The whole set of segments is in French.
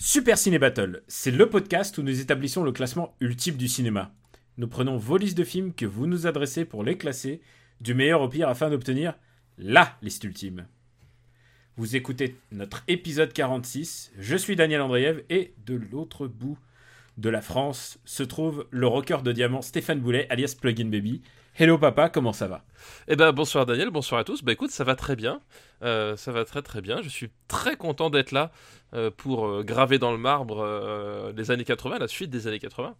Super Ciné Battle, c'est le podcast où nous établissons le classement ultime du cinéma. Nous prenons vos listes de films que vous nous adressez pour les classer du meilleur au pire afin d'obtenir LA liste ultime. Vous écoutez notre épisode 46, je suis Daniel Andreev et de l'autre bout de la France se trouve le rocker de diamant Stéphane Boulet alias Plugin Baby. Hello papa, comment ça va? Eh ben bonsoir Daniel, bonsoir à tous. Bah écoute, ça va très bien, Euh, ça va très très bien. Je suis très content d'être là euh, pour euh, graver dans le marbre les années 80, la suite des années 80.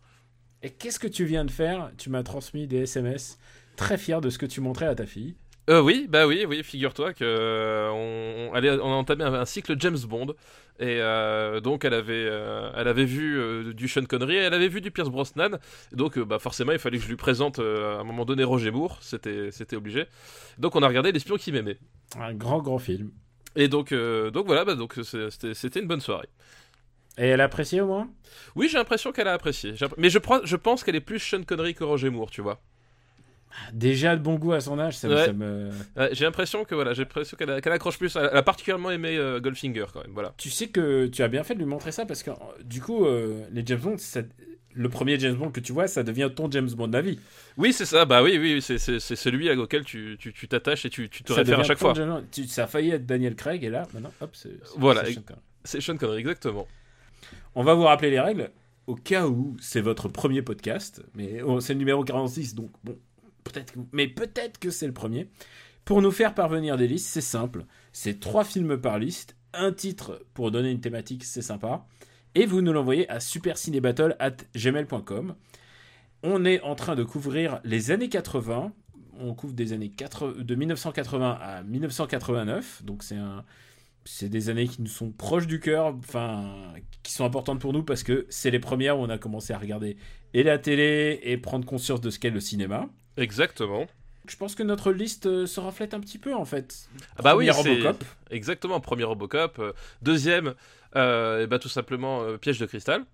Et qu'est-ce que tu viens de faire? Tu m'as transmis des SMS très fier de ce que tu montrais à ta fille. Euh, oui, bah oui, oui. Figure-toi que euh, on, on, allait- on a entamé un, un cycle James Bond et euh, donc elle avait, euh, elle avait vu du Sean Connery, et elle avait vu du Pierce Brosnan. Donc bah forcément, il fallait que je lui présente à un moment donné Roger Moore. C'était, c'était obligé. Donc on a regardé l'espion qui m'aimait. Un grand grand film. Et donc, donc voilà, bah, donc c'était, c'était une bonne soirée. Et elle appréciait au moins? Oui, j'ai l'impression qu'elle a apprécié. Mais je, je pense qu'elle est plus Sean Connery que Roger Moore, tu vois. Déjà de bon goût à son âge, ça, Ouais. ça me... Ouais, j'ai l'impression que voilà, j'ai l'impression qu'elle, accroche plus. Elle a particulièrement aimé euh, Goldfinger quand même. Voilà. Tu sais que tu as bien fait de lui montrer ça parce que euh, du coup, euh, les James Bond, ça- le premier James Bond que tu vois, ça devient ton James Bond à vie. Oui, c'est ça. Bah oui, oui, c'est, celui auquel tu, tu, tu t'attaches et tu, tu te Ça réfères à chaque fois. James ça a failli être Daniel Craig et là, maintenant, hop, c'est. c'est- Voilà. c'est Sean Connery. C'est Sean Connery, exactement. On va vous rappeler les règles au cas où c'est votre premier podcast, mais oh, c'est le numéro 46, donc bon, mais peut-être que c'est le premier. Pour nous faire parvenir des listes, c'est simple. C'est trois films par liste, un titre pour donner une thématique, c'est sympa. Et vous nous l'envoyez à supercinébattle.gmail.com. On est en train de couvrir les années 80. On couvre des années 80 de 1980 à 1989. Donc c'est un, c'est des années qui nous sont proches du cœur, enfin, qui sont importantes pour nous parce que c'est les premières où on a commencé à regarder et la télé et prendre conscience de ce qu'est le cinéma. Exactement. Je pense que notre liste euh, se reflète un petit peu en fait. Ah bah oui, Premier c'est Robocop. exactement. Premier Robocop. euh, deuxième, euh, et bah tout simplement euh, Piège de cristal.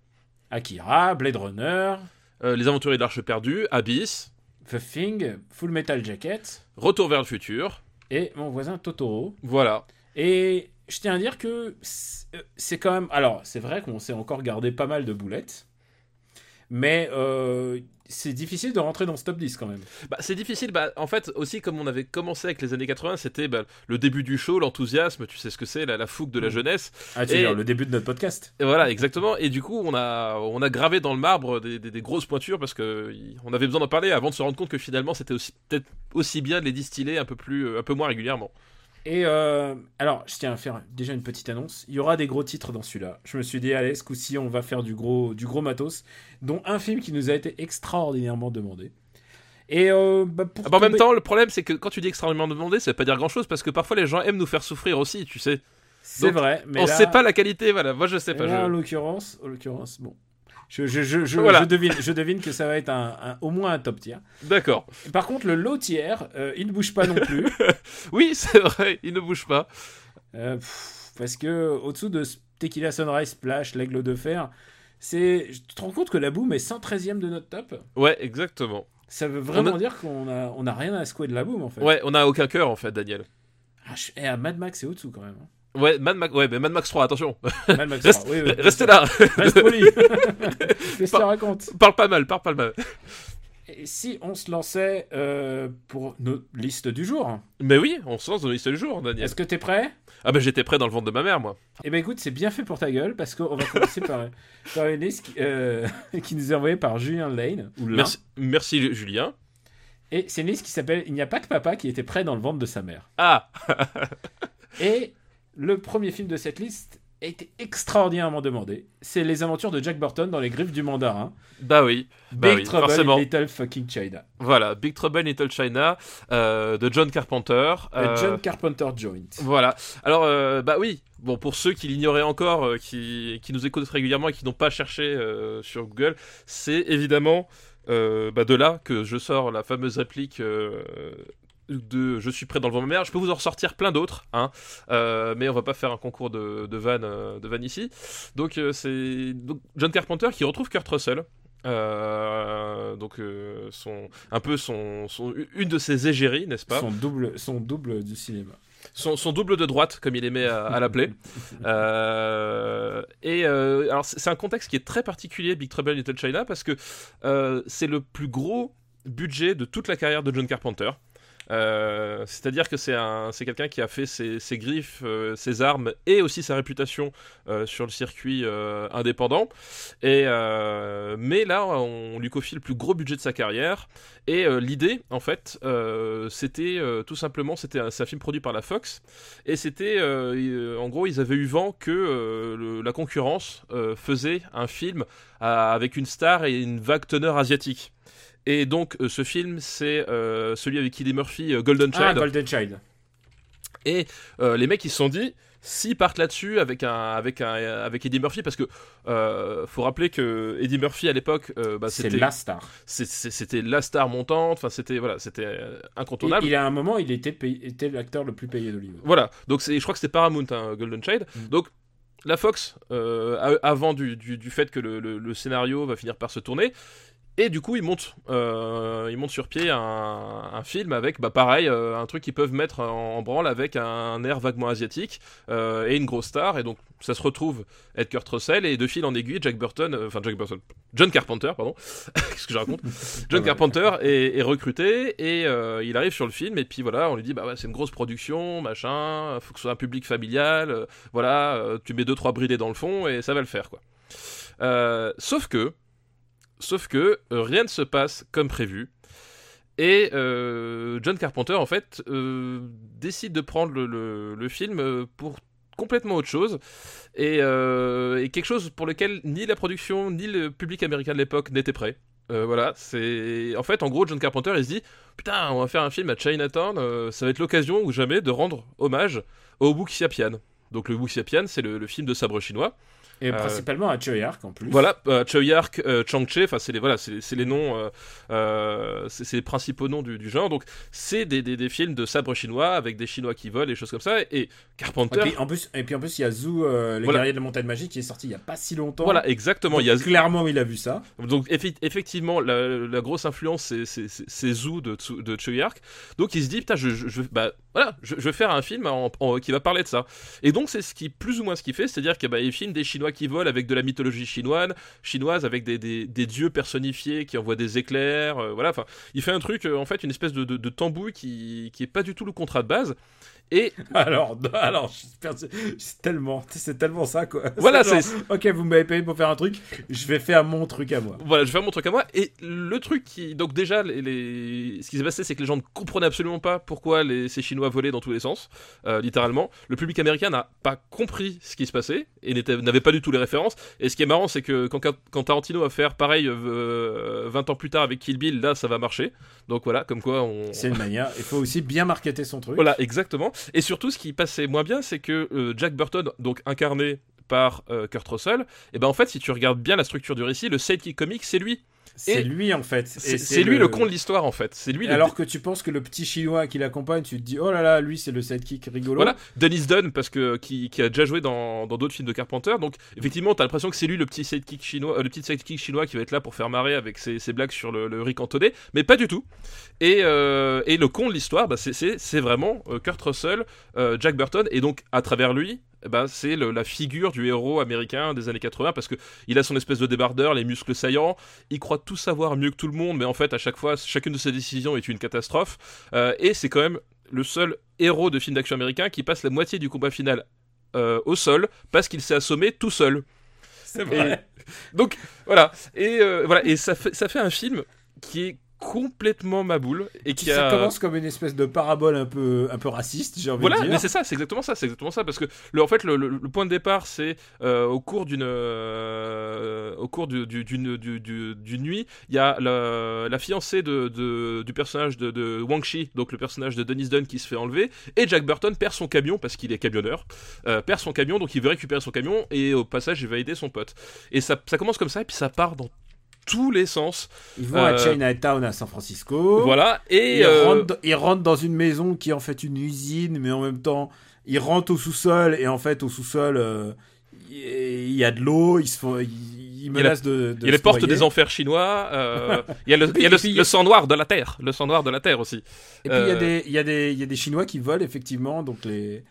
Akira, Blade Runner, Euh, les Aventuriers de l'Arche perdue, Abyss, The Thing, Full Metal Jacket Retour vers le futur. et mon voisin Totoro. Voilà. Et je tiens à dire que c'est euh, c'est quand même. Alors, c'est vrai qu'on s'est encore gardé pas mal de boulettes, mais euh, c'est difficile de rentrer dans ce top 10 quand même. Bah, c'est difficile, bah, en fait, aussi comme on avait commencé avec les années 80, c'était bah, le début du show, l'enthousiasme, tu sais ce que c'est, la, la fougue de la Mm. jeunesse. Ah, tu veux Et- dire le début de notre podcast Et voilà, exactement. Et du coup, on a, on a gravé dans le marbre des, des- des grosses pointures parce que y- on avait besoin d'en parler avant de se rendre compte que finalement, c'était aussi peut-être aussi bien de les distiller un peu plus, euh, un peu moins régulièrement. Et euh, alors, je tiens à faire déjà une petite annonce. Il y aura des gros titres dans celui-là. Je me suis dit, allez, ce coup-ci, on va faire du gros, du gros matos, dont un film qui nous a été extraordinairement demandé. Et euh, bah, pour Ah bah, en même temps, le problème, c'est que quand tu dis extrêmement demandé, ça veut pas dire grand-chose parce que parfois les gens aiment nous faire souffrir aussi, tu sais. c'est vrai, mais on là- sait pas la qualité, voilà. Moi, je sais Et pas. là, en je- l'occurrence, en l'occurrence, bon. Je, je, je, je, Voilà. je devine, je devine que ça va être un, un- au moins un top tier. D'accord. Par contre, le low tier, euh, il ne bouge pas non plus. Oui, c'est vrai, il ne bouge pas. Euh, pff, parce que au-dessous de Tequila Sunrise Splash, l'aigle de fer, c'est. Tu te rends compte que la boom est 113ème de notre top Ouais, exactement. Ça veut vraiment On a- dire qu'on a, on a rien à secouer de la boom en fait. Ouais, on a aucun cœur en fait, Daniel. Ah, je- eh, à Mad Max, c'est au-dessous quand même. hein. Ouais, Mad Max, ouais, mais Mad Max 3, attention. Mad Max Reste- 3, oui, oui, Restez là. Reste poli. Qu'est-ce que ça raconte parle pas mal, parle pas mal. Et si on se lançait euh, pour notre liste du jour? Mais oui, on se lance dans la liste du jour, Daniel. Est-ce que t'es prêt? Ah bah j'étais prêt dans le ventre de ma mère, moi. Eh ben écoute, c'est bien fait pour ta gueule parce qu'on va commencer par, par une liste qui, euh, qui nous est envoyée par Julien Lane. Ou Lin. Merci, merci Julien. Et c'est une liste qui s'appelle Il n'y a pas que papa qui était prêt dans le ventre de sa mère. Ah Et le premier film de cette liste a été extraordinairement demandé. C'est les aventures de Jack Burton dans les griffes du mandarin. Bah oui, bah Big oui, Trouble forcément. in Little Fucking China. Voilà, Big Trouble in Little China euh, de John Carpenter. Euh, John Carpenter Joint. Voilà. Alors, euh, bah oui. Bon, pour ceux qui l'ignoraient encore, qui, qui nous écoutent régulièrement et qui n'ont pas cherché sur Google, c'est évidemment euh, bah, de là que je sors la fameuse réplique euh, de Je suis prêt dans le vent ma mère. Je peux vous en ressortir plein d'autres, hein, euh, mais on va pas faire un concours de, de vannes euh, de vannes ici. Donc, euh, c'est John Carpenter qui retrouve Kurt Russell. Euh, donc son un peu son, son une de ses égéries n'est-ce pas? Son double, son double du cinéma. son, son double de droite, comme il aimait à, à l'appeler. Euh, et euh, alors c'est c'est un contexte qui est très particulier, Big Trouble in Little China, parce que euh, c'est le plus gros budget de toute la carrière de John Carpenter. Euh, C'est-à-dire que c'est un, c'est quelqu'un qui a fait ses, griffes, euh, ses armes et aussi sa réputation euh, sur le circuit indépendant. Et mais là, on lui confie le plus gros budget de sa carrière. Et l'idée, en fait, c'était tout simplement, c'était un, film produit par la Fox. Et c'était, en gros, ils avaient eu vent que la concurrence faisait un film avec une star et une vague teneur asiatique. Et donc, euh, ce film, c'est euh, celui avec Eddie Murphy, euh, Golden Ah, Child. Golden Child. Et les mecs, ils se sont dit, s'ils partent là-dessus avec un, avec un, avec Eddie Murphy, parce que euh, faut rappeler que Eddie Murphy à l'époque, euh, bah, c'était la star. c'était la star montante. Enfin, c'était voilà, c'était incontournable. il a un moment, il était, payé- était l'acteur le plus payé d'Hollywood. Voilà, donc c'est, je crois que c'était Paramount, hein, Golden Child. Mm. Donc la Fox, euh, avant du, du, du fait que le, le- le scénario va finir par se tourner, et du coup ils montent, euh, ils montent sur pied un, un film avec, bah pareil, euh, un truc qu'ils peuvent mettre en, en branle avec un, air vaguement asiatique euh, et une grosse star, et donc ça se retrouve être Kurt Russell, et de fil en aiguille, Jack Burton, euh, enfin Jack Burton, John Carpenter, pardon, qu'est-ce que je raconte? John Ouais. Carpenter est, est recruté et euh, il arrive sur le film et puis voilà on lui dit bah ouais, c'est une grosse production machin faut que ce soit un public familial voilà tu mets deux trois bridés dans le fond et ça va le faire quoi. Euh, sauf que sauf que euh, rien ne se passe comme prévu et euh, John Carpenter en fait euh, décide de prendre le, film pour complètement autre chose et, quelque chose pour lequel ni la production ni le public américain de l'époque n'étaient prêts voilà, c'est en fait en gros John Carpenter il se dit putain on va faire un film à Chinatown, ça va être l'occasion ou jamais de rendre hommage au Wuxiapian. Donc le Wuxiapian c'est le film de sabre chinois. Et Euh, principalement à Choi Ark en plus. Voilà, euh, Choi Ark, euh, Chang Che, enfin c'est les voilà c'est les noms, euh, euh, c'est les principaux noms du, du genre. Donc c'est des, des, des films de sabre chinois avec des Chinois qui volent et choses comme ça. Et Et Carpenter, puis, en plus, et puis en plus, il y a euh, les Voilà. guerriers de la montagne magique, qui est sorti il y a pas si longtemps. voilà exactement. Il y a Clairement, il a vu ça. Donc effi- effectivement, la, la grosse influence, c'est- Zhu de, de Choi Ark. Donc il se dit, putain, je, je, je- bah, voilà, je, je vais faire un film en- en- qui va parler de ça. Et donc c'est ce qui, plus ou moins ce qu'il fait, c'est-à-dire qu'il bah, il filme des Chinois qui volent avec de la mythologie chinoise, chinoise avec des, des, dieux personnifiés qui envoient des éclairs, euh, voilà. Enfin, il fait un truc, euh, en fait, une espèce de, de, de tambouille qui, qui est pas du tout le contrat de base. Et Alors, alors, c'est tellement, c'est tellement ça quoi. Voilà, c'est- Ok, vous m'avez payé pour faire un truc, je vais faire mon truc à moi. Voilà, je vais faire mon truc à moi. Et le truc qui. Donc, déjà, les, les- ce qui s'est passé, c'est que les gens ne comprenaient absolument pas pourquoi les... ces Chinois volaient dans tous les sens, euh, littéralement. Le public américain n'a pas compris ce qui se passait et n'avait pas du tout les références. Et ce qui est marrant, c'est que quand, quand Tarantino va faire pareil euh, 20 ans plus tard avec Kill Bill, là, ça va marcher. Donc voilà, comme quoi on. C'est une manière. Il faut aussi bien marketer son truc. Voilà, exactement. Et surtout, ce qui passait moins bien, c'est que euh, Jack Burton, donc incarné par euh, Kurt Russell, et ben en fait, si tu regardes bien la structure du récit, le sidekick comique, c'est lui. C'est lui en fait. C'est lui le con de l'histoire en fait. C'est lui le. Alors que tu penses que le petit chinois qui l'accompagne, tu te dis oh là là, lui c'est le sidekick rigolo. Voilà, Dennis Dunn, parce que qui, qui a déjà joué dans dans d'autres films de Carpenter. Donc effectivement, t'as l'impression que c'est lui le petit sidekick chinois, euh, le petit sidekick chinois qui va être là pour faire marrer avec ses, ses blagues sur le, le riz mais pas du tout. Et, euh, et le con de l'histoire, bah, c'est- vraiment euh, Kurt Russell, euh, Jack Burton, et donc à travers lui. Eh ben, c'est la figure du héros américain des années 80 parce que il a son espèce de débardeur, les muscles saillants, il croit tout savoir mieux que tout le monde, mais en fait à chaque fois chacune de ses décisions est une catastrophe. Euh, et c'est quand même le seul héros de film d'action américain qui passe la moitié du combat final euh, au sol parce qu'il s'est assommé tout seul. c'est vrai. Donc voilà et euh, voilà et ça fait ça fait un film qui est complètement ma boule et qui ça a commence comme une espèce de parabole un peu, un peu raciste, j'ai envie voilà de dire. mais c'est ça c'est exactement ça c'est exactement ça parce que le, en fait le, le- le point de départ c'est euh, au cours d'une euh, au cours du- du- d'une du- nuit il y a la, la fiancée de, de- du personnage de, de Wang Shi donc le personnage de Dennis Dunn qui se fait enlever et Jack Burton perd son camion parce qu'il est camionneur euh, perd son camion donc il veut récupérer son camion et au passage il va aider son pote et ça, ça commence comme ça et puis ça part dans tous les sens Ils vont à Euh, Chinatown à San Francisco. voilà et Ils, euh, rentrent, ils rentrent dans une maison qui est en fait une usine, mais en même temps, ils rentrent au sous-sol et en fait, au sous-sol, euh, il y a de l'eau, ils se font, ils, ils a- menacent de, de Il y a les portes noyer. des enfers chinois. euh, il y a, le, il y a le- puis- sang noir de la terre. Le sang noir de la terre aussi. Et puis il y, a des- il y, a des- il y a des Chinois qui volent effectivement, donc les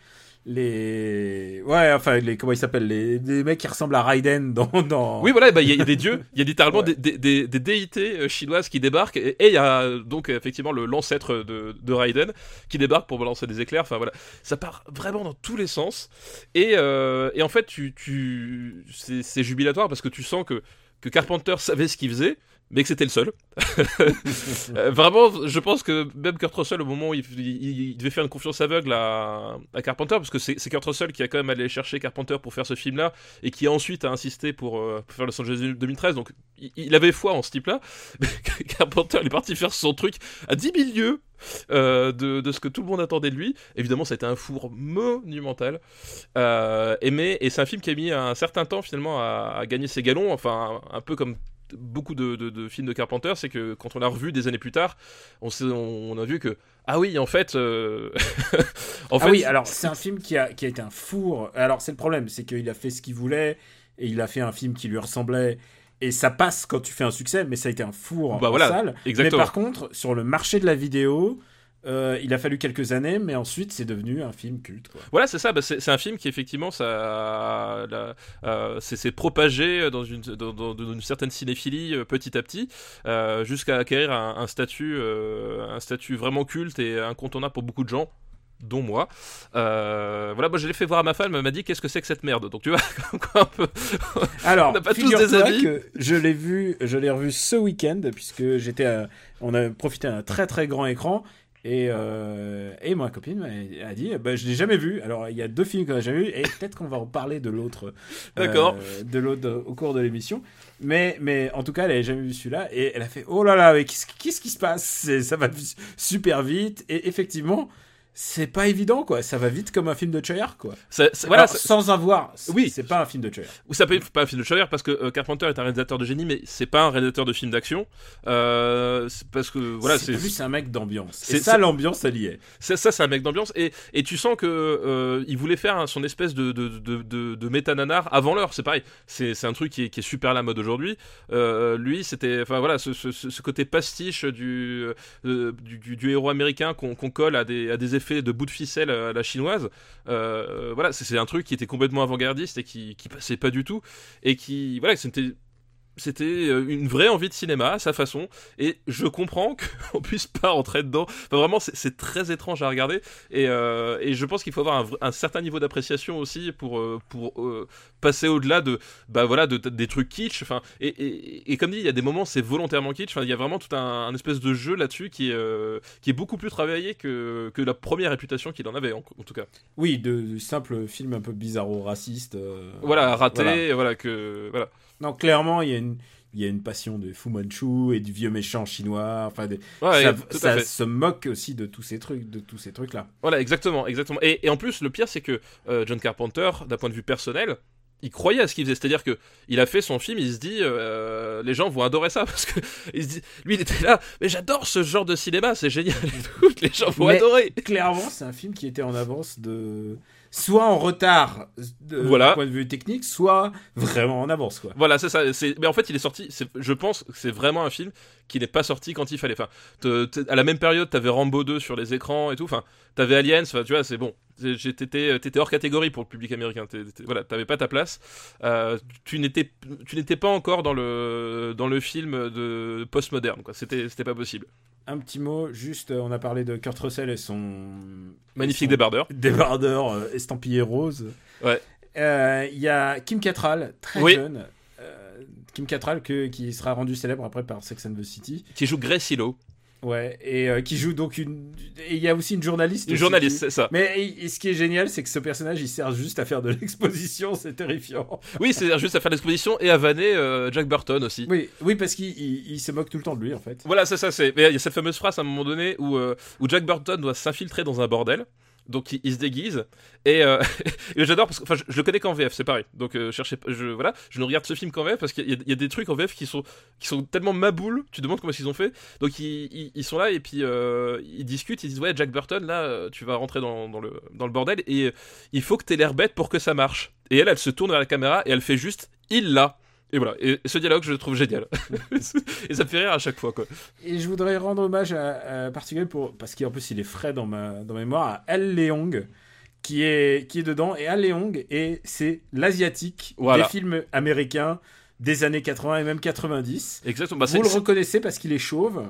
les ouais enfin les comment ils s'appellent les, les mecs qui ressemblent à Raiden dans dans Oui, voilà, bah, il y, a- il y a des dieux. Il y a littéralement Ouais. des, des- des- des déités euh, chinoises qui débarquent. Et il y a donc effectivement le l'ancêtre de, de Raiden qui débarque pour balancer des éclairs. Enfin voilà, ça part vraiment dans tous les sens. Et, euh, et en fait, tu, tu, c'est c'est jubilatoire parce que tu sens que, que Carpenter savait ce qu'il faisait. Mais que c'était le seul. Euh, vraiment, je pense que même Kurt Russell, au moment où il, devait faire une confiance aveugle à, à Carpenter, parce que c'est Kurt Russell qui a quand même allé chercher Carpenter pour faire ce film-là, et qui ensuite a insisté pour, euh, pour faire Los Angeles 2013, donc il, avait foi en ce type-là. Carpenter, est parti faire son truc à 10 000 lieues euh, de, de ce que tout le monde attendait de lui. Évidemment, ça a été un four monumental. Euh, mais- et c'est un film qui a mis un certain temps finalement à, gagner ses galons, enfin un peu comme beaucoup de, de- de films de Carpenter, c'est que quand on l'a revu des années plus tard, on, a vu que ah oui, en fait, euh, en ah fait, oui alors c'est un film qui a qui a été un four alors c'est le problème c'est qu'il a fait ce qu'il voulait et il a fait un film qui lui ressemblait et ça passe quand tu fais un succès mais ça a été un four Bah en voilà, salle exactement. mais par contre sur le marché de la vidéo euh, il a fallu quelques années mais ensuite c'est devenu un film culte quoi. Voilà, c'est ça. bah, c'est un film qui effectivement, ça, euh, c'est propagé dans une, dans, dans- dans une certaine cinéphilie euh, petit à petit, euh, jusqu'à acquérir un, un statut, euh, un statut vraiment culte et incontournable pour beaucoup de gens dont moi. Euh, voilà, moi je l'ai fait voir à ma femme, elle m'a dit qu'est-ce que c'est que cette merde? Donc tu vois, comme quoi, un peu. Alors, On n'a pas tous des avis. que je l'ai vu, je l'ai revu ce week-end puisque j'étais, on a profité d'un très très grand écran et euh, et ma copine a dit, bah, je l'ai jamais vu. Alors il y a deux films qu'on a jamais vu et peut-être qu'on va en parler de l'autre, euh, D'accord. de l'autre au cours de l'émission. Mais mais en tout cas, elle avait jamais vu celui-là et elle a fait, oh là là, mais qu'est-ce qu'est-ce qui se passe? Ça va super vite et effectivement. C'est pas évident quoi, ça va vite comme un film de Choyard quoi. Ça- ça- voilà, Alors, ça- sans avoir, Oui. c'est pas un film de Choyard. Ou ça peut être pas un film de Schreier parce que euh, Carpenter est un réalisateur de génie, mais c'est pas un réalisateur de film d'action. Euh, parce que voilà, c'est plus un mec d'ambiance. c'est- ça, l'ambiance, elle y est. c'est- ça, c'est un mec d'ambiance et, et tu sens que euh, il voulait faire hein, son espèce de de, de, de, de méta-nanar avant l'heure. C'est pareil, c'est un truc qui est, qui est super à la mode aujourd'hui. Lui, c'était enfin voilà, ce, ce, côté pastiche du du, du, du héros américain qu'on qu'on colle à des à des effets de bout de ficelle à la chinoise. Euh, voilà, c'est c'est un truc qui était complètement avant-gardiste et qui qui passait pas du tout et qui voilà c'était c'était euh, une vraie envie de cinéma à sa façon. Et je comprends qu'on puisse pas rentrer dedans. Enfin, vraiment c'est- très étrange à regarder. Et, euh, et je pense qu'il faut avoir un, certain niveau d'appréciation aussi pour euh, pour euh, passer au-delà de bah voilà de, de- des trucs kitsch. Enfin et, et, et comme dit il y a des moments c'est volontairement kitsch. Enfin il y a vraiment tout un, un espèce de jeu là-dessus qui est euh, qui est beaucoup plus travaillé que que la première réputation qu'il en avait en, en tout cas. Oui, de, de simples films un peu bizarro-racistes. euh, voilà raté voilà. voilà, que voilà Non, clairement, il y a une. Il y a une passion de Fu Manchu et du vieux méchant chinois. Enfin, ouais, ça, se moque aussi de tous ces trucs, de tous ces trucs-là. Voilà, exactement, exactement. Et, et en plus, le pire, c'est que euh, John Carpenter, d'un point de vue personnel, il croyait à ce qu'il faisait. C'est-à-dire que il a fait son film, il se dit, euh, les gens vont adorer ça parce que il se dit, lui, il était là, mais j'adore ce genre de cinéma, c'est génial les gens vont Mais- adorer. Clairement, c'est un film qui était en avance de. Soit en retard de Voilà. du point de vue technique, soit vraiment en avance, quoi. Voilà, c'est ça. Mais en fait, il est sorti. Je pense que c'est vraiment un film qui n'est pas sorti quand il fallait. Enfin, te- te- à la même période, t'avais Rambo 2 sur les écrans et tout. Enfin, t'avais Aliens. Enfin, tu vois, c'est bon. T'étais, hors catégorie pour le public américain. Voilà, t'avais pas ta place. Euh, tu n'étais, pas encore dans le dans le film de postmoderne. C'était pas possible. Un petit mot, juste, euh, on a parlé de Kurt Russell et son. Magnifique son- débardeur. débardeur euh, estampillé rose. Ouais. Euh, Il y a Kim Cattrall, très Oui. jeune, euh, Kim Cattrall que, qui sera rendu célèbre après par Sex and the City. Qui joue Grace Hilo. Ouais, et euh, qui joue donc une. Et il y a aussi une journaliste. Une journaliste, qui- c'est ça. Mais et- et ce qui est génial, c'est que ce personnage, il sert juste à faire de l'exposition, c'est terrifiant. Oui, c'est juste à faire l'exposition et à vanner euh, Jack Burton aussi. Oui, oui parce qu'il il- il se moque tout le temps de lui, en fait. Voilà, c'est ça, c'est. Mais il y a cette fameuse phrase à un moment donné où, euh, où Jack Burton doit s'infiltrer dans un bordel. Donc il, se déguise. Et, euh, et j'adore parce que enfin je, le connais qu'en VF c'est pareil. Donc euh, je voilà. Je ne regarde ce film qu'en VF parce qu'il y, a- des trucs en VF qui sont qui sont tellement maboules tu te demandes comment ils ont fait. Donc ils, ils, sont là et puis euh, ils discutent ils disent ouais Jack Burton là euh, tu vas rentrer dans, le dans le bordel et il faut que t'aies l'air bête pour que ça marche. Et elle elle se tourne vers la caméra et elle fait juste il l'a et voilà et, ce dialogue je le trouve génial et ça me fait rire à chaque fois quoi Et je voudrais rendre hommage à, à particulier pour parce qu'en plus il est frais dans ma dans ma mémoire à Al Leong qui est qui est dedans et Al Leong et c'est l'asiatique Voilà. des films américains des années 80 et même 90. exactement bah, Vous le reconnaissez parce qu'il est chauve.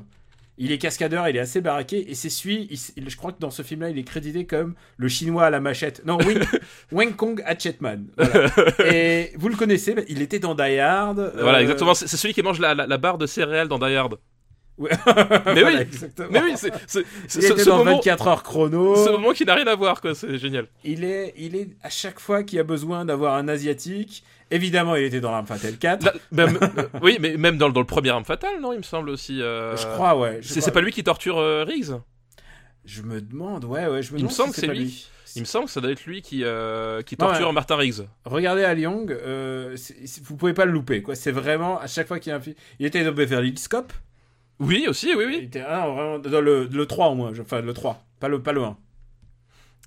Il est cascadeur, il est assez baraqué et c'est celui, il je crois que dans ce film-là, il est crédité comme le chinois à la machette. Non, oui, Wang Kong Hatchetman. Voilà. et vous le connaissez, il était dans Die Hard. Voilà, euh, exactement. C'est celui qui mange la, la, la barre de céréales dans Die Hard. ouais. Mais Voilà, oui. exactement. Mais oui, c'est ce, était ce dans moment, 24 heures chrono. ce moment qui n'a rien à voir, quoi. C'est génial. Il est, il est à chaque fois qu'il a besoin d'avoir un asiatique. Évidemment, il était dans l'arme fatale 4. Là, même- euh, oui, mais même dans, le- dans le premier arme fatale, non, il me semble aussi. euh, Je crois, ouais. C'est pas lui qui torture euh, Riggs? Je me demande, ouais, ouais, je me Il me semble si que c'est lui. Il me semble que ça doit être lui qui, euh, torture ouais. Martin Riggs. Regardez à c'est- vous pouvez pas le louper, quoi. C'est vraiment à chaque fois qu'il y a un film. Il était dans Beverly Hills Cop. Oui, aussi, oui, Il oui. était ah, vraiment dans le, le 3 au moins, enfin le 3, pas le, pas le 1.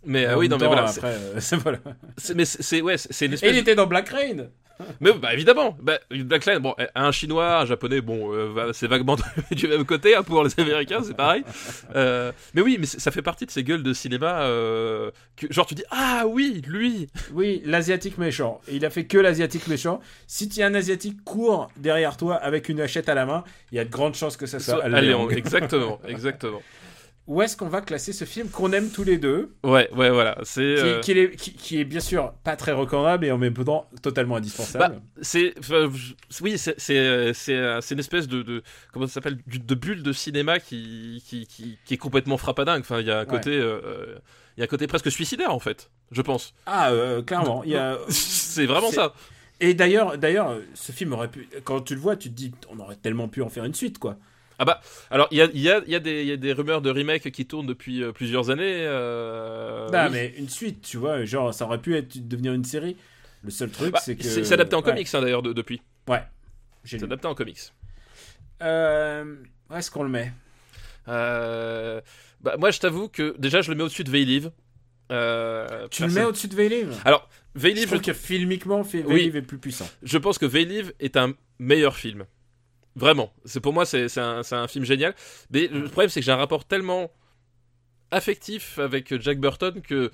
Mais euh, oui, non, mais voilà. Après, euh, c'est- voilà. Mais c'est ouais, c'est une Et espèce. il était dans Black Rain. Mais bah évidemment, bah, Black Lion, bon, un chinois, un japonais, bon, euh, c'est vaguement du même côté hein, pour les Américains, c'est pareil. Euh, mais oui, mais ça fait partie de ces gueules de cinéma, euh, que, genre tu dis ah oui, lui. Oui, l'asiatique méchant. Et il a fait que l'asiatique méchant. Si tu as un asiatique court derrière toi avec une hachette à la main, il y a de grandes chances que ça soit Allez, exactement, exactement. Où est-ce qu'on va classer ce film qu'on aime tous les deux Ouais, ouais, voilà, c'est, qui, euh, qui est, qui- qui est bien sûr pas très recommandable et en même temps totalement indispensable. c'est, oui, c'est, c'est, c'est, euh, c'est une espèce de, de comment ça s'appelle, de bulle de cinéma qui, qui, est complètement frappadingue. Enfin, il y a un côté, euh, euh, il y a un côté presque suicidaire en fait, je pense. Ah, euh, clairement. Il y a... c'est vraiment ça. Et d'ailleurs, d'ailleurs, ce film aurait pu. Quand tu le vois, tu te dis, on aurait tellement pu en faire une suite, quoi. Ah bah, alors il y a, y, a, y, a y a des rumeurs de remake qui tournent depuis euh, plusieurs années. euh, bah, oui. mais une suite, tu vois, genre, ça aurait pu être devenir une série. Le seul truc, Bah, c'est que. c'est adapté en Ouais. comics hein, d'ailleurs de- depuis. Ouais. C'est adapté en comics. Euh, où est-ce qu'on le met? Euh, bah, moi je t'avoue que déjà je le mets au-dessus de Veilive. Euh, Tu le mets au-dessus de Veilive Alors, Je Veilive, je, trouve que filmiquement, Oui. Veilive est plus puissant. je pense que Veilive est un meilleur film. Vraiment. C'est pour moi c'est un, film génial. Mais le problème c'est que j'ai un rapport tellement affectif avec Jack Burton que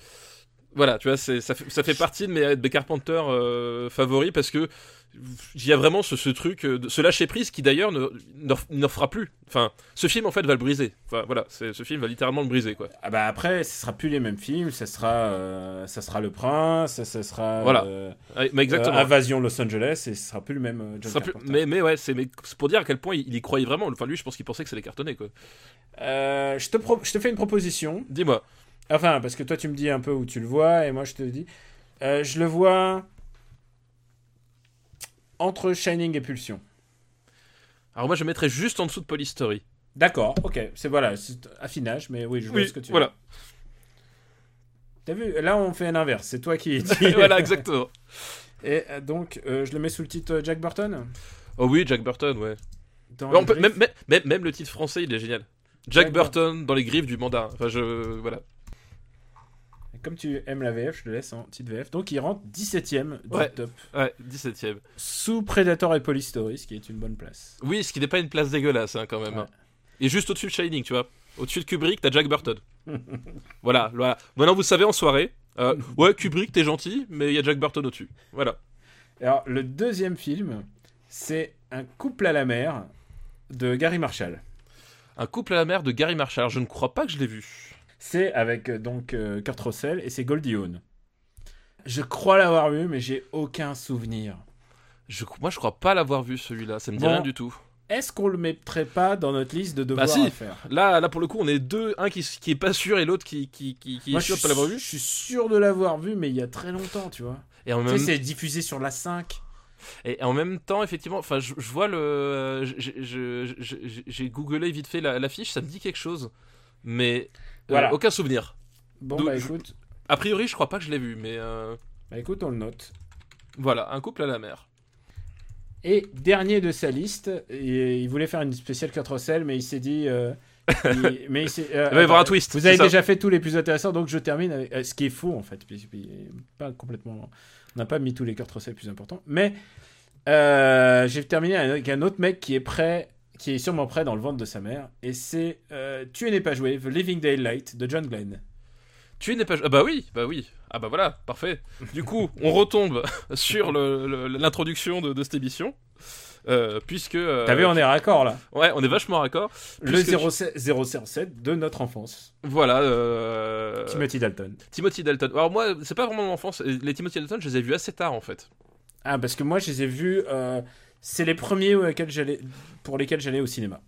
voilà, tu vois, ça, ça fait partie de mes, de Carpenter euh, favoris parce que il y a vraiment ce, ce truc, euh, de- ce lâcher prise qui d'ailleurs ne, fera plus. Enfin, ce film en fait va le briser. Enfin, voilà, ce film va littéralement le briser quoi. Ah bah après, ce sera plus les mêmes films, ça sera, euh, ça sera Le Prince, ça, ça sera Voilà. euh, mais exactement. euh, Invasion Los Angeles, et ce sera plus le même John Ce sera plus- mais, mais ouais, c'est mais c'est pour dire à quel point il, il y croyait vraiment. Enfin, lui, je pense qu'il pensait que ça allait cartonner quoi. Je, te je te fais une proposition. Dis-moi. Enfin, parce que toi, tu me dis un peu où tu le vois, et moi, je te dis. Je le vois entre Shining et Pulsion. Alors moi, je mettrais juste en dessous de Polystory. D'accord, ok. C'est voilà, c'est affinage, mais oui, je vois Oui, ce que tu veux. voilà. T'as vu Là, on fait l'inverse. C'est toi qui. voilà, exactement. Et euh, donc, euh, je le mets sous le titre euh, Jack Burton? Oh oui, Jack Burton, ouais. On peut- même, même, même, même le titre français, il est génial. Jack Jack Burton dans les griffes du mandat. Enfin, je. Voilà. Comme tu aimes la VF, je le laisse en petite VF. Donc, il rentre 17ème du Ouais. top. Ouais, 17ème. Sous Predator et Polystory, ce qui est une bonne place. Oui, ce qui n'est pas une place dégueulasse, hein, quand même. Ouais. hein. Et juste au-dessus de Shining, tu vois. Au-dessus de Kubrick, t'as Jack Burton. voilà, voilà. Maintenant, vous savez, en soirée. euh, ouais, Kubrick, t'es gentil, mais il y a Jack Burton au-dessus. Voilà. Alors, le deuxième film, c'est Un couple à la mer de Gary Marshall. Un couple à la mer de Gary Marshall. Je ne crois pas que je l'ai vu. C'est avec euh, donc euh, Kurt Russell et c'est Goldie Hawn. Je crois l'avoir vu, mais j'ai aucun souvenir. Je, moi, je crois pas l'avoir vu celui-là. Ça me dit Bon. rien du tout. Est-ce qu'on le mettrait pas dans notre liste de devoirs Bah si. à faire? Là, là, pour le coup, on est deux. Un qui, qui est pas sûr et l'autre qui, qui, qui, qui Moi, est sûr je de pas l'avoir vu. Je suis sûr de l'avoir vu, mais il y a très longtemps, tu vois. Et en Tu même, sais, c'est diffusé sur la 5. et en même temps, effectivement, enfin, je, je vois le. j'ai- googlé vite fait la- l'affiche, ça me dit quelque chose. Mais. Euh, Voilà. aucun souvenir. Bon, bah je- écoute, A priori, je crois pas que je l'ai vu, mais. euh, bah écoute, on le note. voilà, un couple à la mer. Et dernier de sa liste, et il voulait faire une spéciale Kurt Russell, mais il s'est dit. euh, il- mais il, s'est- euh, Il va y avoir un twist, Vous avez ça. déjà fait tous les plus intéressants, donc je termine avec euh, ce qui est faux en fait. puis- puis, Pas complètement. On n'a pas mis tous les Kurt Russell plus importants, mais euh, j'ai terminé avec un autre mec qui est prêt, qui est sûrement prêt dans le ventre de sa mère, et c'est euh, Tu n'es pas joué, The Living Daylight de John Glenn. Tu n'es pas. Ah bah oui, bah oui. Ah bah voilà, parfait. Du coup, on retombe sur l'introduction de, de cette émission. euh, puisque. euh, T'as vu, on est raccord là. Ouais, on est vachement raccord. Le puisque- 07 007 de notre enfance. Voilà. euh, Timothy Dalton. Timothy Dalton. Alors moi, c'est pas vraiment mon enfance. Les Timothy Dalton, je les ai vus assez tard en fait. Ah, parce que moi, je les ai vus. C'est les premiers j'allais, pour lesquels j'allais au cinéma.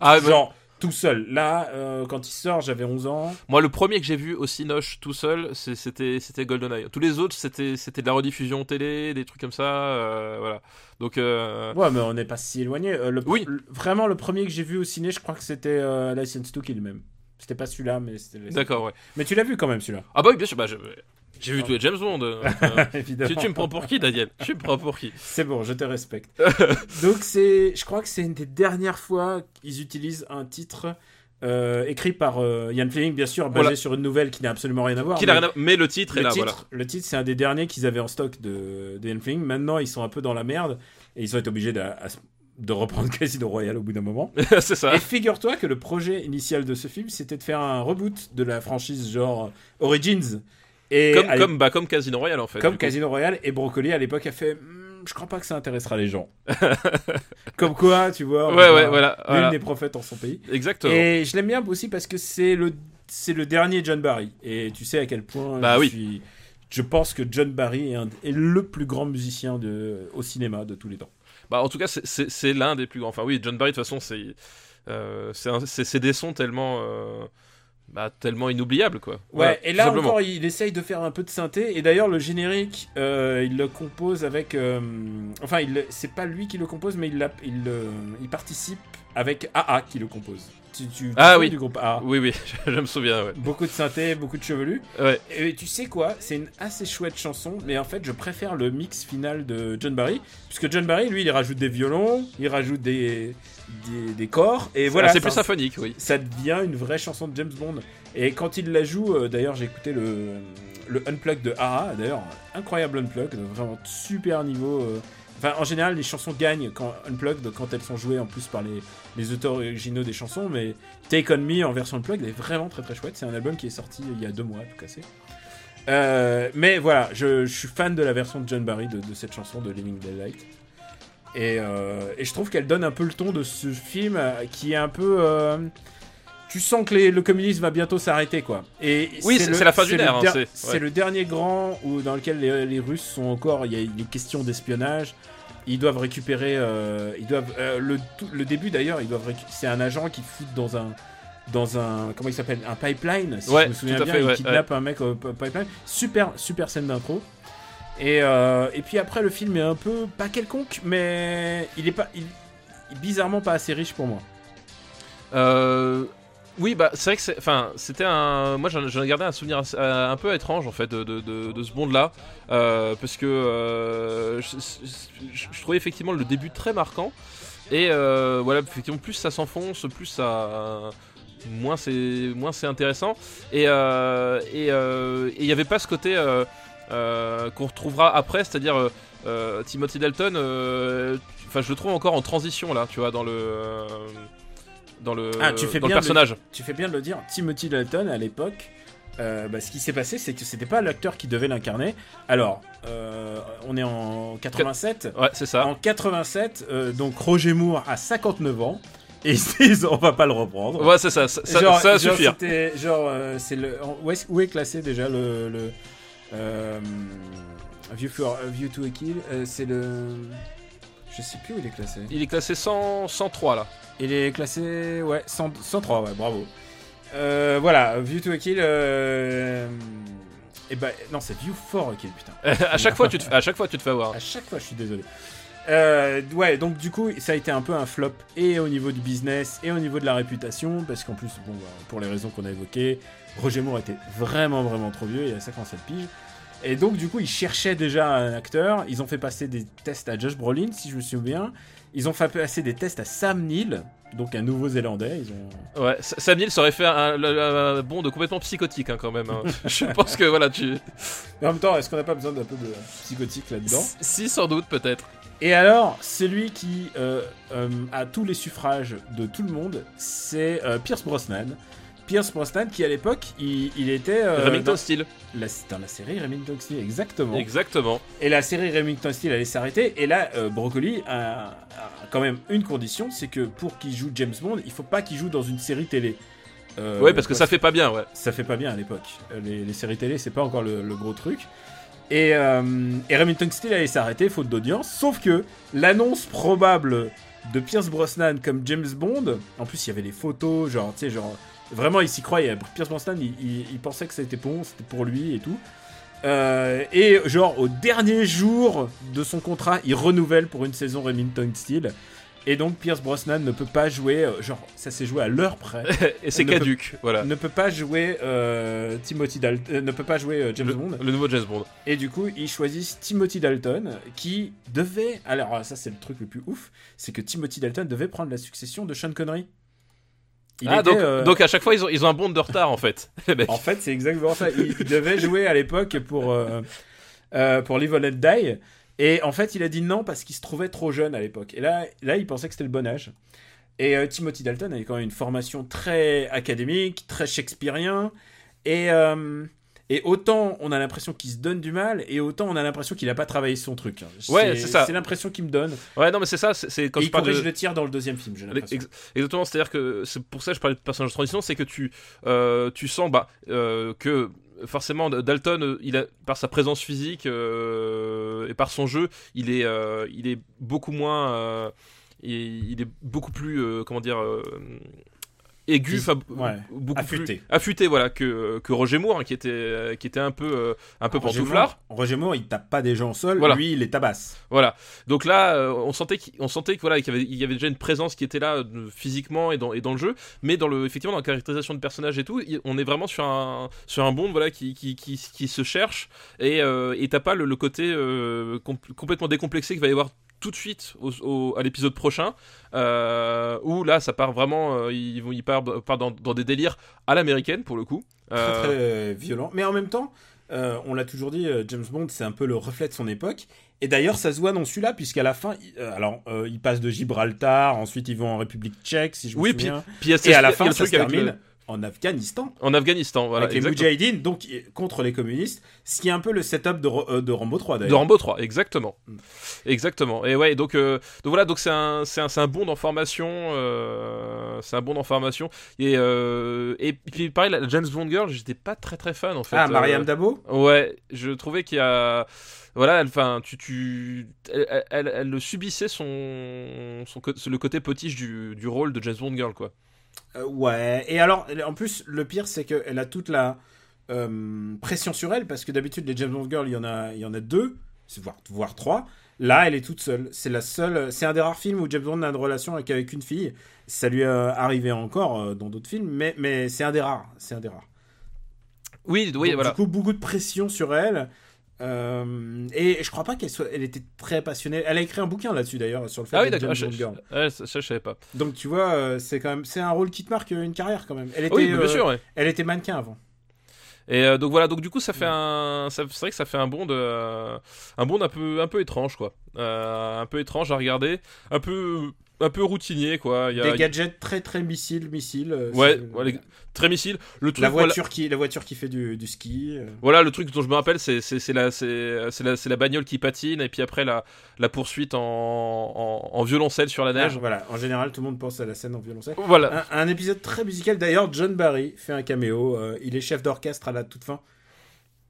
Ah, bah, Genre, tout seul. Là, euh, quand il sort, j'avais 11 ans. moi, le premier que j'ai vu au Cinoche tout seul, c'était c'était GoldenEye. Tous les autres, c'était c'était de la rediffusion télé, des trucs comme ça. euh, voilà. Donc. euh, Ouais, mais on n'est pas si éloigné. Le, Oui. le- vraiment, le premier que j'ai vu au ciné, je crois que c'était License to Kill même. C'était pas celui-là, mais c'était. D'accord, ouais. Mais tu l'as vu quand même, celui-là. Ah bah oui, bien sûr. Bah, je- j'ai vu tous les James Bond. euh, euh, Évidemment. tu, tu me prends pour qui, Daniel? Tu me prends pour qui? C'est bon, je te respecte. Donc c'est, je crois que c'est une des dernières fois qu'ils utilisent un titre euh, écrit par euh, Ian Fleming, bien sûr, basé Voilà. sur une nouvelle qui n'a absolument rien à voir. Qui mais rien à- Mais le titre est le, là, titre, le titre, c'est un des derniers qu'ils avaient en stock de, de Ian Fleming. Maintenant, ils sont un peu dans la merde et ils ont été obligés de, à- de reprendre Casino Royale au bout d'un moment. voilà. c'est ça. Et figure-toi que le projet initial de ce film, c'était de faire un reboot de la franchise genre Origins. Et Comme, à comme, bah, comme Casino Royale en fait. comme coup. Casino Royale et Brocoli à l'époque a fait Hmm, je crois pas que ça intéressera les gens comme quoi tu vois Ouais, ouais, voilà. nul voilà. n'est prophète en son pays Exactement. et je l'aime bien aussi parce que c'est le c'est le dernier John Barry et tu sais à quel point Bah je oui. suis je pense que John Barry est, un- est le plus grand musicien de, au cinéma de tous les temps. Bah, en tout cas, c'est- l'un des plus grands. Enfin, oui, John Barry, de toute façon, c'est euh, des sons tellement, euh, bah, tellement inoubliables, quoi. Ouais, et là encore, il essaye de faire un peu de synthé. Et d'ailleurs, le générique, euh, il le compose avec. euh, enfin, il c'est pas lui qui le compose, mais il, il, participe avec AA qui le compose. Tu, tu, tu Ah oui. du groupe AA. Oui, oui, je, je me souviens, ouais. Beaucoup de synthé, beaucoup de chevelus. Ouais. Et tu sais quoi C'est une assez chouette chanson, mais en fait, je préfère le mix final de John Barry. Puisque John Barry, lui, il rajoute des violons, il rajoute des, des, des corps. Et voilà. c'est plus ça- symphonique, oui. ça devient une vraie chanson de James Bond. Et quand il la joue, euh, d'ailleurs, j'ai écouté le, le Unplug de AA, d'ailleurs, incroyable Unplug, vraiment super niveau. euh. Enfin, en général, les chansons gagnent quand Unplugged quand elles sont jouées en plus par les, les auteurs originaux des chansons, mais Take On Me en version Unplugged est vraiment très très chouette. C'est un album qui est sorti il y a deux mois, tout cassé. Euh, mais voilà, je, je suis fan de la version de John Barry de, de cette chanson de Living Daylight. Et, euh, et je trouve qu'elle donne un peu le ton de ce film qui est un peu. euh, tu sens que les- le communisme va bientôt s'arrêter, quoi. Et Oui, c'est- la fin d'une le ère, hein, c'est- ouais. le dernier grand où, dans lequel les, les Russes sont encore. Il y a des questions d'espionnage. Ils doivent récupérer. euh, ils doivent le, début d'ailleurs. Ils doivent. récu- C'est un agent qui fout dans un dans un comment il s'appelle? Un pipeline. Si Ouais, je me souviens bien, fait, il ouais, kidnappe un mec au pipeline. Super super scène d'intro. Et, euh, et puis après le film est un peu pas quelconque, mais il est pas il, il bizarrement pas assez riche pour moi. Euh, oui, bah c'est vrai que enfin, c'était un, moi j'en ai gardé un souvenir euh, un peu étrange en fait de, de, de- ce Bond-là, euh, parce que je, trouvais effectivement le début très marquant, et voilà, effectivement plus ça s'enfonce, plus ça, moins c'est, moins c'est intéressant, et euh, et il n'y avait pas ce côté qu'on retrouvera après, c'est-à-dire euh, euh, Timothy Dalton, euh, enfin je le trouve encore en transition là, tu vois, dans le euh, dans le, Ah, tu fais dans le bien de- personnage. Tu fais bien de le dire. Timothy Dalton à l'époque. euh, bah, ce qui s'est passé, c'est que c'était pas l'acteur qui devait l'incarner. Alors, euh, on est en 87. Ouais, c'est ça. En 87, euh, donc Roger Moore a 59 ans. Et ils se disent, on va pas le reprendre. Ouais, c'est ça. Ça, genre, ça va genre, suffire. c'était- genre, euh, c'est le. Où est, où est classé déjà le. le, euh, View, for, View to a Kill, euh, c'est le. Je sais plus où il est classé. Il est classé 100, 103 là. Il est classé, ouais, 100 103, ouais, bravo. Euh, voilà, View to a Kill. Euh... Et bah, non, c'est View for a Kill, putain. à, chaque fois, tu te, à chaque fois, tu te fais avoir. À chaque fois, je suis désolé. Euh, ouais, donc du coup, ça a été un peu un flop et au niveau du business et au niveau de la réputation, parce qu'en plus, bon, bah, pour les raisons qu'on a évoquées, Roger Moore était vraiment, vraiment trop vieux, il a 57 piges. Et donc, du coup, ils cherchaient déjà un acteur. Ils ont fait passer des tests à Josh Brolin, si je me souviens. Ils ont fait passer des tests à Sam Neill, donc un nouveau-zélandais. Ils ont... Ouais, Sam Neill ça aurait fait un, un- un bond de complètement psychotique hein, quand même. hein. Je pense que voilà, tu. Mais en même temps, est-ce qu'on n'a pas besoin d'un peu de psychotique là-dedans? Si, sans doute, peut-être. Et alors, celui qui euh, euh, a tous les suffrages de tout le monde, c'est euh, Pierce Brosnan. Pierce Brosnan, qui à l'époque, il, il était Remington dans, la, dans la série Remington Steele, exactement. Exactement. Et la série Remington Steele allait s'arrêter. Et là, Broccoli a, a quand même une condition, c'est que pour qu'il joue James Bond, il faut pas qu'il joue dans une série télé. Ouais, parce que ça fait pas bien, ouais. ça fait pas bien à l'époque. Les, les séries télé, c'est pas encore le, le gros truc. Et, euh, et Remington Steele allait s'arrêter, faute d'audience. Sauf que l'annonce probable de Pierce Brosnan comme James Bond, en plus il y avait des photos, genre, tu sais, genre, vraiment il s'y croyait. Pierce Brosnan, il, pensait que c'était bon, c'était pour lui et tout. Euh, et genre, au dernier jour de son contrat, il renouvelle pour une saison Remington Steele. Et donc Pierce Brosnan ne peut pas jouer, euh, genre, ça s'est joué à l'heure près Et c'est peut- caduque, voilà. ne peut pas jouer euh, Timothy Dalton, euh, ne peut pas jouer James Le, Bond. le nouveau James Bond. Et du coup, ils choisissent Timothy Dalton, qui devait. Alors, ça, c'est le truc le plus ouf, c'est que Timothy Dalton devait prendre la succession de Sean Connery. Il ah, était, donc, euh, donc à chaque fois, ils ont, ils ont un bond de retard en fait. En fait, c'est exactement ça. Il, devait jouer à l'époque pour, euh, pour Live and Let Die. Et en fait, il a dit non parce qu'il se trouvait trop jeune à l'époque. Et là, là, il pensait que c'était le bon âge. Et euh, Timothy Dalton avait quand même une formation très académique, très shakespearien. Et, euh, et autant on a l'impression qu'il se donne du mal, et autant on a l'impression qu'il n'a pas travaillé son truc. Ouais, c'est ça. C'est l'impression qu'il me donne. Ouais, non, mais c'est ça, c'est- quand et je il parle de. le tir dans le deuxième film, j'ai l'impression. Ex- Exactement, c'est-à-dire que c'est pour ça que je parlais de personnage de transition, c'est que tu, euh, tu sens bah, que forcément Dalton, euh, il a, par sa présence physique euh, et par son jeu, il est, euh, beaucoup moins, il, est beaucoup plus, comment dire. Euh, aigu, ouais, beaucoup affûté. plus affûté, voilà, que, que Roger Moore, hein, qui était, qui était un peu, euh, un peu Roger pantouflard. Moore, Roger Moore, il tape pas des gens au sol, Voilà. lui, il les tabasse. Voilà. Donc là, euh, on sentait qu'il on sentait que voilà, qu'il y avait, il y avait déjà une présence qui était là euh, physiquement et dans, et dans le jeu, mais dans le effectivement dans la caractérisation de personnage et tout, on est vraiment sur un sur un Bond voilà qui qui, qui, qui se cherche et euh, et t'as pas le, le côté euh, com- complètement décomplexé qu'il va y avoir tout de suite au, au- à l'épisode prochain euh, où là ça part vraiment euh, ils vont ils partent part dans, dans des délires à l'américaine pour le coup Très, Euh, très violent. Mais en même temps, on l'a toujours dit, James Bond, c'est un peu le reflet de son époque. Et d'ailleurs, ça se voit dans celui-là, puisqu'à la fin, il, alors, euh, il passe de Gibraltar, ensuite ils vont en République tchèque, si je me Oui, souviens. puis Et à la fin, ça se avec le- termine en Afghanistan. en Afghanistan voilà avec les exactement. Moudjahidines, donc i- contre les communistes, ce qui est un peu le setup de, euh, de Rambo 3 De d'ailleurs. Rambo 3, exactement. Mm. Exactement. Et ouais, donc, euh, donc voilà, donc c'est un, c'est un, c'est un bond en formation. euh, c'est un bond en formation. Et, euh, et puis pareil, la James Bond Girl, j'étais pas très très fan en fait. Ah, Mariam Dabo? Ouais, je trouvais qu'il y a. Voilà, elle- enfin, tu, tu, elle, elle, elle- subissait son, son, le côté potiche du, du rôle de James Bond Girl, quoi. Euh, ouais, et alors, en plus, le pire, c'est qu'elle a toute la euh, pression sur elle, parce que d'habitude, les James Bond Girls, il y en a, il y en a deux, voire, voire trois. Là, elle est toute seule. C'est la seule. C'est un des rares films où James Bond a une relation avec, avec une fille. Ça lui est arrivé encore euh, dans d'autres films, mais, mais c'est un des rares. C'est un des rares. Oui, oui, Donc, voilà. Du coup, beaucoup de pression sur elle. Euh, et je crois pas qu'elle soit. Elle était très passionnée. Elle a écrit un bouquin là-dessus d'ailleurs sur le fait Ah oui, d'être d'accord. James je- Girl. ça, ça, je savais pas. Donc tu vois, euh, c'est quand même c'est un rôle qui te marque une carrière quand même. Elle était, Oui, bien euh, sûr, ouais. elle était mannequin avant. Et euh, donc voilà, donc du coup ça fait un, c'est vrai que ça fait un bond, de, un bond un peu, un peu étrange quoi, Euh, un peu étrange à regarder, un peu, un peu routinier quoi. Il y a, Des gadgets très très missiles, missiles. euh, Ouais, ouais, les- très missile. Le truc, La voilà, voiture qui, la voiture qui fait du, du ski. euh. voilà, le truc dont je me rappelle, c'est, la, c'est, la, la bagnole qui patine et puis après la, la poursuite en, en, en violoncelle sur la Ah, neige. voilà, en général, tout le monde pense à la scène en violoncelle. Voilà. Un, un épisode très musical. D'ailleurs, John Barry fait un caméo. euh, il est chef d'orchestre à la toute fin.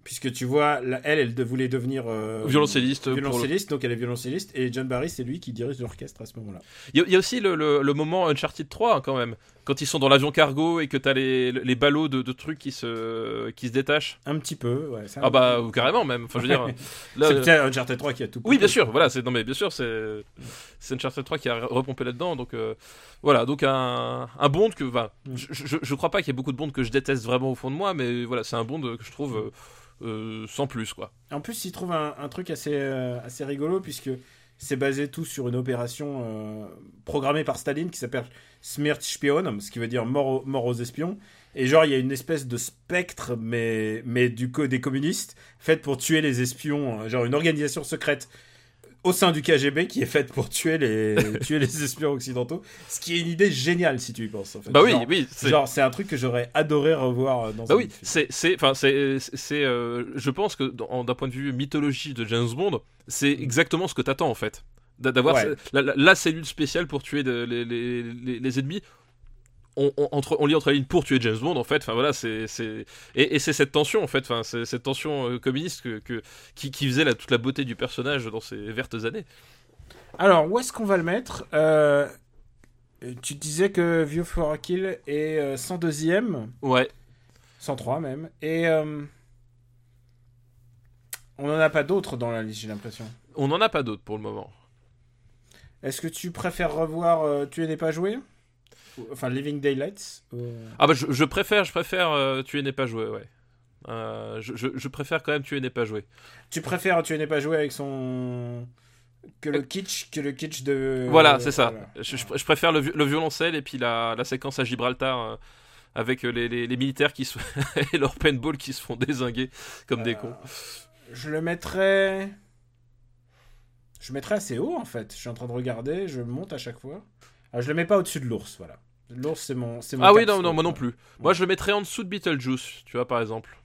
Puisque tu vois, la- elle, elle voulait devenir euh, Violoncelliste. le- violoncelliste, donc elle est violoncelliste, et John Barry, c'est lui qui dirige l'orchestre à ce moment-là. Il y, a- il y a aussi le, le- le moment Uncharted 3 hein, quand même. Quand ils sont dans l'avion cargo et que t'as les, les ballots de, de trucs qui se, qui se détachent. Un petit peu, ouais. ça- Ah bah ou carrément même. Enfin je veux dire. c'est euh, Uncharted 3 qui a tout. oui bien sûr. Voilà c'est non mais bien sûr c'est c'est Uncharted 3 qui a repompé là-dedans donc euh, voilà donc un, un Bond que Mm. je, je, je crois pas qu'il y ait beaucoup de Bond que je déteste vraiment au fond de moi mais voilà c'est un Bond que je trouve euh, sans plus quoi. En plus, il trouve un, truc assez, euh, assez rigolo, puisque c'est basé tout sur une opération euh, programmée par Staline qui s'appelle Smertspion, ce qui veut dire mort mort aux espions. Et genre, il y a une espèce de spectre, mais, mais du co des communistes, faite pour tuer les espions, genre une organisation secrète au sein du KGB qui est faite pour tuer les, tuer les espions occidentaux. Ce qui est une idée géniale, si tu y penses. En fait. Bah oui Genre- oui c'est Genre, c'est un truc que j'aurais adoré revoir euh, dans Bah un oui, film. c'est, c'est, enfin, c'est, c'est, euh, je pense que dans- d'un point de vue mythologie de James Bond, c'est exactement ce que t'attends en fait, D'a- d'avoir Ouais. la, la- la cellule spéciale pour tuer de- les, les, les, les ennemis. On, on, entre, on lit entre les lignes pour tuer James Bond en fait. Enfin voilà, c'est, et, et c'est cette tension en fait, enfin c'est cette tension euh, communiste que, que- qui, qui faisait la, toute la beauté du personnage dans ces vertes années. Alors, où est-ce qu'on va le mettre? Euh, Tu disais que View for a Kill est euh, 102e, Ouais. 103 même, et euh, on n'en a pas d'autres dans la liste, j'ai l'impression. On n'en a pas d'autres pour le moment. Est-ce que tu préfères revoir euh, Tu n'es pas joué? Ou- Enfin, Living Daylights ou- Ah bah je, je préfère, je préfère euh, tuer n'est pas joué, ouais. Euh, je, je, je préfère quand même tuer n'est pas joué. Tu préfères Tu n'es pas joué avec son. Que le kitsch, que le kitsch de. Voilà, c'est ça. voilà. Je, préfère le, le violoncelle et puis la, la séquence à Gibraltar euh, avec euh, les, les- les militaires qui se et leur paintball qui se font désinguer comme des Euh, cons. Je le mettrais. Je le mettrais assez haut en fait. Je suis en train de regarder, je monte à chaque fois. Alors, je le mets pas au-dessus de l'ours, voilà. L'ours, c'est mon, c'est mon. Ah oui, non, non, moi non plus. Moi, je le mettrais en dessous de Beetlejuice, tu vois, par exemple.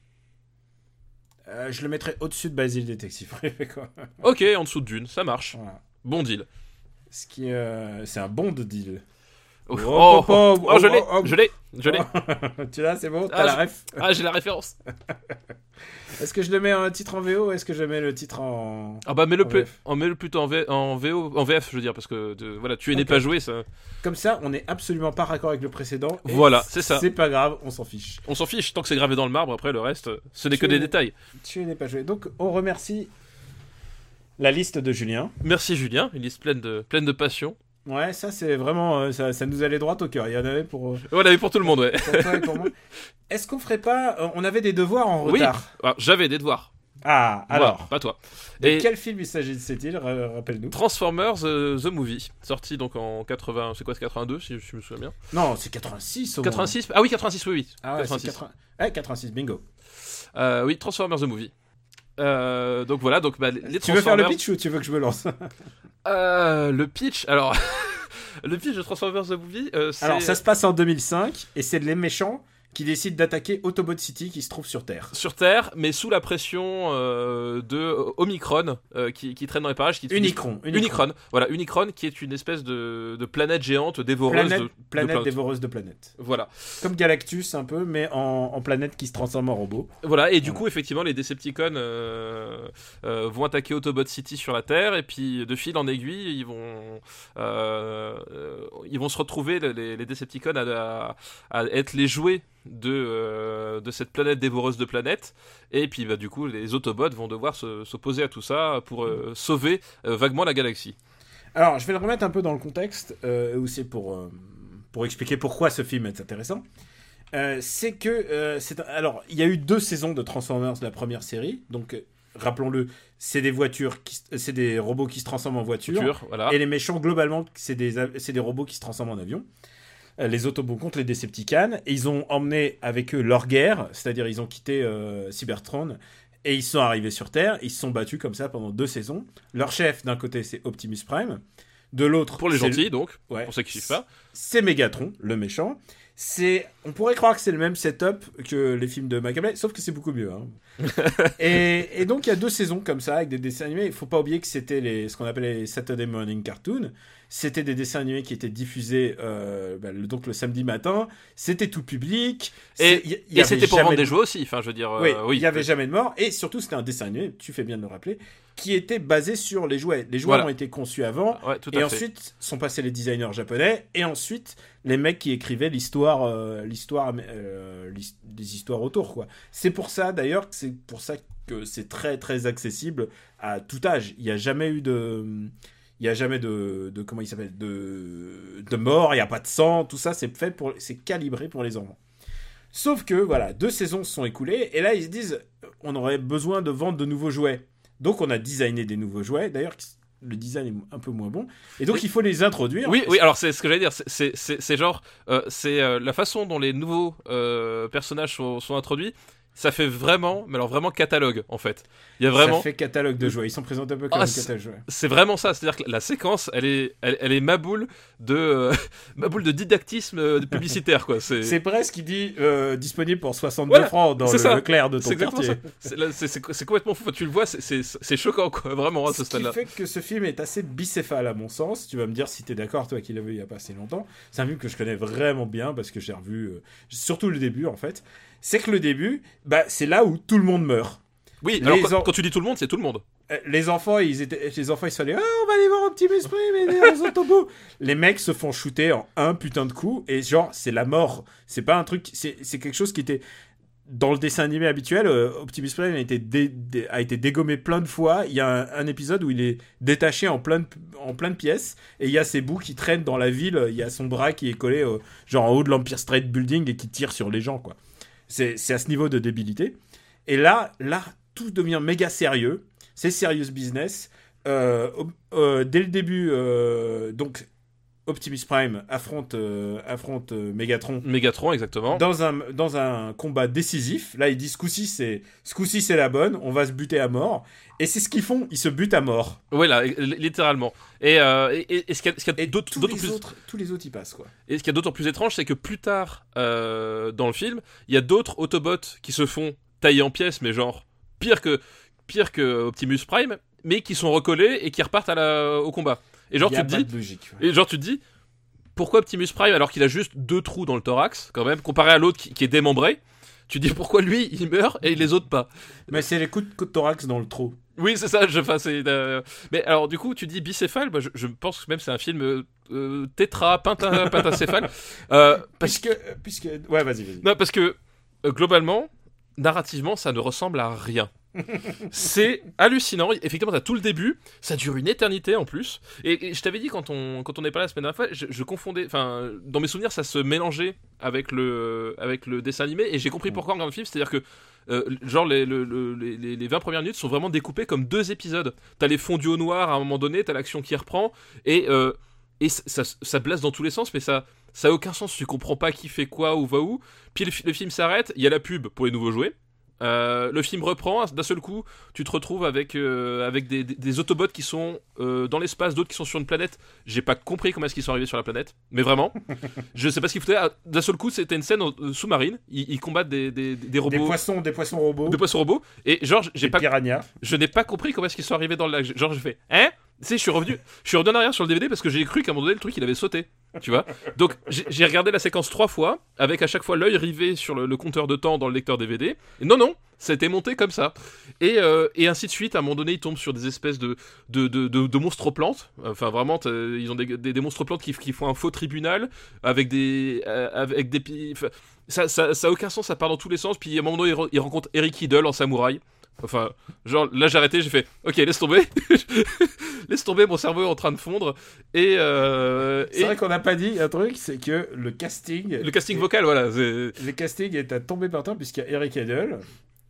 Euh, je le mettrais au-dessus de Basile Détective Privé, quoi. Ok, en dessous de Dune, ça marche. Voilà. Bon deal. Ce qui euh, c'est un bon de deal. Oh, Oh, oh, oh, oh, oh, je l'ai, je l'ai, je l'ai. tu l'as, c'est bon T'as Ah, la ref Ah, j'ai la référence. Est-ce que je le mets en titre en VO ou est-ce que je mets le titre en. Ah bah mets-le VF. en mets-le plutôt en, V- en VO, en VF, je veux dire, parce que de- voilà, tu n'es Ok. pas joué, ça. Comme ça, on n'est absolument pas raccord avec le précédent. Voilà, c'est ça. C'est pas grave, on s'en fiche. On s'en fiche, tant que c'est gravé dans le marbre, après le reste, ce n'est que des es- détails. Tu n'es pas joué. Donc, on remercie la liste de Julien. Merci Julien, une liste pleine de, pleine de passion. Ouais, ça c'est vraiment, euh, ça, ça nous allait droit au cœur. Il y en avait pour, euh, Voilà, mais pour tout le monde, ouais. pour toi et pour moi. Est-ce qu'on ferait pas, euh, on avait des devoirs en Oui. retard. Alors, j'avais des devoirs. Ah, alors, pas toi. de Et quel film il s'agit-il Ra- Rappelle-nous. Transformers euh, The Movie, sorti donc en 80, c'est quoi, c'est 82 si je me souviens bien. Non, c'est 86 au moins. 86 Ah oui, 86, oui, oui. Ah ouais, c'est 86. 80... ouais, 86, bingo. Euh, oui, Transformers The Movie. Euh, donc voilà, donc bah, les Tu veux faire le pitch ou tu veux que je me lance Euh, Le pitch, alors. le pitch de Transformers The Movie, euh. Alors, ça se passe en 2005 et c'est les méchants qui décident d'attaquer Autobot City qui se trouve sur Terre. Sur Terre, mais sous la pression euh, de Omicron euh, qui, qui traîne dans les parages. Qui Unicron. Unicron. voilà, Unicron qui est une espèce de, de planète géante dévoreuse Planète, de, planète de- dévoreuse de planètes. Voilà. Comme Galactus un peu, mais en, en planète qui se transforme en robot. Voilà, et du Voilà. coup, effectivement, les Decepticons euh, euh, vont attaquer Autobot City sur la Terre, et puis de fil en aiguille, ils vont, euh, ils vont se retrouver, les, les Decepticons, à, à- à être les jouets de, euh, de cette planète dévoreuse de planètes, et puis bah, du coup, les Autobots vont devoir se- s'opposer à tout ça pour euh, sauver euh, vaguement la galaxie. Alors, je vais le remettre un peu dans le contexte, aussi pour, pour expliquer pourquoi ce film est intéressant. C'est que, c'est alors, il y a eu deux saisons de Transformers, la première série. Donc, rappelons-le, c'est des voitures, qui, c'est des robots qui se transforment en voitures. Voilà. Et les méchants, globalement, c'est des, av- des robots qui se transforment en avion. Euh, Les Autobots contre les Decepticons. Et ils ont emmené avec eux leur guerre, c'est-à-dire ils ont quitté euh, Cybertron et ils sont arrivés sur Terre. Ils se sont battus comme ça pendant deux saisons. Leur chef, d'un côté, c'est Optimus Prime. De l'autre, Pour les gentils, donc, ouais, pour ceux qui suivent pas. c'est Megatron, le méchant. c'est, on pourrait croire que c'est le même setup que les films de Michael Bay, sauf que c'est beaucoup mieux. hein. et, et donc il y a deux saisons comme ça avec des dessins animés. Il faut pas oublier que c'était les, ce qu'on appelle les Saturday Morning Cartoons. C'était des dessins animés qui étaient diffusés euh, bah, le- donc le samedi matin. C'était tout public. Et, y- y c'était pour vendre de- des jeux aussi. Enfin, je veux dire. euh, oui, oui, il y avait jamais de mort. Et surtout, c'était un dessin animé, tu fais bien de le rappeler, qui était basé sur les jouets. Les jouets Voilà. ont été conçus avant. Ouais, tout à Et fait. ensuite sont passés les designers japonais et ensuite les mecs qui écrivaient l'histoire, euh, l'histoire, l'his- des histoires autour quoi. C'est pour ça d'ailleurs que c'est pour ça que c'est très très accessible à tout âge. Il n'y a jamais eu de, il y a jamais de, de comment il s'appelle, de, de mort. Il n'y a pas de sang. Tout ça c'est fait pour, c'est calibré pour les enfants. Sauf que voilà, deux saisons se sont écoulées et là ils se disent, on aurait besoin de vendre de nouveaux jouets. Donc on a designé des nouveaux jouets. D'ailleurs le design est un peu moins bon. Et donc Oui. il faut les introduire. Oui, oui, alors c'est ce que j'allais dire. c'est genre, euh, c'est euh, la façon dont les nouveaux euh, personnages sont, sont introduits. Ça fait vraiment, mais alors vraiment catalogue en fait. Il y a vraiment, Ça fait catalogue de jouets. Ils sont présentés un peu comme Ah, catalogue de c'est vraiment ça. C'est-à-dire que la séquence, elle est, elle, elle est ma boule de, euh, ma boule de didactisme euh, publicitaire quoi. C'est presque qui dit euh, disponible pour 62 Voilà, francs dans le ça. Leclerc de ton quartier. C'est complètement fou. Tu le vois, c'est- choquant quoi, vraiment à ce Ce qui stade-là. fait que ce film est assez bicéphale à mon sens. Tu vas me dire si t'es d'accord, toi qui l'as vu il y a pas assez longtemps. C'est un film que je connais vraiment bien parce que j'ai revu surtout le début en fait. C'est que le début, bah, c'est là où tout le monde meurt. Oui, Les alors quand, en- quand tu dis tout le monde, c'est tout le monde. Euh, Les enfants, ils étaient, les enfants, ils se faisaient, ah, on va aller voir Optimus Prime et les Autobots. Les mecs se font shooter en un putain de coup et genre, c'est la mort. C'est pas un truc, c'est, quelque chose qui était dans le dessin animé habituel. euh, Optimus Prime a été, dé- dé- a été dégommé plein de fois. Il y a un, un épisode où il est détaché en plein de, en plein de pièces et il y a ses bouts qui traînent dans la ville. Il y a son bras qui est collé, euh, genre en haut de l'Empire State Building et qui tire sur les gens, quoi. C'est, à ce niveau de débilité. Et là, là, tout devient méga sérieux. C'est serious business. Euh, euh, dès le début, euh, donc Optimus Prime affronte, euh, affronte euh, Megatron Megatron, exactement. dans un, dans un combat décisif. Là, ils disent ce coup-ci, c'est ce la bonne. On va se buter à mort. Et c'est ce qu'ils font. Ils se butent à mort. Oui, là, li- littéralement. Et, euh, et, et- et ce qu'il y a, y tous d'autant plus, autres, tous les autres, ils passent quoi. et ce qu'il y a d'autant plus étrange, c'est que plus tard dans le film, il y a d'autres Autobots qui se font tailler en pièces, mais genre pire que pire que Optimus Prime, mais qui sont recollés et qui repartent à la, au combat. Et genre Il y a tu te dis, de logique. ouais. et genre tu te dis, pourquoi Optimus Prime alors qu'il a juste deux trous dans le thorax quand même, comparé à l'autre qui, qui est démembré. Tu te dis pourquoi lui il meurt et les autres pas. Mais c'est les coups de, coups de thorax dans le trou. Oui, c'est ça. Je, enfin, c'est, euh, Mais alors, du coup, tu dis bicéphale. Je, je pense que même c'est un film euh, euh, tétra, penta, pentacéphale. Euh, parce Puisque, euh, puisque, ouais, vas-y, vas-y. Non, parce que euh, globalement, narrativement, ça ne ressemble à rien. C'est hallucinant. Effectivement, t'as tout le début. Ça dure une éternité en plus. Et, et je t'avais dit quand on quand on est pas là la semaine dernière fois, je, je confondais. Enfin, dans mes souvenirs, ça se mélangeait avec le avec le dessin animé. Et j'ai compris pourquoi dans le film. C'est-à-dire que euh, genre les, le- le- les, les- les 20 premières minutes sont vraiment découpées comme deux épisodes. T'as les fondus au noir à un moment donné, t'as l'action qui reprend et euh, et ça, ça, dans tous les sens, mais ça ça a aucun sens. Tu comprends pas qui fait quoi ou va où. Puis le film s'arrête, il y a la pub pour les nouveaux jouets. Euh, le film reprend, d'un seul coup, tu te retrouves avec, euh, avec des, des- des Autobots qui sont euh, dans l'espace, d'autres qui sont sur une planète. J'ai pas compris comment est-ce qu'ils sont arrivés sur la planète, mais vraiment. je sais pas ce qu'ils foutaient. Ah, D'un seul coup, c'était une scène sous-marine. Ils, ils combattent des, des, des Des robots, poissons, des poissons robots. des poissons robots. Et genre, j'ai pas, piranhas. je n'ai pas compris comment est-ce qu'ils sont arrivés dans le lac. Genre, je fais, hein? Sais, je suis revenu, je suis revenu en arrière sur le DVD parce que j'ai cru qu'à un moment donné, le truc, il avait sauté. Tu vois Donc, j'ai regardé la séquence trois fois, avec à chaque fois l'œil rivé sur le, compteur de temps dans le lecteur DVD. Non, non, été monté comme ça. Et, euh, et ainsi de suite, à un moment donné, ils tombent sur des espèces de, de, de, monstres plantes. Enfin, vraiment, ils ont des, des, des monstres plantes qui, font un faux tribunal, avec des. euh, avec des ça, ça, a aucun sens, ça part dans tous les sens. Puis à un moment donné, ils, re- rencontrent Eric Idle en samouraï. Enfin, genre là j'ai arrêté, j'ai fait ok, laisse tomber, laisse tomber, mon cerveau est en train de fondre. Et, euh, C'est et vrai qu'on n'a pas dit un truc, c'est que le casting. le casting vocal, voilà. Le casting est à tomber par terre puisqu'il y a Eric Idle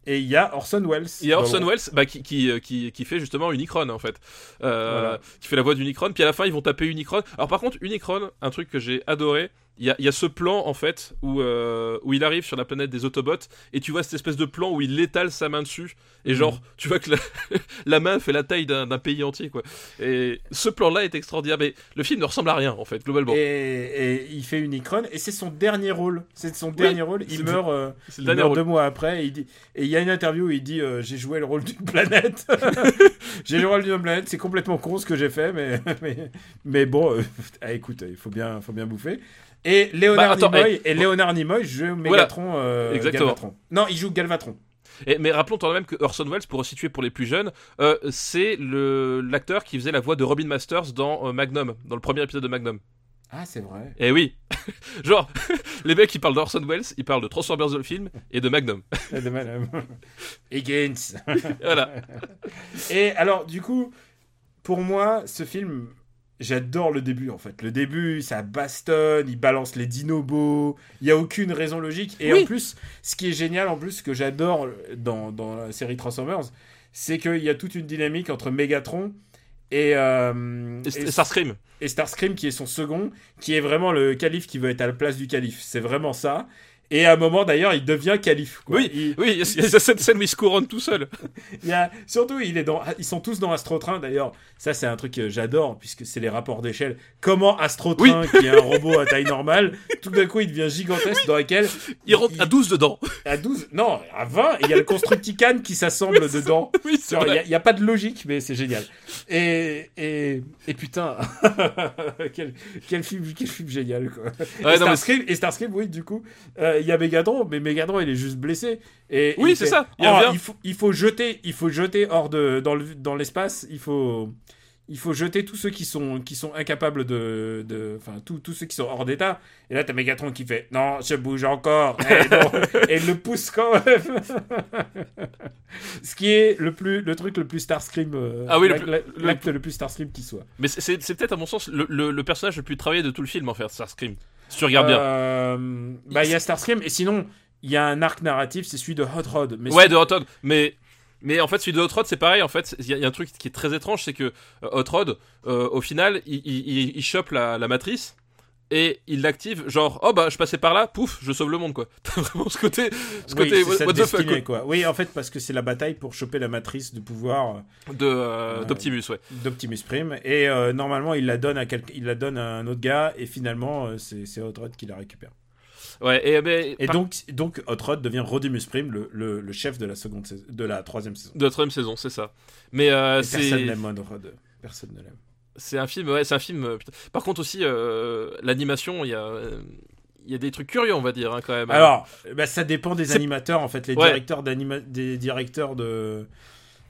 et il y a Orson Welles. Il y a Orson le- Welles bah, qui, qui, euh, qui, qui fait justement Unicron en fait. Euh, Voilà. Qui fait la voix d'Unicron. Puis à la fin, ils vont taper Unicron. Alors par contre, Unicron, un truc que j'ai adoré, il y a, il y a ce plan en fait où, euh, où il arrive sur la planète des Autobots et tu vois cette espèce de plan où il étale sa main dessus et genre Mhm. tu vois que la, la main fait la taille d'un pays entier quoi. Et ce plan-là est extraordinaire mais le film ne ressemble à rien en fait globalement. Et, et il fait une Icron et c'est son dernier rôle. C'est son dernier rôle. Il meurt, euh, il meurt rôle. deux mois après. Et il dit- et il y a une interview où il dit euh, J'ai joué le rôle d'une planète. j'ai joué le rôle d'une planète. C'est complètement con ce que j'ai fait, mais, mais, mais bon, ah, écoute, il faut bien, faut bien bouffer. Et Léonard Bah, attends, Nimoy, et Léonard Nimoy joue Megatron. euh, Exactement. Galvatron. Non, il joue Galvatron. Et- mais rappelons de même que Orson Welles, pour resituer pour les plus jeunes, euh, c'est l'acteur qui faisait la voix de Robin Masters dans euh, Magnum, dans le premier épisode de Magnum. Ah, c'est vrai. Et oui, genre les mecs qui parlent d'Orson Welles, ils parlent de Transformers le film et de Magnum. De madame. Higgins. voilà. Et alors, du coup, pour moi, ce film, j'adore le début en fait. Le début, ça bastonne, il balance les dinobos, il n'y a aucune raison logique. Et Oui. en plus, ce qui est génial, en plus, ce que j'adore dans, dans la série Transformers, c'est qu'il y a toute une dynamique entre Megatron et, euh, Et, et- et Starscream. et Starscream qui est son second, qui est vraiment le calife qui veut être à la place du calife. C'est vraiment ça. Et à un moment d'ailleurs, il devient calife. quoi. Oui, Il- oui, il y a cette scène où il se couronne tout seul. il y a, surtout, il est dans, ils sont tous dans Astrotrain d'ailleurs. Ça, c'est un truc que j'adore puisque c'est les rapports d'échelle. Comment Astrotrain, qui est un robot à taille normale, tout d'un coup, il devient gigantesque dans lequel Il rentre à 12 dedans. à 12, non, à 20, et il y a le Constructican qui s'assemble dedans. Oui, Genre, Il n'y a, pas de logique, mais c'est génial. Et, et, et putain, quel, quel, film, quel film génial, quoi. Ouais, et, non, mais Starscream, et Starscream, oui, du coup, euh, il y a Megatron, mais Megatron, il est juste blessé. Et Oui, c'est ça, il Oh, il, faut, il faut jeter, il faut jeter hors de, dans le- dans l'espace, il faut. Il faut jeter tous ceux qui sont, qui sont incapables de. de- Enfin, tous, tous ceux qui sont hors d'état. Et là, t'as Megatron qui fait Non, je bouge encore. Et, non. Et il le pousse quand même. Ce qui est le, plus, le truc le plus Starscream. euh, Ah oui, le l'ac- plus- l'ac- le- l'acte le plus Starscream qui soit. Mais c'est peut-être à mon sens le, le- le personnage le plus travaillé de tout le film en fait, Starscream. Si tu regardes bien. Euh, bah, il y a Starscream. Et sinon, il y a un arc narratif, c'est celui de Hot Rod. Mais Ouais, de Hot Rod. Mais, mais en fait, celui de Hot Rod, c'est pareil. En fait, il y, a- il y a un truc qui est très étrange, c'est que euh, Hot Rod, euh, au final, il- il chope la, la matrice et il l'active. Genre, oh bah, je passais par là, pouf, je sauve le monde, quoi. T'as vraiment ce côté, ce Oui, côté c'est what, what the fuck, destinée, quoi. Oui, en fait, parce que c'est la bataille pour choper la matrice de pouvoir euh, quoi, de, euh, Ouais. d'Optimus, ouais. d'Optimus Prime. Et euh, normalement, il la donne à quel... il la donne à un autre gars. Et finalement, euh, c'est c'est Hot Rod qui la récupère. Ouais, et, mais, Et par- donc, donc Hot Rod devient Rodimus Prime, le, le, le chef de la seconde de la troisième saison. de la troisième saison, c'est ça. Mais euh, Et personne c'est. n'aime Hot Rod. Personne ne l'aime. C'est un film, ouais, c'est un film. euh, putain. Par contre aussi, euh, l'animation, il y a, euh, il y a des trucs curieux, on va dire, hein, quand même. Alors, bah, ça dépend des animateurs en fait. Les Ouais. directeurs des directeurs de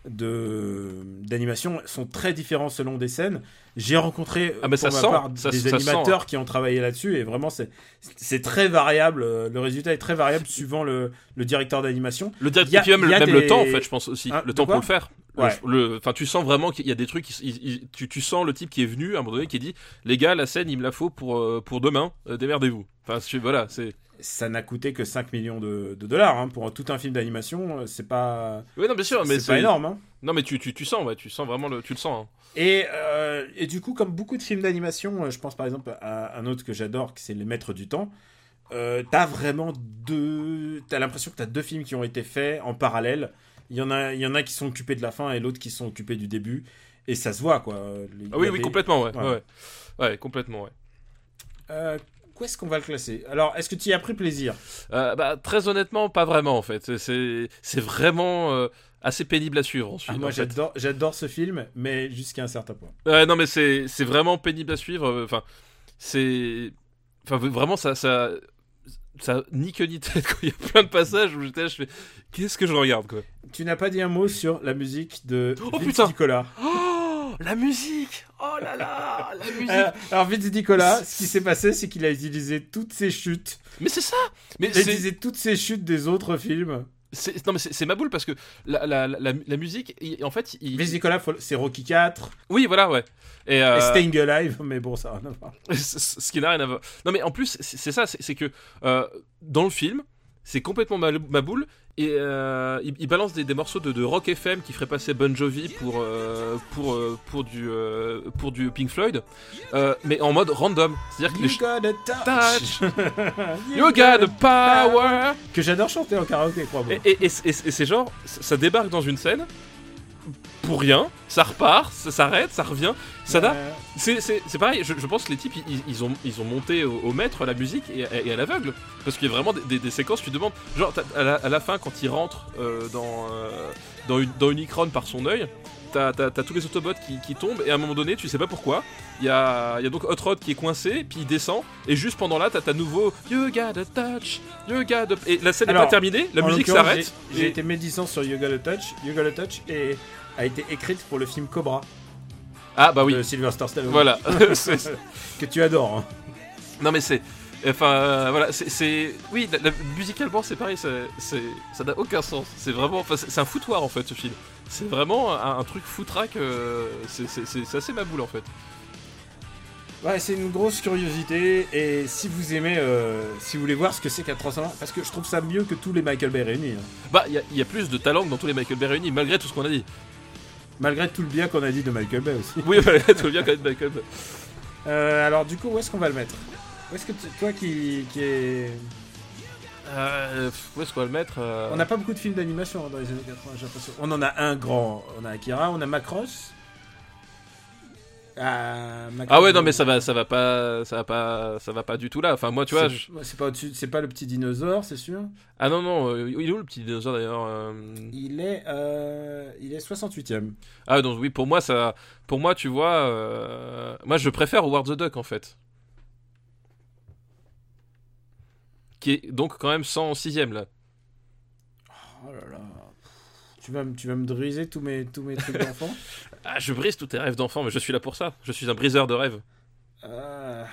d'animation sont très différents selon des scènes. J'ai rencontré Ah, pour ma sent, part ça- des ça sent, animateurs qui ont travaillé là-dessus et vraiment c'est c'est très variable. euh, Le résultat est très variable suivant le, le directeur d'animation. le direct, il y a- et puis même, même des- le temps, en fait, je pense aussi, Hein, le temps pour le faire. Le- Ouais. Le, enfin, tu sens vraiment qu'il y a des trucs. il- il- il- tu, tu sens le type qui est venu à un moment donné qui dit, les gars, la scène, il me la faut pour euh, pour demain. euh, démerdez-vous. Enfin, voilà, c'est. Ça n'a coûté que 5 millions de, de dollars hein, pour tout un film d'animation. euh, C'est pas Oui, non, bien sûr, mais c'est pas énorme. Hein. Non, mais tu, tu, tu sens, ouais, tu sens vraiment le, tu le sens. hein. Et, euh, et du coup, comme beaucoup de films d'animation, euh, je pense par exemple à un autre que j'adore, qui c'est Les Maîtres du Temps. Euh, t'as vraiment deux. T'as l'impression que t'as deux films qui ont été faits en parallèle. Il y en a, il y en a qui sont occupés de la fin et l'autre qui sont occupés du début. Et ça se voit, quoi. Ah oui, oui, complètement, ouais, Ouais. ouais, ouais, complètement, ouais. Euh, où est-ce qu'on va le classer? Alors, est-ce que tu y as pris plaisir? Euh, bah, très honnêtement, pas vraiment en fait. C'est- vraiment euh, assez pénible à suivre ensuite. Ah, Moi, en j'adore, j'adore ce film, mais jusqu'à un certain point. Ouais, non, mais c'est vraiment pénible à suivre. euh, Enfin, c'est. Enfin, vraiment, ça. ça... Ça ni queue ni tête, quoi. Il y a plein de passages où j'étais je fais qu'est-ce que je regarde quoi? Tu n'as pas dit un mot sur la musique de Oh, Vince putain Nicolas. Oh, la musique Oh là là, la musique Euh, alors, Vince Nicolas, ce qui s'est passé, c'est qu'il a utilisé toutes ses chutes. Mais c'est ça Mais Il a utilisé toutes ses chutes des autres films. non mais c'est ma boule parce que la, la, la, la musique, il- en fait, il... Vince Nicolas, c'est Rocky 4, oui voilà ouais. Et, euh, et Staying Alive, mais bon, ça n'a rien à voir. ce qui n'a rien à voir. Non mais en plus c'est ça, c'est c'est que euh, dans le film, c'est complètement ma, ma boule Et euh, il, il balance des, des morceaux de, de rock FM qui ferait passer Bon Jovi pour, euh, pour, euh, pour, du, euh, pour du Pink Floyd, euh, mais en mode random. C'est-à-dire que You got a touch. You got power! Que j'adore chanter en karaoké, crois-moi. Et, et- et- c'est genre, ça débarque dans une scène, pour rien, ça repart, ça s'arrête, ça revient. Ça n'a- Euh, C'est, c'est, c'est pareil, je, je pense que les types ils, ils ont, ils ont monté au, au maître la musique et, et à l'aveugle. Parce qu'il y a vraiment des, des- des séquences, tu te demandes, genre à la, à la fin quand il rentre euh, dans, euh, dans, une, dans une icône par son œil, t'as, tous les Autobots qui, qui tombent et à un moment donné, tu sais pas pourquoi, il y a, y a donc Hot Rod qui est coincé, puis il descend, et juste pendant là, t'as ta nouveau You got a touch, you got a... Et la scène n'est pas terminée, la musique s'arrête. J'ai et- été médisant sur You Got a Touch. You Got a Touch et a été écrite pour le film Cobra Ah bah oui, de Sylvester Stallone. voilà. Que tu adores. hein. Non mais c'est, enfin euh, voilà, c'est, oui, la, la- musicalement c'est pareil, c'est, ça n'a aucun sens. C'est vraiment, enfin, c'est, un foutoir en fait ce film. C'est vraiment un, un truc foutraque. euh, c'est, assez ma boule en fait. Ouais, c'est une grosse curiosité. Et si vous aimez, euh, si vous voulez voir ce que c'est qu'un Transformer, parce que je trouve ça mieux que tous les Michael Bay réunis. hein. Bah il y, y a plus de talent que dans tous les Michael Bay réunis, malgré tout ce qu'on a dit. Malgré tout le bien qu'on a dit de Michael Bay aussi. Oui, malgré tout le bien quand même Michael Bay. Euh, alors, du coup, où est-ce qu'on va le mettre? Où est-ce que tu- toi qui, qui est. Euh, où est-ce qu'on va le mettre euh, On n'a pas beaucoup de films d'animation hein, dans les années 80, j'ai l'impression. On en a un grand. On a Akira, on a Macross. Ah, Ah ouais non mais ça va, ça va pas, ça va pas, ça va pas du tout là. Enfin moi tu vois, C'est je- ouais, c'est pas au-dessus, c'est pas le petit dinosaure, c'est sûr? ah non non, euh, il est où le petit dinosaure d'ailleurs euh? Il est, euh, il est 68ème. Ah donc oui, pour moi ça, pour moi tu vois, moi je préfère Howard the Duck en fait, qui est donc quand même 106ème là. Oh là là. Tu vas, me- tu vas me driser tous mes, tous mes trucs d'enfant Ah je brise tous tes rêves d'enfant, mais je suis là pour ça. Je suis un briseur de rêves. Euh,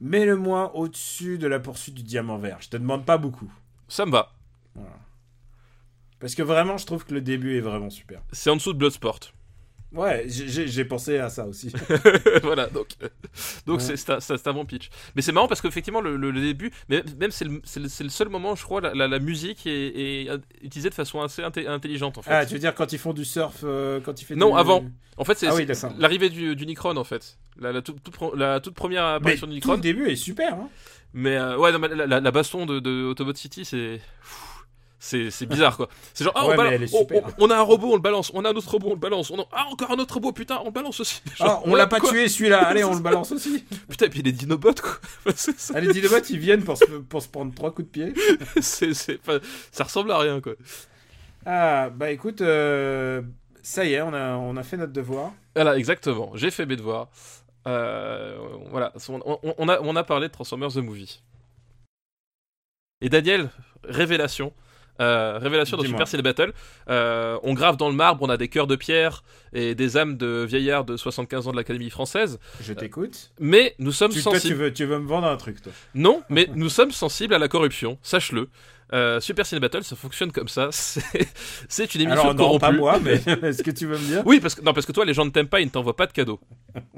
Mets-le-moi au-dessus de la poursuite du diamant vert. Je te demande pas beaucoup. Ça me va. Parce que vraiment, je trouve que le début est vraiment super. C'est en dessous de Bloodsport. Ouais, j'ai- pensé à ça aussi. voilà donc, euh, donc Ouais. c'est un, bon pitch. Mais c'est marrant parce qu'effectivement le, le- le début, mais même c'est le, seul moment je crois la, la, la musique est, est utilisée de façon assez inté- intelligente en fait. ah, tu veux dire quand ils font du surf, euh, quand il fait Non, du- avant. En fait c'est Ah oui, l'arrivée du, du Nicron en fait. La, la, toute, première Mais apparition du tout Nicron. le début est super. Hein. Mais euh, ouais, non, mais la baston de, de Autobot City, c'est. C'est bizarre quoi. C'est genre, ah, Ouais, on, balance- on- super. on- on a un robot, on le balance. On a un autre robot, on le balance. On a- Ah, encore un autre robot, putain, on le balance aussi. Genre, Ah, on l'a pas quoi tué celui-là. Allez, on le balance aussi. Putain, et puis les Dinobots quoi. Allez, Dinobots, ils viennent pour se, pour se prendre trois coups de pied. c'est- ça ressemble à rien quoi. Ah, bah écoute, euh, ça y est, on a, on a fait notre devoir. Voilà, exactement. J'ai fait mes devoirs. Euh, voilà, on a, on a parlé de Transformers the Movie. Et Daniel, révélation. Euh, révélation dans Dis-moi. Super Cell Battle. Euh, on grave dans le marbre, on a des cœurs de pierre et des âmes de vieillards de 75 ans de l'Académie française. Je t'écoute. Mais nous sommes Tu, toi, sensibles. tu veux, tu veux me vendre un truc, toi. Non, mais nous sommes sensibles à la corruption, sache-le. Euh, Super Cine Battle, ça fonctionne comme ça. C'est une émission Alors, non, corrompue. pas moi, mais est-ce que tu veux me dire? Oui, parce que non, parce que toi, les gens ne t'aiment pas, ils ne t'envoient pas de cadeaux.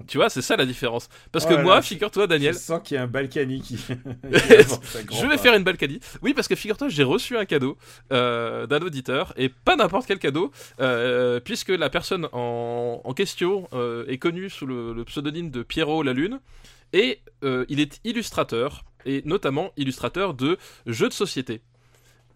tu vois, c'est ça la différence. Parce Oh que là moi, figure-toi, Daniel, Je sens qu'il y a un Balkany qui. je vais faire une Balkany. Oui, parce que figure-toi, j'ai reçu un cadeau euh, d'un auditeur, et pas n'importe quel cadeau, euh, puisque la personne en, en question est connue sous le, le pseudonyme de Pierrot la Lune, et il est illustrateur, et notamment illustrateur de jeux de société.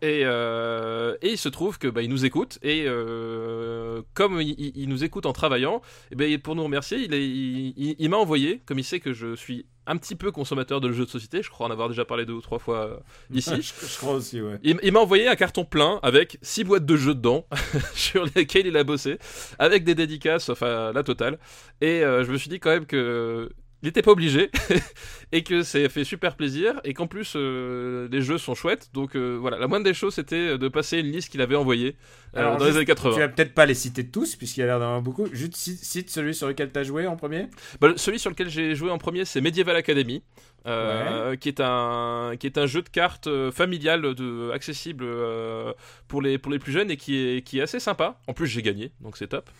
Et, euh, et il se trouve que bah, il nous écoute et euh, comme il, nous écoute en travaillant, et ben pour nous remercier, il, m'a envoyé, comme il sait que je suis un petit peu consommateur de jeux de société, je crois en avoir déjà parlé deux ou trois fois euh, ici. je, je crois aussi, ouais. Il, il m'a envoyé un carton plein avec six boîtes de jeux dedans, sur lesquelles il a bossé, avec des dédicaces, enfin la totale. Et euh, je me suis dit quand même que il n'était pas obligé et que ça fait super plaisir et qu'en plus euh, les jeux sont chouettes. Donc euh, voilà, la moindre des choses c'était de passer une liste qu'il avait envoyée euh, Alors, dans les années 80. Tu vas peut-être pas les citer tous, puisqu'il y a l'air d'en avoir beaucoup. Juste cite, cite celui sur lequel tu as joué en premier. Bah, celui sur lequel j'ai joué en premier, c'est Medieval Academy, euh, qui est un qui est un jeu de cartes euh, familial de accessible euh, pour les pour les plus jeunes et qui est qui est assez sympa. En plus, j'ai gagné, donc c'est top.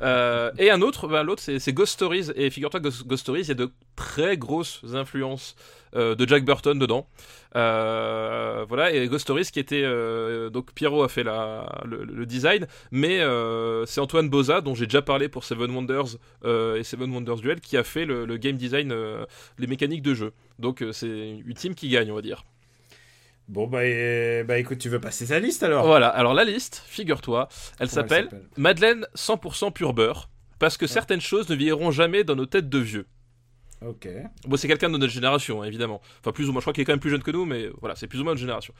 Euh, et un autre, bah, l'autre c'est Ghost Stories et figure-toi Ghost Ghost Stories, il y a de très grosses influences euh, de Jack Burton dedans. Euh, voilà, et Ghost Stories qui était. euh, donc Pierrot a fait la, le, le design, mais c'est Antoine Boza, dont j'ai déjà parlé pour Seven Wonders et Seven Wonders Duel, qui a fait le, le game design, les mécaniques de jeu. Donc c'est une team qui gagne, on va dire. Bon, bah, euh, bah écoute, tu veux passer sa liste alors? Voilà, alors la liste, figure-toi, elle s'appelle Madeleine 100% pur beurre, parce que certaines choses ne vieilliront jamais dans nos têtes de vieux. Ok. Bon, c'est quelqu'un de notre génération, hein, évidemment. Enfin, plus ou moins, je crois qu'il est quand même plus jeune que nous, mais voilà, c'est plus ou moins notre génération.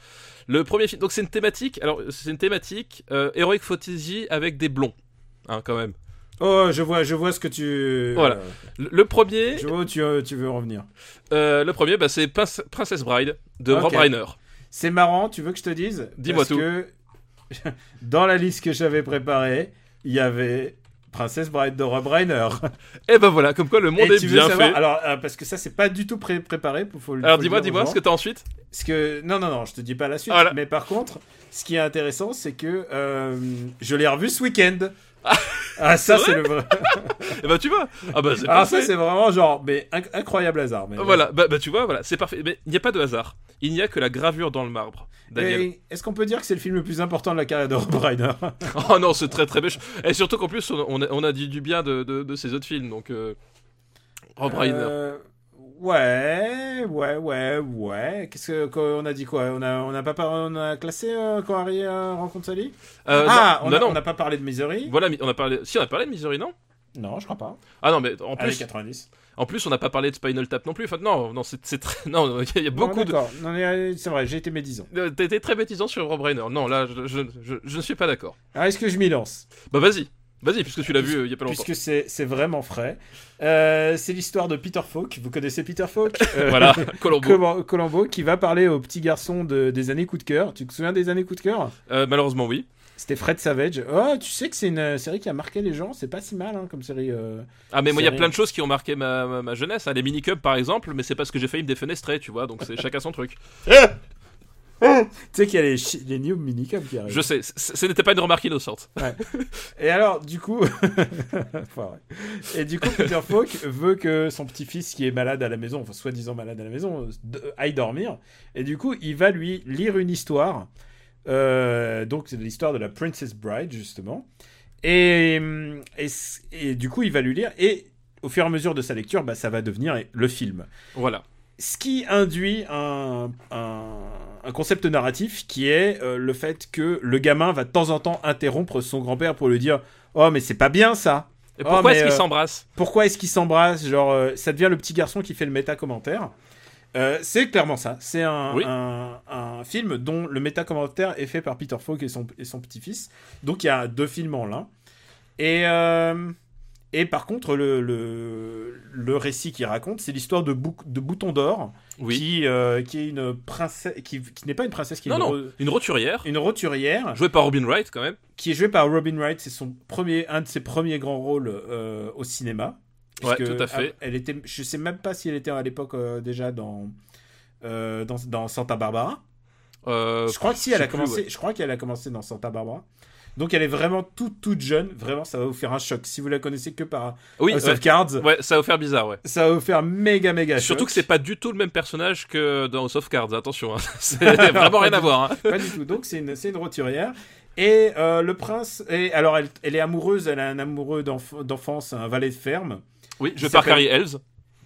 Le premier film, donc c'est une thématique, alors c'est une thématique euh, Heroic Fantasy avec des blonds, hein, quand même. Oh, je vois, je vois ce que tu. Voilà. euh, Le, premier, je vois où tu, euh, tu veux en venir. euh, le premier, bah, c'est Prince- Princess Bride de. Rob Reiner. C'est marrant, tu veux que je te dise? Dis-moi Parce tout. que dans la liste que j'avais préparée, il y avait Princess Bride de Rob Reiner. Et ben voilà, comme quoi le monde Et est tu veux bien savoir fait. Alors, euh, parce que ça, c'est pas du tout pré- préparé. Faut, le- Alors dis-moi, dis-moi, ce que t'as ensuite Parce que non, non, non, je te dis pas la suite. Voilà. Mais par contre, ce qui est intéressant, c'est que euh, je l'ai revu ce week-end. Ah, ça, C'est le vrai. Et bah tu vois. Ah bah c'est Alors, ça, c'est vraiment genre, mais inc- incroyable hasard. Mais Voilà, bah, bah, tu vois, voilà, c'est parfait. Mais il n'y a pas de hasard. Il n'y a que la gravure dans le marbre. Est-ce qu'on peut dire que c'est le film le plus important de la carrière de Rob Reiner Oh non, c'est très très méchant. Et surtout qu'en plus, on on a, on a dit du bien de, de, de ses autres films, donc. Euh... Rob Reiner. Euh, Ouais, ouais, ouais, ouais. Qu'est-ce que qu'on a dit quoi? On a on a pas on a classé euh, quand Harry euh, rencontre Sally? Euh, Ah, non, on a- non. on n'a pas parlé de Misery Voilà, on a parlé. Si, on a parlé de Misery, non? Non, je crois pas. Ah non, mais en Allez, plus, 90. en plus, on n'a pas parlé de Spinal Tap non plus. Enfin, non, non, c'est très. Non, il y a beaucoup de. Non, euh, c'est vrai, j'ai été médisant. Euh, T'as été très bêtisant sur Rob Reiner. Non, là, je, je, je, je ne suis pas d'accord. Alors, est-ce que je m'y lance? Bah vas-y, vas-y, puisque tu l'as vu euh, il y a pas longtemps. Puisque c'est c'est vraiment frais. Euh, c'est l'histoire de Peter Falk. Vous connaissez Peter Falk Euh, Voilà, Colombo. Colombo, qui va parler au petit garçon de- des années coup de cœur. Tu te souviens des années coup de cœur? Euh, malheureusement, oui. C'était Fred Savage. Oh, tu sais que c'est une série qui a marqué les gens. C'est pas si mal hein, comme série. euh. Ah, mais moi, il y a plein de choses qui ont marqué ma, ma, ma jeunesse. hein. Les mini-cups, par exemple, mais c'est parce que j'ai failli me défenestrer, tu vois. Donc, c'est chacun son truc. Tu sais qu'il y a les, les new minicums qui arrivent. Je sais, ce n'était pas une remarque innocente. Et alors, du coup, et du coup, Peter Falk veut que son petit-fils qui est malade à la maison, enfin soi-disant malade à la maison, aille dormir. Et du coup, il va lui lire une histoire. Euh, donc, c'est l'histoire de la Princess Bride justement. Et, et, et du coup, il va lui lire. Et au fur et à mesure de sa lecture, bah, ça va devenir le film. Voilà. Ce qui induit un, un, un concept narratif qui est euh, le fait que le gamin va de temps en temps interrompre son grand-père pour lui dire Oh, mais c'est pas bien ça Et Oh, pourquoi mais, est-ce qu'ils euh, s'embrassent Pourquoi est-ce qu'ils s'embrassent Genre, euh, ça devient le petit garçon qui fait le méta-commentaire. Euh, c'est clairement ça. C'est un, Oui. un, un film dont le méta-commentaire est fait par Peter Falk et son, et son petit-fils. Donc il y a deux films en l'un. Et, euh, et par contre, le, le, le récit qu'il raconte, c'est l'histoire de, Bou- de Bouton d'Or, Oui. qui, euh, qui est une princesse, qui, qui n'est pas une princesse, qui est Non, une, non, une roturière, une roturière, jouée par Robin Wright quand même. qui est jouée par Robin Wright. C'est son premier, un de ses premiers grands rôles euh, au cinéma. Ouais, tout à fait. ah, Elle était, je sais même pas si elle était à l'époque euh, déjà dans, dans, dans Santa Barbara. Je crois que si, elle a plus, ouais. Je crois qu'elle a commencé dans Santa Barbara. Donc elle est vraiment toute toute jeune. Vraiment, ça va vous faire un choc. Si vous la connaissez que par Oui, House ouais. of Cards, Ouais, ça va vous faire bizarre, ouais. ça va vous faire méga méga Surtout choc. que c'est pas du tout le même personnage que dans House of Cards, attention. hein. C'est vraiment rien à voir. hein. Pas du tout. Donc c'est une, c'est une roturière. Et euh, le prince. Et alors elle, elle est amoureuse. Elle a un amoureux d'enf- d'enfance, un valet de ferme. Oui, je Il par Carrie Ells.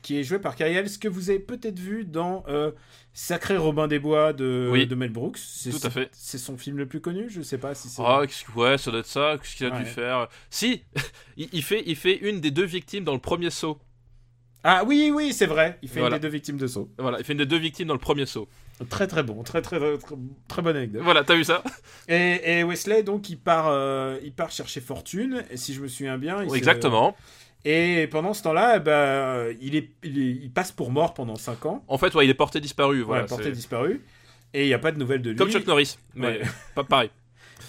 qui est joué par Carrie Ells, que vous avez peut-être vu dans euh, Sacré Robin des Bois de, Oui. de Mel Brooks. C'est- Tout à fait. C'est son film le plus connu, je sais pas si c'est. Ah, ouais, ça doit être ça. Qu'est-ce qu'il a Ouais. dû faire Si il, fait, il fait une des deux victimes dans le premier saut. Ah oui, oui, c'est vrai. Il fait Voilà. une des deux victimes de saut. Voilà, il fait une des deux victimes dans le premier saut. Très très bon, très très très, bonne anecdote. Voilà, t'as vu ça? Et, et Wesley, donc, il part, euh, il part chercher fortune. Et si je me souviens bien, il se- Exactement. Et pendant ce temps-là, ben, il, est, il est- il passe pour mort pendant 5 ans. En fait, ouais, il est porté disparu. Voilà, Voilà, porté disparu. Et il n'y a pas de nouvelles de lui. Comme Chuck Norris, mais Ouais. pas pareil.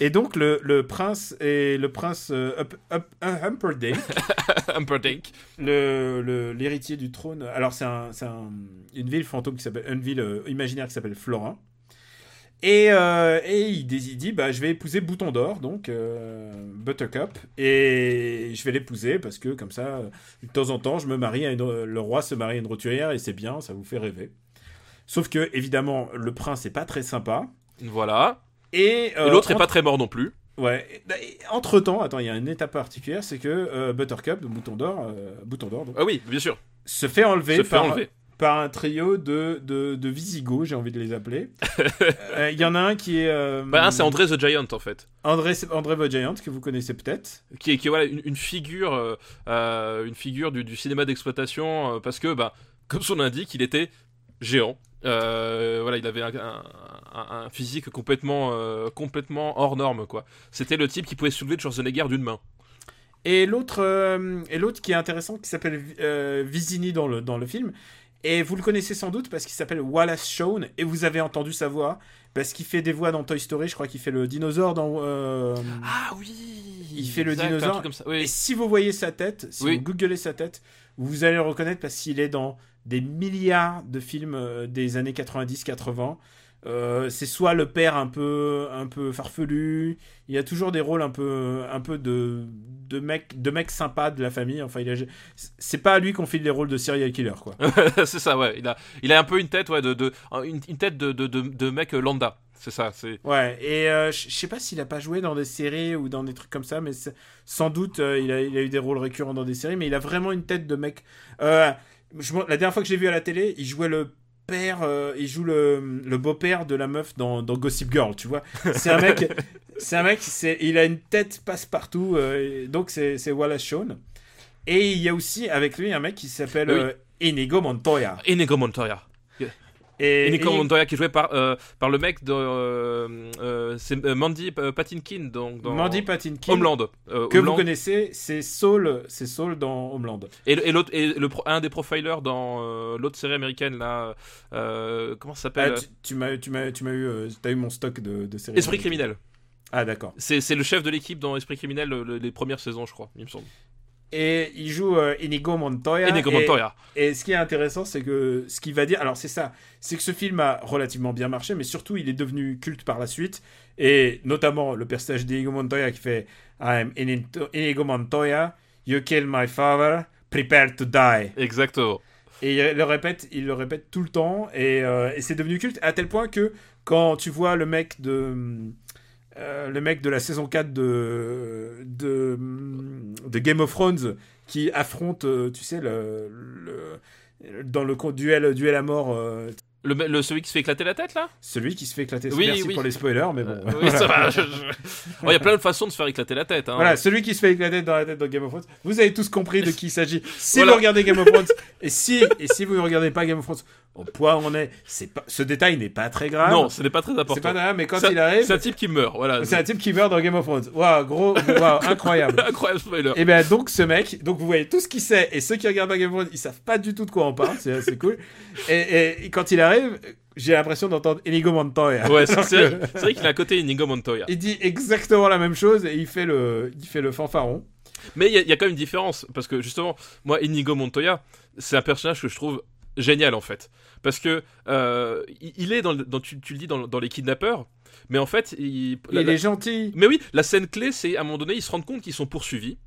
Et donc le, le prince et le prince euh, Up- Up- Humperdinck, Humperdinck. le le- l'héritier du trône. Alors c'est un, un- une ville fantôme qui s'appelle une ville euh, imaginaire qui s'appelle Florin. Et, euh, et il, dit bah, Je vais épouser Bouton d'Or, donc euh, Buttercup, et je vais l'épouser parce que comme ça, de temps en temps, je me marie à une- le roi se marie à une roturière et c'est bien, ça vous fait rêver. Sauf que, évidemment, le prince est pas très sympa. Voilà. Et, Et l'autre est pas très mort non plus. Ouais. Entre temps, attends, il y a une étape particulière, c'est que euh, Buttercup, Bouton d'Or, euh, Bouton d'Or, Ah oui, bien sûr. se fait enlever, Se fait par, enlever. Par un trio de, de, de Visigoths, j'ai envie de les appeler. Euh, Il y en a un qui est. euh, Bah, un, c'est André the Giant en fait. André, André the Giant, que vous connaissez peut-être. qui est, qui voilà, une, une figure, euh, euh, une figure du, du cinéma d'exploitation, parce que, bah, comme son nom l'indique, il était géant. Euh, voilà, il avait un, un- un- un physique complètement, euh, complètement hors norme, quoi. C'était le type qui pouvait soulever Schwarzenegger d'une main. Et l'autre, euh, et l'autre qui est intéressant, qui s'appelle Visini dans le, dans le film. Et vous le connaissez sans doute parce qu'il s'appelle Wallace Shawn. Et vous avez entendu sa voix. Parce qu'il fait des voix dans Toy Story. Je crois qu'il fait le dinosaure dans. euh, Ah oui Il fait le Exact, dinosaure. comme ça. Et si vous voyez sa tête, si Oui. vous googlez sa tête, vous allez le reconnaître parce qu'il est dans des milliards de films euh, des années 90-80. Euh, c'est soit le père un peu, un peu farfelu. Il y a toujours des rôles un peu, un peu de, de mec, de mec sympa de la famille. Enfin, il a, c'est pas à lui qu'on file les rôles de serial killer, quoi. c'est ça, ouais. Il a, il a un peu une tête, ouais, de, de une, une tête de, de, de, mec lambda. C'est ça, c'est. Ouais. Et euh, je sais pas s'il a pas joué dans des séries ou dans des trucs comme ça, mais sans doute euh, il, a, il a eu des rôles récurrents dans des séries, mais il a vraiment une tête de mec. Euh, je la dernière fois que j'ai vu à la télé, il jouait le père, euh, il joue le, le beau-père de la meuf dans, dans Gossip Girl, tu vois. C'est un mec, c'est un mec, il a une tête passe-partout, euh, donc c'est, c'est Wallace Shawn. Et il y a aussi avec lui un mec qui s'appelle Oui. euh, Inigo Montoya. Inigo Montoya. Et, et- Montoya qui est joué par, euh, par le mec de. euh, euh, c'est Mandy Patinkin donc, dans Mandy Patinkin. Homeland. que Homeland. vous connaissez, c'est Saul, c'est Saul dans Homeland. Et, et l'autre, et le, un des profilers dans l'autre série américaine là, comment ça Ah, s'appelle tu, tu m'as, tu m'as, tu m'as eu, t'as eu mon stock de, de séries. Esprit criminel. Ah d'accord. C'est, c'est le chef de l'équipe dans Esprit criminel le- le- les premières saisons, je crois, il me semble. Et il joue euh, Inigo Montoya. Inigo et, Montoya. Et ce qui est intéressant, c'est que ce qu'il va dire, alors c'est ça, c'est que ce film a relativement bien marché, mais surtout il est devenu culte par la suite, et notamment le personnage d'Inigo Montoya qui fait I'm Inigo Montoya, you kill my father, prepare to die. Exactement. Et il le répète, il le répète tout le temps, et, euh, et c'est devenu culte à tel point que quand tu vois le mec de euh, le mec de la saison 4 de de, Game of Thrones qui affronte, euh, tu sais, le, dans le duel duel à mort, euh, Le, celui qui se fait éclater la tête là? Celui qui se fait éclater. Oui, Merci oui. pour les spoilers, mais bon. Euh, Oui, ça va. je- je- Oh, Il y a plein de façons de se faire éclater la tête. Hein. Voilà, celui qui se fait éclater dans la tête dans Game of Thrones. Vous avez tous compris de qui il s'agit. Si Voilà. vous regardez Game of Thrones, et si, et si vous ne regardez pas Game of Thrones, au point où on est, c'est pas, ce détail n'est pas très grave. Non, ce n'est pas très c'est important. pas grave, mais quand C'est- il arrive, C'est un type qui meurt, voilà. c'est un type qui meurt dans Game of Thrones. Waouh, gros, waouh, incroyable. Incroyable spoiler. Et bien donc ce mec, donc vous voyez tout ce qu'il sait, et ceux qui regardent Game of Thrones, ils savent pas du tout de quoi on parle, c'est cool. Et, et quand il arrive, j'ai l'impression d'entendre Inigo Montoya. Ouais, c'est vrai, que- c'est vrai qu'il a un côté Inigo Montoya. Il dit exactement la même chose et il fait le, il fait le fanfaron. Mais il y, a- il y a quand même une différence, parce que justement, moi, Inigo Montoya, c'est un personnage que je trouve génial en fait. Parce que euh, il est dans, le- dans- tu, tu le dis dans, dans les kidnappeurs, mais en fait, il, la- il la- est gentil. mais oui, la scène clé, c'est à un moment donné, ils se rendent compte qu'ils sont poursuivis.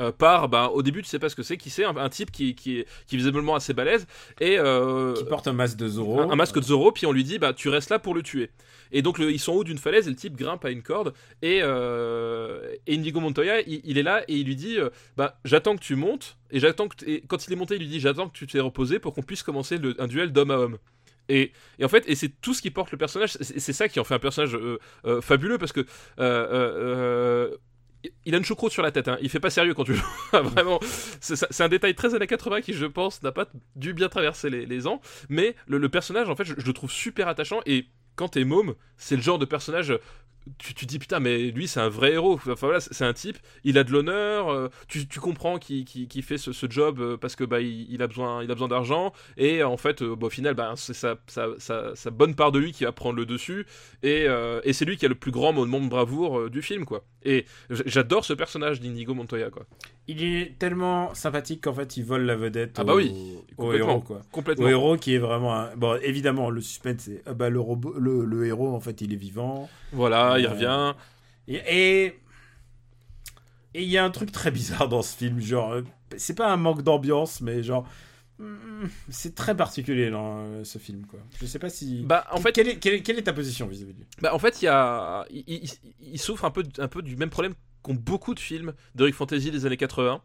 Euh, par, bah, au début, tu sais pas ce que c'est, qui c'est, un, un type qui, qui, est, qui est visiblement assez balèze, et euh, Qui porte un masque de Zoro. un, un masque de Zoro, puis on lui dit bah tu restes là pour le tuer. Et donc le- ils sont en haut d'une falaise et le type grimpe à une corde et, euh, et Indigo Montoya il, il est là et il lui dit euh, bah j'attends que tu montes et j'attends que et quand il est monté il lui dit j'attends que tu t'es reposé pour qu'on puisse commencer le- un duel d'homme à homme. Et, et en fait, et c'est tout ce qui porte le personnage, c'est ça qui en fait un personnage euh, euh, fabuleux parce que euh, il a une choucroute sur la tête, hein. il fait pas sérieux quand tu vois, vraiment. C'est un détail très années 80 qui, je pense, n'a pas dû bien traverser les, ans, mais le, le personnage, en fait, je, je le trouve super attachant et quand t'es môme, c'est le genre de personnage tu, tu dis putain, mais lui c'est un vrai héros. Enfin voilà, c'est un type, il a de l'honneur. euh, tu, tu comprends qu'il qu'il- qu'il fait ce, ce job euh, parce que bah il, il a besoin, il a besoin d'argent. Et en fait, euh, bah, au final, bah, c'est sa, sa, sa, sa bonne part de lui qui va prendre le dessus. Et, euh, et c'est lui qui a le plus grand moment de bravoure euh, du film, quoi. Et j'adore ce personnage d'Inigo Montoya, quoi. Il est tellement sympathique qu'en fait, il vole la vedette Ah au, bah oui, au complètement. héros, quoi. Complètement. Au héros qui est vraiment un... Bon, évidemment, le suspense, c'est... ah bah, le, robot, le, le héros, en fait, il est vivant. Voilà, il revient. Et... Et il y a un truc très bizarre dans ce film, genre... euh, C'est pas un manque d'ambiance, mais genre... hmm, C'est très particulier, dans euh, ce film, quoi. Je sais pas si... Bah, en fait, quelle, est, quelle, est, quelle est ta position vis-à-vis de lui? Bah, en fait, il y a, il, il- il souffre un peu, un peu du même problème qu'ont beaucoup de films d'Heroic Fantasy des années 80.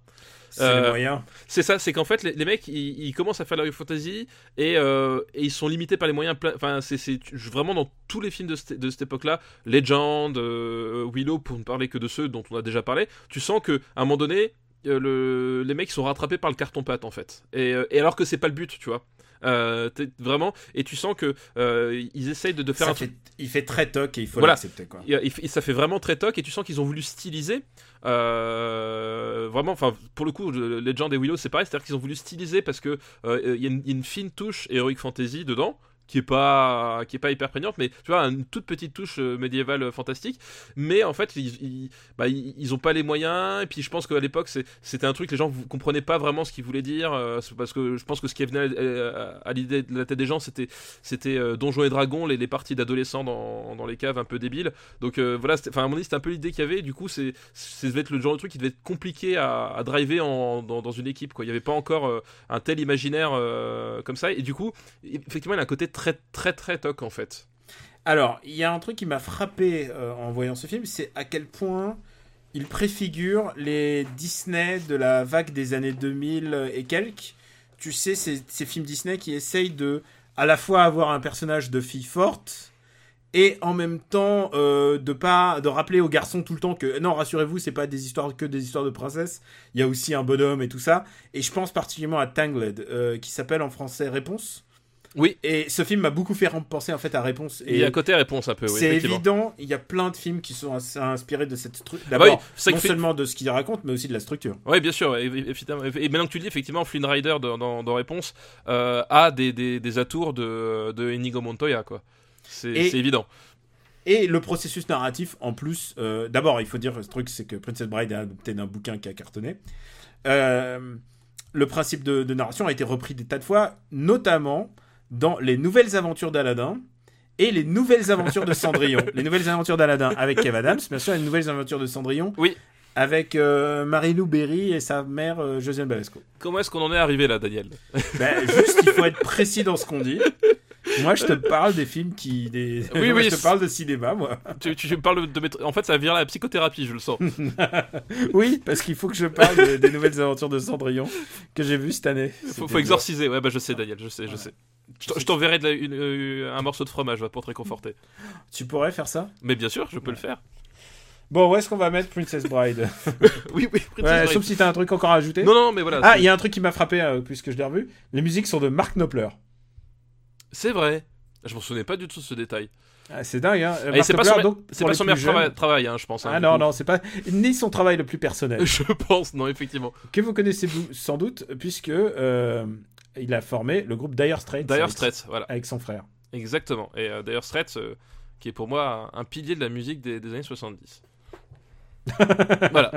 C'est Euh, les moyens. C'est ça, c'est qu'en fait, les, les mecs, ils, ils commencent à faire l'Heroic Fantasy et, euh, et ils sont limités par les moyens. Enfin, c'est vraiment dans tous les films de, cette- de cette époque-là, Legend, euh, Willow, pour ne parler que de ceux dont on a déjà parlé, tu sens que à un moment donné, euh, le, les mecs sont rattrapés par le carton-pâte en fait. Et, et alors que c'est pas le but, tu vois. Euh, vraiment, et tu sens que euh, ils essayent de, de faire Ça un truc. fait- il fait très toc et il faut Voilà. l'accepter, quoi. Il- ça fait vraiment très toc et tu sens qu'ils ont voulu styliser euh, vraiment enfin pour le coup le- Legend et Willow c'est pareil c'est à dire qu'ils ont voulu styliser parce que il y, y a une fine touche heroic fantasy dedans qui est pas qui est pas hyper prégnante mais tu vois une toute petite touche euh, médiévale euh, fantastique mais en fait ils, bah, ils, ils ont pas les moyens et puis je pense qu'à l'époque c'était un truc les gens comprenaient pas vraiment ce qu'ils voulaient dire euh, parce que je pense que ce qui venait à, à- l'idée de la tête des gens c'était c'était Donjons et Dragons les, les parties d'adolescents dans, dans les caves un peu débiles donc voilà, enfin à mon avis c'était un peu l'idée qu'il y avait. Du coup, c'est, devait être le genre de truc qui devait être compliqué à, à driver en, dans, dans une équipe. Quoi. Il n'y avait pas encore un tel imaginaire comme ça. Et du coup, effectivement, il a un côté très très très toc en fait. Alors, il y a un truc qui m'a frappé euh, en voyant ce film, c'est à quel point il préfigure les Disney de la vague des années 2000 et quelques. Tu sais, ces, ces films Disney qui essayent de à la fois avoir un personnage de fille forte et en même temps euh, de pas de rappeler aux garçons tout le temps que non rassurez-vous c'est pas des histoires que des histoires de princesses il y a aussi un bonhomme et tout ça et je pense particulièrement à Tangled euh, qui s'appelle en français Réponse Oui. et ce film m'a beaucoup fait penser en fait à Réponse Et il y a un côté réponse un peu. Oui, c'est évident, il y a plein de films qui sont ins- inspirés de cette structure. Ah bah D'abord, oui, non seulement de ce qu'il raconte, mais aussi de la structure. Oui, bien sûr. Et, et- maintenant que tu le dis, effectivement, Flynn Rider dans, dans, dans Réponse euh, a des, des, des atours de, de Inigo Montoya, quoi. C'est, évident. Et le processus narratif, en plus, euh, d'abord, il faut dire ce truc, c'est que Princess Bride est adapté d'un bouquin qui a cartonné. Euh, le principe de, de narration a été repris des tas de fois, notamment dans les nouvelles aventures d'Aladin et les nouvelles aventures de Cendrillon. les nouvelles aventures d'Aladin avec Kev Adams, bien sûr, les nouvelles aventures de Cendrillon. Oui. Avec euh, Marie-Lou Berry et sa mère euh, Josiane Balasco. Comment est-ce qu'on en est arrivé là, Daniel? Ben, juste, il faut être précis dans ce qu'on dit. Moi, je te parle des films qui. Des... Oui, moi, oui, je te parle de cinéma, moi. tu, tu me parles de. En fait, ça vient à la psychothérapie, je le sens. Oui, parce qu'il faut que je parle de- des nouvelles aventures de Cendrillon que j'ai vues cette année. faut, C'était faut exorciser. Ouais, bah je sais, Daniel, je sais, je sais. Je t'en- je t'enverrai euh, un morceau de fromage va, pour te réconforter. Tu pourrais faire ça Mais bien sûr, je peux le faire. Bon, où est-ce qu'on va mettre Princess Bride Oui, oui, Princess Ouais, Bride. Sauf si t'as un truc encore à ajouter. Non, non, mais voilà. ah, il y a un truc qui m'a frappé euh, puisque je l'ai revu. Les musiques sont de Mark Knopfler. C'est vrai. Je m'en souvenais pas du tout de ce détail. Ah, c'est dingue, hein. Et Mark c'est pas son, donc, c'est pour pas les son plus meilleur travail, hein, je pense. hein, Ah non, coup. non, c'est pas ni son travail le plus personnel. Je pense, non, effectivement. que vous connaissez sans doute, puisque euh, il a formé le groupe Dire Straits. Dire avec- Straits, voilà. Avec son frère. Exactement. Et euh, Dire Straits, euh, qui est pour moi un, un pilier de la musique des, des années 70. voilà.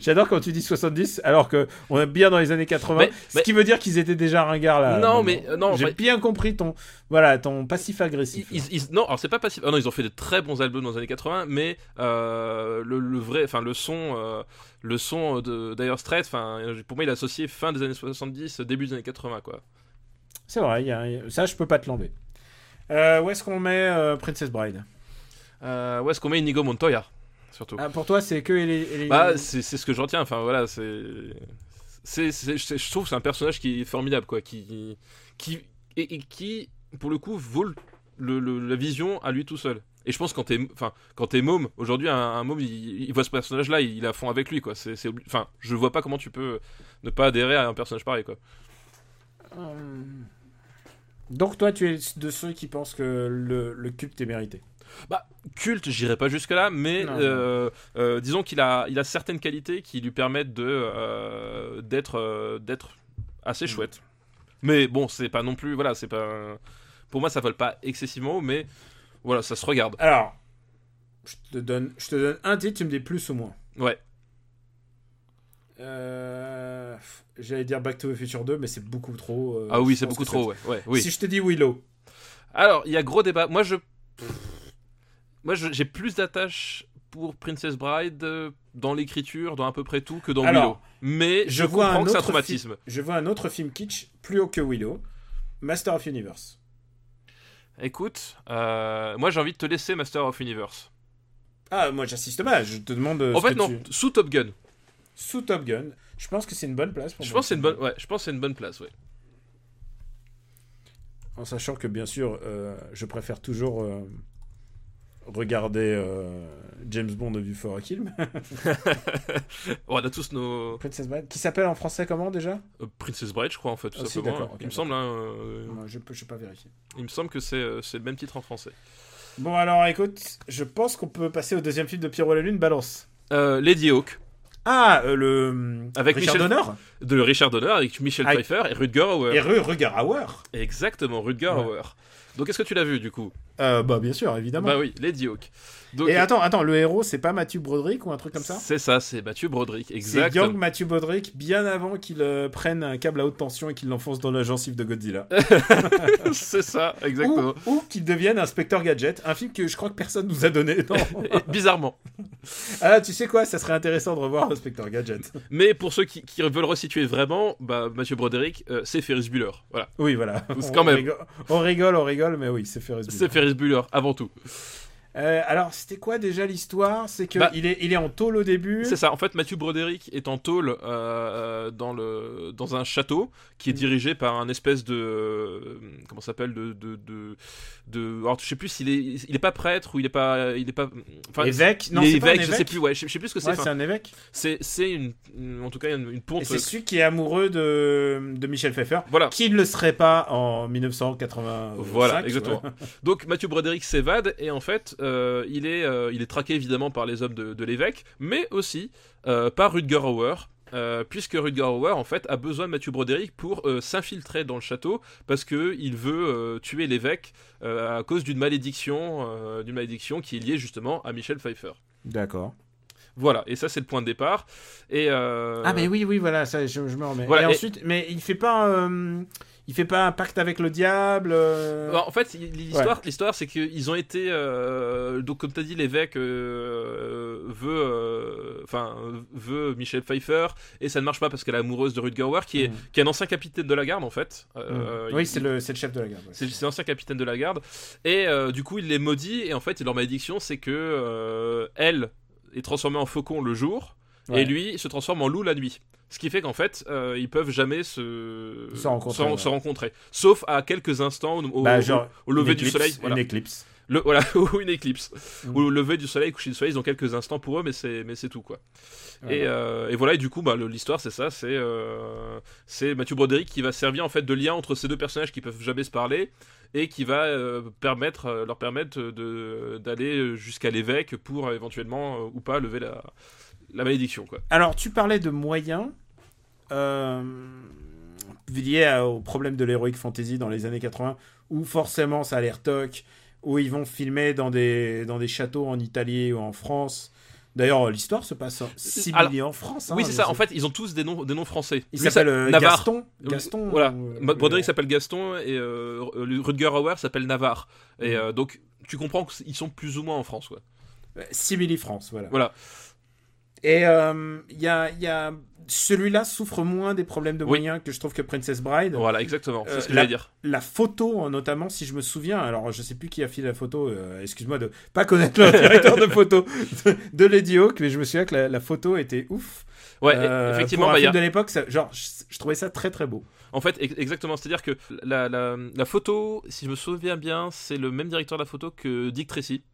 J'adore quand tu dis 70, alors que on est bien dans les années 80, Mais- ce mais- qui veut dire qu'ils étaient déjà ringards là. Non, mais, euh, non, j'ai bien compris ton, voilà, ton passif agressif. ils- ils- non, alors c'est pas passif. Ah non, ils ont fait de très bons albums dans les années 80, mais euh, le, le vrai, enfin le son, euh, le son de Dire Straits, enfin pour moi il est associé fin des années 70, début des années 80, quoi. C'est vrai, il y a- ça je peux pas te l'enlever. Euh, où est-ce qu'on met Princess Bride? Où est-ce qu'on met Inigo Montoya, surtout ah, Pour toi, c'est que les, Bah, c'est ce que je retiens. Enfin, voilà, c'est. Je trouve que c'est un personnage qui est formidable, quoi. Qui. qui et, et qui, pour le coup, vaut le- le- le- la vision à lui tout seul. Et je pense que quand t'es, enfin, quand t'es môme, aujourd'hui, un, un môme, il, il voit ce personnage-là, il, il à fond avec lui, quoi. C'est, enfin, je vois pas comment tu peux ne pas adhérer à un personnage pareil, quoi. Euh, Donc toi, tu es de ceux qui pensent que le, le culte est mérité. Bah, culte, j'irai pas jusque-là, mais euh, euh, disons qu'il a, il a certaines qualités qui lui permettent de euh, d'être d'être assez Mm. chouette. Mais bon, c'est pas non plus, voilà, c'est pas. Pour moi, ça vole pas excessivement haut, mais voilà, ça se regarde. Alors, je te donne, je te donne un titre, tu me dis plus ou moins. Ouais. J'allais dire Back to the Future 2, mais c'est beaucoup trop. Ah oui, c'est beaucoup trop, ouais. ouais oui. Si je te dis Willow. Alors, il y a gros débat. Moi, je. Moi, j'ai plus d'attache pour Princess Bride euh, dans l'écriture, dans à peu près tout, que dans Alors, Willow. Mais je, Je vois comprends un que c'est un traumatisme. Je vois un autre film kitsch plus haut que Willow, Master of Universe. Écoute, euh, moi, j'ai envie de te laisser Master of Universe. Ah, moi j'assiste pas, je te demande. euh, en ce fait, que non, tu- sous Top Gun. Sous Top Gun, je pense que c'est une bonne place pour Je moi. pense une bonne, ouais, je pense que c'est une bonne place, ouais. En sachant que bien sûr, euh, je préfère toujours euh, regarder euh, James Bond de Vue for a Kill. on a tous nos Princess Bride, qui s'appelle en français comment déjà? Euh, Princess Bride, je crois en fait, tout si, simplement. il me semble, hein, euh, Je peux, je peux pas vérifier. il me semble que c'est euh, c'est le même titre en français. Bon alors écoute, je pense qu'on peut passer au deuxième film de Pierrot la Lune, Balance. Euh, Lady Hawk Ah, euh, le Avec Richard Michel- Donner? de Richard Donner avec Michel. Pfeiffer et Rutger Hauer. et Ru Rutger Hauer. Exactement, Rutger Ouais. Hauer. Donc est-ce que tu l'as vu du coup? Euh, bah bien sûr, évidemment. Bah oui, Lady Hawk. Donc, Et attends, attends, le héros, c'est pas Matthew Broderick ou un truc comme ça C'est ça, c'est Mathieu Broderick, C'est exactement. Young Matthew Broderick bien avant qu'il euh, prenne un câble à haute tension et qu'il l'enfonce dans la gencive de Godzilla. c'est ça, exactement. ou ou qu'il devienne Inspecteur Gadget, un film que je crois que personne nous a donné. bizarrement. ah, tu sais quoi, ça serait intéressant de revoir Inspecteur Gadget. Mais pour ceux qui, qui veulent resituer vraiment, bah, Mathieu Broderick, euh, c'est Ferris Bueller. Voilà. Oui, voilà. C'est On quand même. rigole- on rigole, on rigole, mais oui, c'est Ferris Bueller. C'est Ferris Bueller, avant tout. Euh, alors, c'était quoi déjà l'histoire? C'est que Bah, il est, il est en tôle au début. C'est ça. En fait, Mathieu Broderick est en tôle euh, dans, le, dans un château qui est Mm. dirigé par un espèce de. euh, comment ça s'appelle de, de, de, de- Alors, je sais plus s'il est. Il est pas prêtre ou il est pas. Il est pas. Enfin, évêque? Non, c'est pas un évêque, je sais plus. Ouais, je, je sais plus ce que c'est. Ouais, c'est un évêque. c'est c'est une, une- En tout cas, une, une ponte. C'est celui qui est amoureux de, de Michel Pfeiffer. Voilà. Qui ne le serait pas en 1980 Voilà, exactement. Donc Mathieu Broderick s'évade et en fait euh, il, est, euh, il est traqué évidemment par les hommes de, l'évêque, mais aussi euh, par Rutger Hauer. euh, puisque Rutger Hauer en fait a besoin de Mathieu Broderick pour euh, s'infiltrer dans le château parce que il veut euh, tuer l'évêque euh, à cause d'une malédiction, euh, d'une malédiction qui est liée justement à Michel Pfeiffer. D'accord. Voilà, et ça c'est le point de départ. Et euh, Ah, mais oui, oui, voilà, ça, je, je me remets. Voilà, et, et- ensuite, mais il fait pas, euh, il fait pas un pacte avec le diable. euh, Bah, en fait, l'histoire, l'histoire, c'est qu'ils ont été, donc comme tu as dit, l'évêque veut, enfin, veut Michel Pfeiffer et ça ne marche pas parce qu'elle est amoureuse de Rutger Hauer, qui est, Mm. qui est un ancien capitaine de la garde en fait. Euh, oui, c'est le, c'est le chef de la garde. ouais. c'est l'ancien capitaine de la garde et du coup il les maudit et en fait leur malédiction c'est que elle est transformée en faucon le jour Ouais. et lui se transforme en loup la nuit. Ce qui fait qu'en fait, euh, ils peuvent jamais se, Se rencontrer, se- ouais. se rencontrer. Sauf à quelques instants au, Bah, au- genre, au lever du soleil. Voilà. Une éclipse. Le, voilà, ou une éclipse. Mm. Ou au lever du soleil, coucher du soleil, ils ont quelques instants pour eux, mais c'est, mais c'est tout, quoi. Et, Voilà. euh, et voilà, et du coup, bah, le- l'histoire, c'est ça, c'est, euh, c'est Mathieu Broderick qui va servir, en fait, de lien entre ces deux personnages qui peuvent jamais se parler, et qui va euh, permettre, leur permettre de, d'aller jusqu'à l'évêque pour éventuellement, ou pas, lever la, la malédiction, quoi. Alors, tu parlais de moyens liés au problème de l'heroic fantasy dans les années 80, où forcément ça a l'air toc, où ils vont filmer dans des, dans des châteaux en Italie ou en France. D'ailleurs, l'histoire se passe en Sibili en France. oui, hein, c'est ça, en fait, ils ont tous des noms, des noms français. Il s'appelle euh, Navarre. Gaston. Gaston. Voilà. euh, Broderick euh, s'appelle Gaston et euh, euh, Rutger Hauer s'appelle Navarre. Et Mhm. euh, donc, tu comprends qu'ils sont plus ou moins en France, quoi. Sibili France, voilà. Voilà. Et euh, il y a, il y a... celui-là souffre moins des problèmes de Oui. moyens que je trouve que Princess Bride. Voilà, exactement. C'est Euh, ce que la- dire. La photo, notamment, si je me souviens, alors je sais plus qui a filé la photo, euh, excuse-moi de pas connaître le directeur de photo de, de Lady Hawk, mais je me souviens que la, la photo était ouf. Ouais, Euh, effectivement, pour un bah, film a- de l'époque, genre, je, je trouvais ça très très beau. en fait, ex- exactement. C'est-à-dire que la, la, la photo, si je me souviens bien, c'est le même directeur de la photo que Dick Tracy.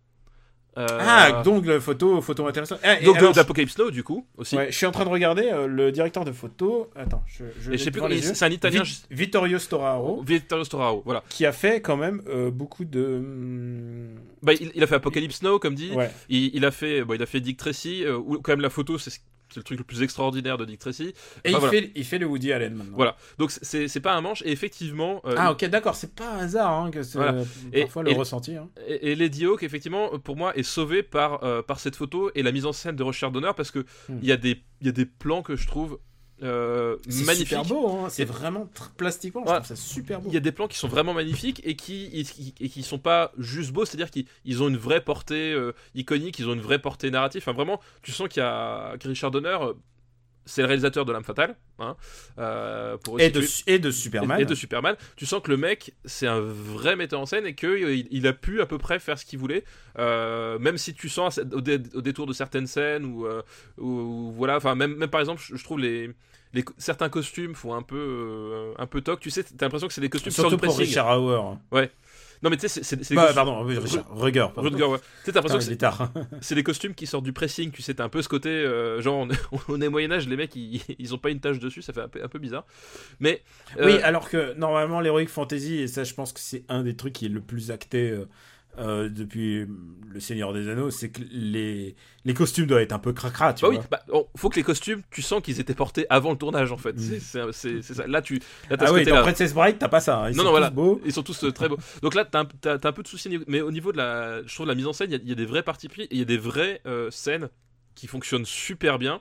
Euh, Ah, donc le photo, photo intéressant. Ah, et donc de- alors, d'Apocalypse Now, du coup, aussi. ouais, je suis en train de regarder euh, le directeur de photo. Attends, je, je, sais plus, c'est un italien. Vit- Vittorio Storaro, Vittorio Storaro, voilà. qui a fait quand même euh, beaucoup de. hum, Bah, il, il a fait Apocalypse Now, comme dit. Ouais. Il, il a fait, bon, il a fait Dick Tracy, euh, où quand même la photo, c'est c'est le truc le plus extraordinaire de Dick Tracy. Et Enfin, il, voilà. fait, il fait le Woody Allen maintenant. Voilà. Donc c'est c'est pas un manche, et effectivement. euh, Ah, ok, d'accord, c'est pas un hasard hein, que c'est Voilà. euh, Et- parfois le et- ressenti. hein. Et, et Lady Hawk, effectivement, pour moi, est sauvé par, euh, par cette photo et la mise en scène de Richard Donner parce que Hmm. il y, a des- il y a des plans que je trouve euh, C'est super beau, hein, c'est vraiment plastiquement, je Voilà. trouve ça super beau. Il y a des plans qui sont vraiment magnifiques et qui, et qui, et qui sont pas juste beaux, c'est-à-dire qu'ils ils ont une vraie portée euh, iconique, ils ont une vraie portée narrative. Enfin, vraiment, tu sens qu'il y a que Richard Donner, euh, c'est le réalisateur de L'âme fatale, hein, euh, pour Et de, situer- et de Superman. Et, et de Superman. Tu sens que le mec, c'est un vrai metteur en scène et qu'il il a pu à peu près faire ce qu'il voulait. Euh, même si tu sens au, dé- au détour de certaines scènes ou, euh, voilà, enfin même, même par exemple, je, je trouve les, les certains costumes font un peu euh, un peu toc. Tu sais, t'as l'impression que c'est des costumes Surtout du pour. Richard Hauer. Non mais tu sais, c'est- Bah, costumes- pardon, oui, Richard, Ruger. pardon. Ouais. Tu l'impression que c'est- c'est des costumes qui sortent du pressing. Tu sais, t'as un peu ce côté euh, genre on est, on est Moyen Âge, les mecs ils, ils ont pas une tache dessus, ça fait un peu, un peu bizarre. Mais Oui, euh, alors que normalement, l'Heroic Fantasy, et ça, je pense que c'est un des trucs qui est le plus acté euh, depuis Le Seigneur des Anneaux, c'est que les, les costumes doivent être un peu cracra, tu Bah oui, vois. bah, bon, faut que les costumes, tu sens qu'ils étaient portés avant le tournage en fait. Mm. C'est- ça. Là, tu là, Ah oui, dans Princess Bride, t'as pas ça. hein. Ils Non, sont non, tous voilà. beaux. Ils sont tous euh, très beaux. Donc là, t'as un, t'as un peu de soucis, mais au niveau de la, je trouve de la mise en scène, il y a- il y, a des vrais partis pris, il y a des vraies euh, scènes qui fonctionnent super bien.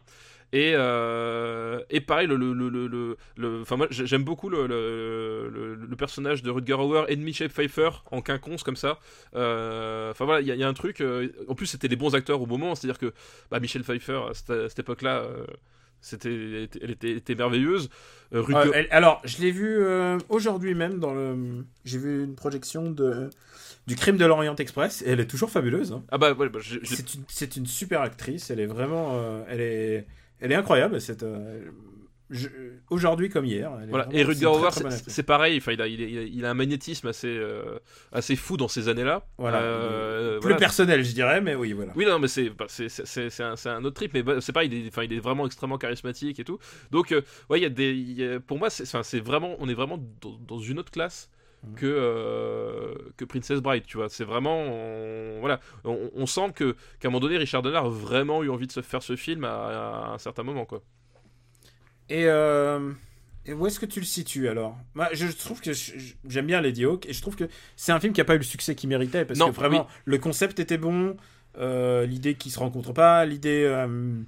Et, euh, et pareil, le, le, moi j'ai- j'aime beaucoup le, le, le, le personnage de Rutger Hauer et de Michel Pfeiffer en quinconce comme ça. Euh, Enfin voilà, il y, a- il y a un truc. euh, en plus, c'était les bons acteurs au moment, c'est-à-dire que bah, Michel Pfeiffer à cette, à cette époque-là, euh, c'était, elle était, était, merveilleuse. Rutger- elle- alors, je l'ai vu aujourd'hui même dans le. J'ai vu une projection de du Crime de l'Orient Express et elle est toujours fabuleuse. hein. Ah bah, ouais, bah, C'est une, super actrice. Elle est vraiment. euh, elle est. Elle est incroyable. Cette. euh, je- Aujourd'hui comme hier. Voilà. vraiment- Et très, Hauer, c'est- pareil. Enfin, il a, il, a, il a un magnétisme assez, euh, assez fou dans ces années-là. Voilà. Euh, Plus voilà. personnel, je dirais, mais oui, voilà. Oui, non, mais c'est bah, c'est- un, autre trip, mais bah, c'est pas, il est, enfin, il est vraiment extrêmement charismatique et tout. Donc, euh, ouais, il y a des, il y a- pour moi, c'est enfin, c'est vraiment, on est vraiment dans, dans une autre classe Mhm. que euh, que Princess Bride, tu vois. C'est vraiment, on- voilà, on, on sent que qu'à un moment donné, Richard Donner a vraiment eu envie de se faire ce film à, à un certain moment, quoi. Et, euh, et où est-ce que tu le situes alors? Moi, je trouve que j'aime bien Lady Hawk et je trouve que c'est un film qui a pas eu le succès qu'il méritait parce Non, que vraiment le concept était bon, euh, l'idée qu'ils se rencontrent pas, l'idée, euh,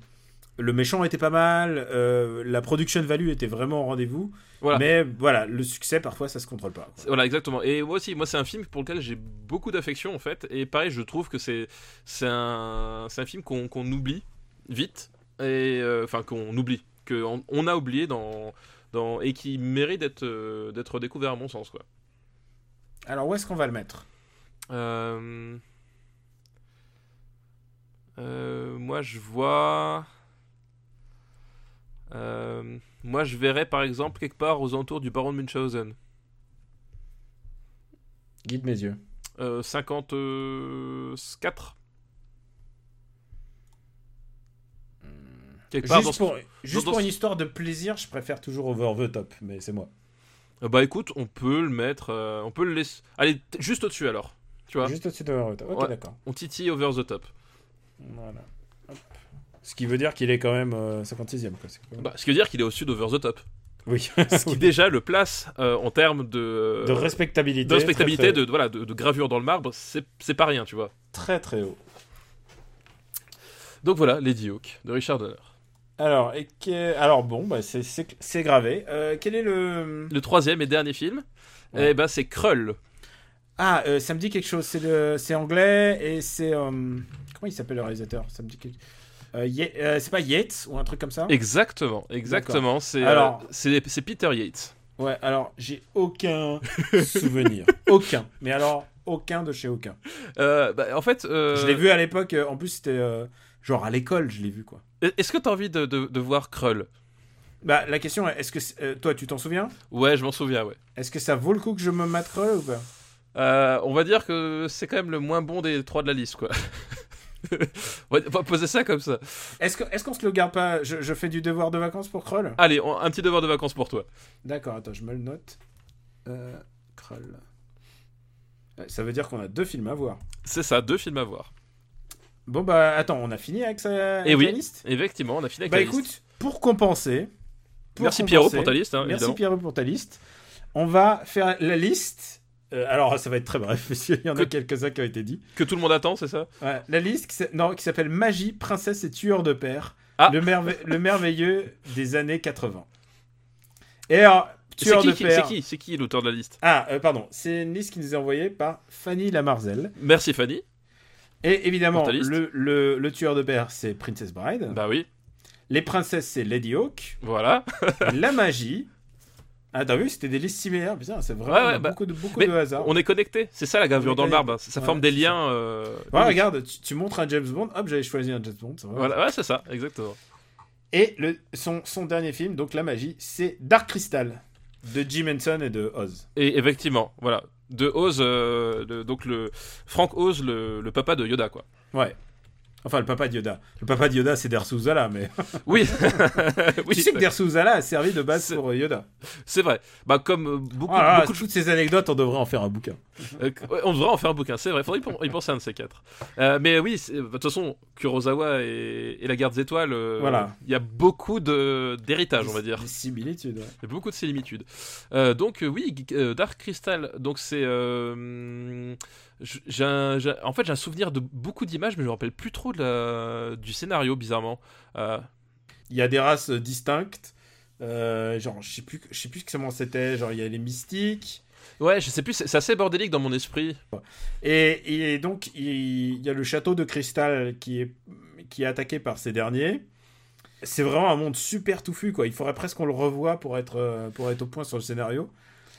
le méchant était pas mal, euh, la production value était vraiment au rendez-vous. Voilà. Mais voilà, le succès parfois ça se contrôle pas. quoi. Voilà, exactement. Et moi aussi, moi, c'est un film pour lequel j'ai beaucoup d'affection, en fait. Et pareil, je trouve que c'est c'est un, un film qu'on oublie vite. Et euh, enfin, qu'on oublie. Qu'on on a oublié dans, dans, et qui mérite d'être euh, d'être découvert, à mon sens, quoi. Alors où est-ce qu'on va le mettre? Moi, je vois. Euh, moi, je verrais par exemple quelque part aux alentours du baron de Munchausen. Guide mes yeux. Euh, 54 Quelque part dans Juste, ce- pour, juste dans pour ce- une histoire de plaisir, je préfère toujours Over the Top, mais c'est moi. Euh, Bah écoute, on peut le mettre, euh, on peut le laisser. Allez, juste au-dessus alors. Tu vois, Juste au-dessus de Over the Top. Ok, Ouais. d'accord. on titille over the top. Voilà. Hop. Ce qui veut dire qu'il est quand même euh, 56ème. Quoi. C'est quand même- Bah, ce qui veut dire qu'il est au-dessus d'over the top. oui. Ce qui déjà le place euh, en termes de, de respectabilité. de respectabilité, de, voilà, de, de gravure dans le marbre, c'est pas rien, tu vois. Très très haut. Donc voilà, Lady Hawk de Richard Donner. Alors, et que- Alors bon, bah, c'est- gravé. Euh, quel est le... Le troisième et dernier film, Ouais. eh ben c'est Krull. Ah, euh, ça me dit quelque chose. C'est anglais et c'est... euh, Comment il s'appelle le réalisateur? Ça me dit quelque... Euh, Ye- euh, c'est pas Yates ou un truc comme ça? Exactement, exactement. C'est euh, Alors- c'est Peter Yates. Ouais, alors j'ai aucun souvenir. aucun. Mais alors, aucun de chez aucun. Euh, bah, en fait, euh, Je l'ai vu à l'époque, euh, en plus c'était euh, genre à l'école, je l'ai vu quoi. Est-ce que t'as envie de, de, de voir Krull? Bah la question est, est-ce que euh, toi tu t'en souviens? Ouais, je m'en souviens, ouais. Est-ce que ça vaut le coup que je me mette Krull ou pas? Euh, on va dire que c'est quand même le moins bon des trois de la liste, quoi. on va- poser ça comme ça. Est-ce qu'on se le garde pas? Je, je fais du devoir de vacances pour Kroll Allez, on- un petit devoir de vacances pour toi. D'accord, attends, je me le note. Euh, Kroll. Ouais, Ça veut dire qu'on a deux films à voir. C'est ça, deux films à voir. Bon bah attends, on a fini avec, sa, avec Et oui. la liste? Effectivement, on a fini avec Bah la écoute, liste. pour compenser. pour Merci Pierrot compenser- pour ta liste, hein, Merci évidemment. Pierrot pour ta liste. On va faire la liste. Euh, alors ça va être très bref, parce qu'il y en a Que- quelques-uns qui ont été dit. Que tout le monde attend, c'est ça? Ouais, la liste qui s'a- non, qui s'appelle Magie, Princesse et Tueur de Père. Ah. Le, merve- le merveilleux des années 80. Et alors, C'est Tueur qui, de Père. c'est qui, c'est qui l'auteur de la liste? Ah, euh, pardon, c'est une liste qui nous est envoyée par Fanny Lamarzel. Merci Fanny. Et évidemment, le tueur de père, c'est Princess Bride. Bah oui, Les princesses, c'est Lady Hawk. voilà. la magie. Ah, t'as vu, c'était des listes similaires. Putain, c'est vraiment Ouais, bah, beaucoup de, beaucoup mais de hasard. On est connecté, c'est ça la gravure dans marbre. Ça, Ouais, forme des liens. euh, Ouais, uniques. regarde, tu, tu montres un James Bond. Hop, j'avais choisi un James Bond. Voilà, ouais, c'est ça, exactement. Et le, son, son dernier film, donc la magie, c'est Dark Crystal de Jim Henson et de Oz. Et effectivement, voilà. De Oz, euh, de- donc le Frank Oz, le, le papa de Yoda, quoi. Ouais. Enfin, le papa de Yoda. Le papa de Yoda, c'est Dersu Zala, mais. Oui, oui tu sais que Dersu Zala a servi de base pour euh, Yoda. c'est vrai. Bah, comme euh, beaucoup, là, beaucoup de toutes ces anecdotes, on devrait en faire un bouquin. Euh, on devrait en faire un bouquin, c'est vrai, faudrait y pen- y penser à un de ces quatre. Euh, mais oui, c'est- de toute façon, Kurosawa et, et la Garde des Étoiles, euh, Voilà. il y a beaucoup d'héritage, on va dire. Des similitudes. ouais. Il y a beaucoup de similitudes. Donc oui, Dark Crystal, donc c'est... j- un- en fait, j'ai un souvenir de beaucoup d'images, mais je me rappelle plus trop de la- du scénario, bizarrement. Euh, Il y a des races euh, distinctes. Euh, genre, je sais plus, je sais plus comment c'était. Genre, il y a les mystiques. ouais, je sais plus, c'est assez bordélique dans mon esprit. Et, et donc, il, il y a le château de cristal qui est, qui est attaqué par ces derniers. C'est vraiment un monde super touffu, quoi. Il faudrait presque qu'on le revoie pour être, pour être au point sur le scénario.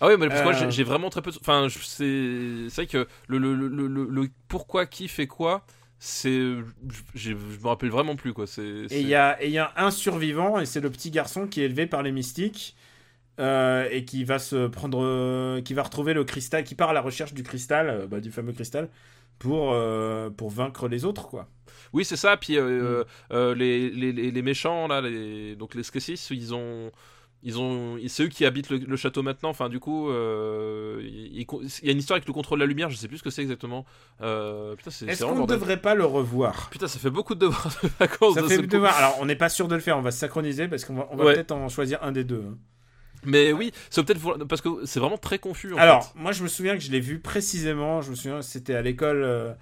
Ah oui, mais parce que moi Euh. j'ai- j'ai vraiment très peu. de- Enfin, c'est vrai que le, le, le, le, le- le pourquoi, qui fait quoi, c'est. Je, me rappelle vraiment plus quoi. C'est. Et il y a, et il y a un survivant, et c'est le petit garçon qui est élevé par les mystiques. euh, et qui va se prendre. euh, qui va retrouver le cristal, qui part à la recherche du cristal, euh, bah, du fameux cristal, pour, euh, pour vaincre les autres, quoi. Oui, c'est ça. Puis euh, Mm. euh, les, les, méchants là, les, donc les Skeksis, ils ont. Ils ont, c'est eux qui habitent le, le château maintenant. Enfin, du coup, euh, il, il- il y a une histoire avec le contrôle de la lumière. Je sais plus ce que c'est exactement. Euh, Est-ce qu'on ne devrait pas le revoir? Putain, ça fait beaucoup de devoirs de vacances. Ça d'un fait seul coup. devoir. Alors, on n'est pas sûr de le faire, on va se synchroniser parce qu'on va, on va Ouais. peut-être en choisir un des deux. hein. Mais oui, c'est peut-être parce que c'est vraiment très confus. En Alors, fait. moi, je me souviens que je l'ai vu précisément. Je me souviens, c'était à l'école. euh,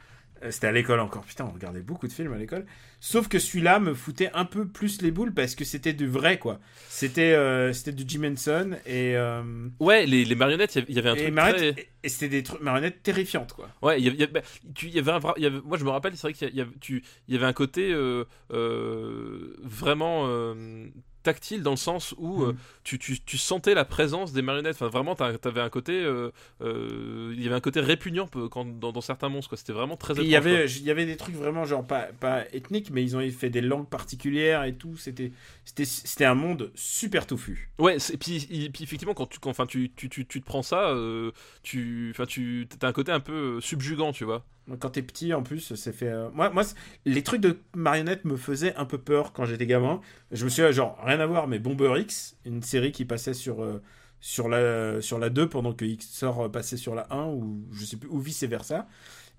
C'était à l'école encore. Putain, on regardait beaucoup de films à l'école. Sauf que celui-là me foutait un peu plus les boules parce que c'était du vrai, quoi. C'était euh, c'était du Jim Henson et, euh, Ouais, les, les marionnettes, il y avait- un et, truc marionnettes- très. et- c'était des trucs marionnettes terrifiantes, quoi. Ouais, il y bah, y avait un y avait- moi je me rappelle, c'est vrai qu'il y, avait, tu- y avait un côté euh, euh, vraiment euh, tactile dans le sens où euh, Mhm. tu, tu, tu sentais la présence des marionnettes. Enfin, vraiment, t'as- t'avais un côté, euh, euh, il y avait un côté répugnant quand, dans, dans certains monstres. C'était vraiment très il y avait il y avait des trucs vraiment genre pas pas ethniques, mais ils ont fait des langues particulières et tout. C'était c'était c'était un monde super touffu. Ouais, c'est- puis, il- puis effectivement, quand tu, quand, enfin, tu, tu, tu, tu te prends ça, euh, tu, enfin, tu as un côté un peu euh, subjugant, tu vois. Quand t'es petit, en plus, c'est fait. euh, Moi, moi, les trucs de marionnettes me faisaient un peu peur quand j'étais gamin. Je me suis genre rien à voir, mais Bomber X, une série qui passait sur euh, sur la sur la 2 pendant que XOR passait sur la 1 ou je sais plus ou vice versa.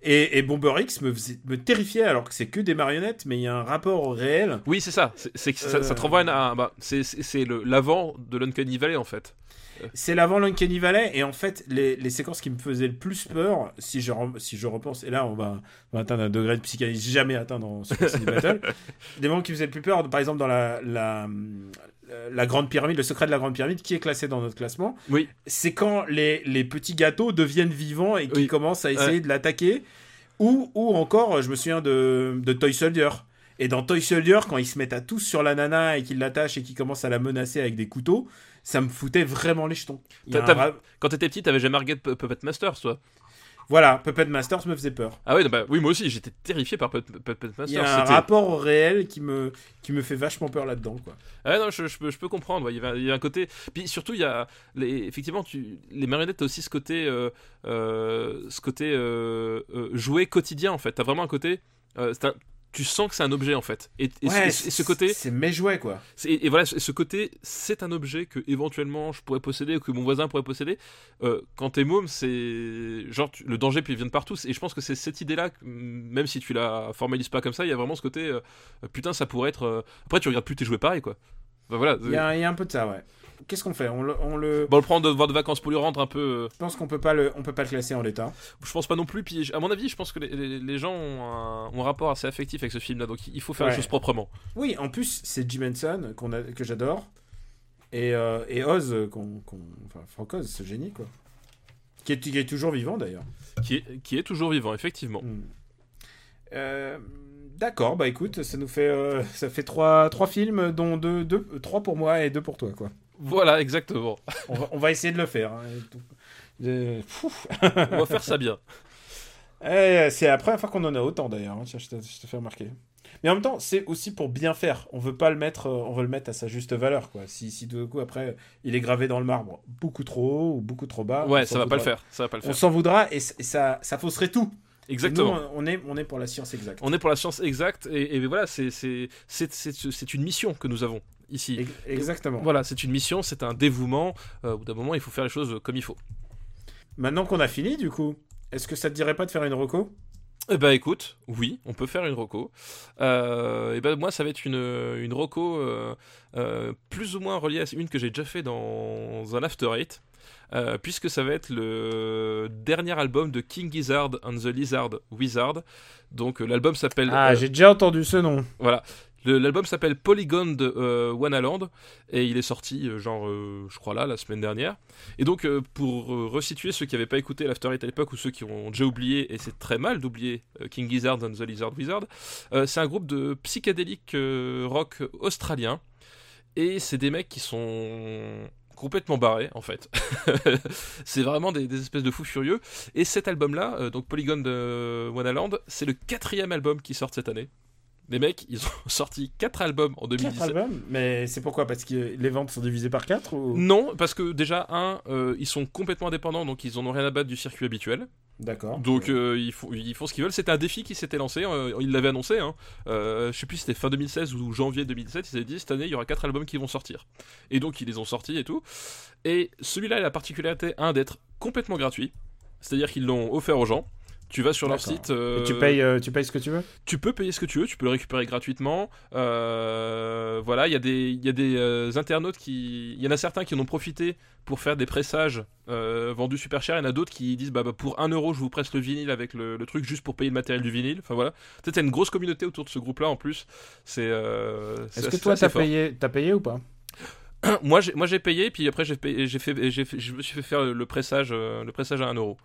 Et, et Bomber X me, faisait- me terrifiait alors que c'est que des marionnettes, mais il y a un rapport au réel. Oui, c'est ça. C'est, ça, ça te Euh. renvoie à bah, c'est, l'avant de l'Uncanny Valley en fait. C'est l'avant l'Uncanny Valley et en fait les, les séquences qui me faisaient le plus peur, si je, si je repense, et là on va, on va atteindre un degré de psychanalyse jamais atteint dans Super City Battle, des moments qui me faisaient le plus peur, par exemple dans la, la, la Grande Pyramide, le secret de la Grande Pyramide qui est classé dans notre classement, Oui. c'est quand les, les petits gâteaux deviennent vivants et qui Oui. commencent à essayer de l'attaquer, ou, ou encore je me souviens de, de Toy Soldier. Et dans Toy Soldier, quand ils se mettent à tous sur la nana et qu'ils l'attachent et qu'ils commencent à la menacer avec des couteaux, ça me foutait vraiment les jetons. Un Quand t'étais petit, t'avais jamais regardé Pu- Puppet Masters, toi Voilà, Puppet Masters me faisait peur. Ah oui, bah, oui, moi aussi, j'étais terrifié par Puppet Puppet Il y Masters. a un rapport au réel qui me, qui me fait vachement peur là-dedans, quoi. Ah non, je, je peux, je peux comprendre. ouais, Il y, avait, il y a un côté. Puis surtout, il y a les, effectivement, tu, les marionnettes, t'as aussi ce côté, euh, euh, ce côté euh, euh, jouet quotidien en fait. T'as vraiment un côté. euh, tu sens que c'est un objet en fait. Et, et Ouais, ce, et ce côté, C'est mes jouets, quoi. et voilà, ce ce côté, c'est un objet que éventuellement je pourrais posséder ou que mon voisin pourrait posséder. Euh, quand t'es môme, c'est genre tu- le danger puis il vient de partout. Et je pense que c'est cette idée-là, même si tu la formalises pas comme ça, il y a vraiment ce côté, euh, putain, ça pourrait être. euh, Après, tu regardes plus tes jouets pareil quoi. Enfin, voilà. Il y, a, il y a un peu de ça, ouais. Qu'est-ce qu'on fait on le, on le... Bon, le prendre de voir de vacances pour lui rendre un peu. euh, Je pense qu'on peut pas le, on peut pas le classer en l'état. Je pense pas non plus. Puis, à mon avis, je pense que les, les- les gens ont un, ont un rapport assez affectif avec ce film-là. Donc, il faut faire les choses proprement. Oui, en plus, c'est Jim Henson qu'on a, que j'adore. Et, euh, et Oz, qu'on, qu'on- enfin, Frank Oz, ce génie, quoi. Qui est, qui est toujours vivant, d'ailleurs. Qui est, qui est toujours vivant, effectivement. Hmm. Euh, D'accord, bah écoute, ça nous fait, euh, ça fait trois, trois films, dont deux, deux, trois pour moi et deux pour toi, quoi. Voilà, exactement. On va, on va essayer de le faire. hein. Euh. On va faire ça bien. Eh, c'est la première fois qu'on en a autant d'ailleurs, hein, tiens, je te, je te fais remarquer. Mais en même temps, c'est aussi pour bien faire. On veut pas le mettre, euh, on veut le mettre à sa juste valeur, quoi. Si, si tout d'un coup après il est gravé dans le marbre beaucoup trop haut ou beaucoup trop bas, Ouais, on ça va pas le faire. Ça va pas le On faire. s'en voudra et, ça, ça fausserait tout. Exactement. Nous, on est, on est pour la science exacte. On est pour la science exacte et, et voilà, c'est c'est- c'est- c'est- c'est une mission que nous avons ici. Ex- Exactement. Voilà, c'est une mission, c'est un dévouement. Euh, au bout d'un moment, il faut faire les choses comme il faut. Maintenant qu'on a fini, du coup, est-ce que ça te dirait pas de faire une reco? Eh ben écoute, oui, on peut faire une roco. Euh, et ben moi, ça va être une, une roco euh, euh, plus ou moins reliée à une que j'ai déjà fait dans un After Eight. puisque ça va être le dernier album de King Gizzard and the Lizard Wizard. Donc l'album s'appelle Ah, j'ai déjà entendu ce nom. Voilà. L'album s'appelle Polygon de euh, Wanaland et il est sorti euh, genre euh, je crois là la semaine dernière. Et donc euh, pour resituer ceux qui n'avaient pas écouté l'After Eight à l'époque ou ceux qui ont déjà oublié et c'est très mal d'oublier King Gizzard and the Lizard Wizard, c'est un groupe de psychédélique rock australien et c'est des mecs qui sont complètement barrés en fait. c'est vraiment des, espèces de fous furieux. Et cet album-là, donc Polygon de Wanaland, c'est le quatrième album qui sort cette année. Les mecs, ils ont sorti quatre albums en 2017. Quatre albums Mais c'est pourquoi? Parce que les ventes sont divisées par 4 ou... Non, parce que déjà, un, euh, ils sont complètement indépendants, donc ils en ont rien à battre du circuit habituel. D'accord. Donc euh, ils, font, ils font ce qu'ils veulent. C'était un défi qui s'était lancé, euh, ils l'avaient annoncé. Hein. Je sais plus si c'était fin 2016 ou janvier 2017. Ils avaient dit cette année il y aura quatre albums qui vont sortir. Et donc ils les ont sortis et tout. Et celui-là a la particularité, un, d'être complètement gratuit. C'est-à-dire qu'ils l'ont offert aux gens. Tu vas sur leur site. euh, Et tu, payes, euh, tu payes ce que tu veux? Tu peux payer ce que tu veux, tu peux le récupérer gratuitement. Euh, voilà, il y a des, y a des euh, internautes qui. Il y en a certains qui en ont profité pour faire des pressages vendus super cher. Il y en a d'autres qui disent bah, bah, pour 1 euro, je vous presse le vinyle avec le, le truc juste pour payer le matériel du vinyle. Enfin voilà. Peut-être une grosse communauté autour de ce groupe-là en plus. C'est. Est-ce que toi, t'as payé, t'as payé ou pas? Moi, j'ai, payé, puis après j'ai, fait, fait- je me suis fait faire le pressage, le pressage à 1 euro.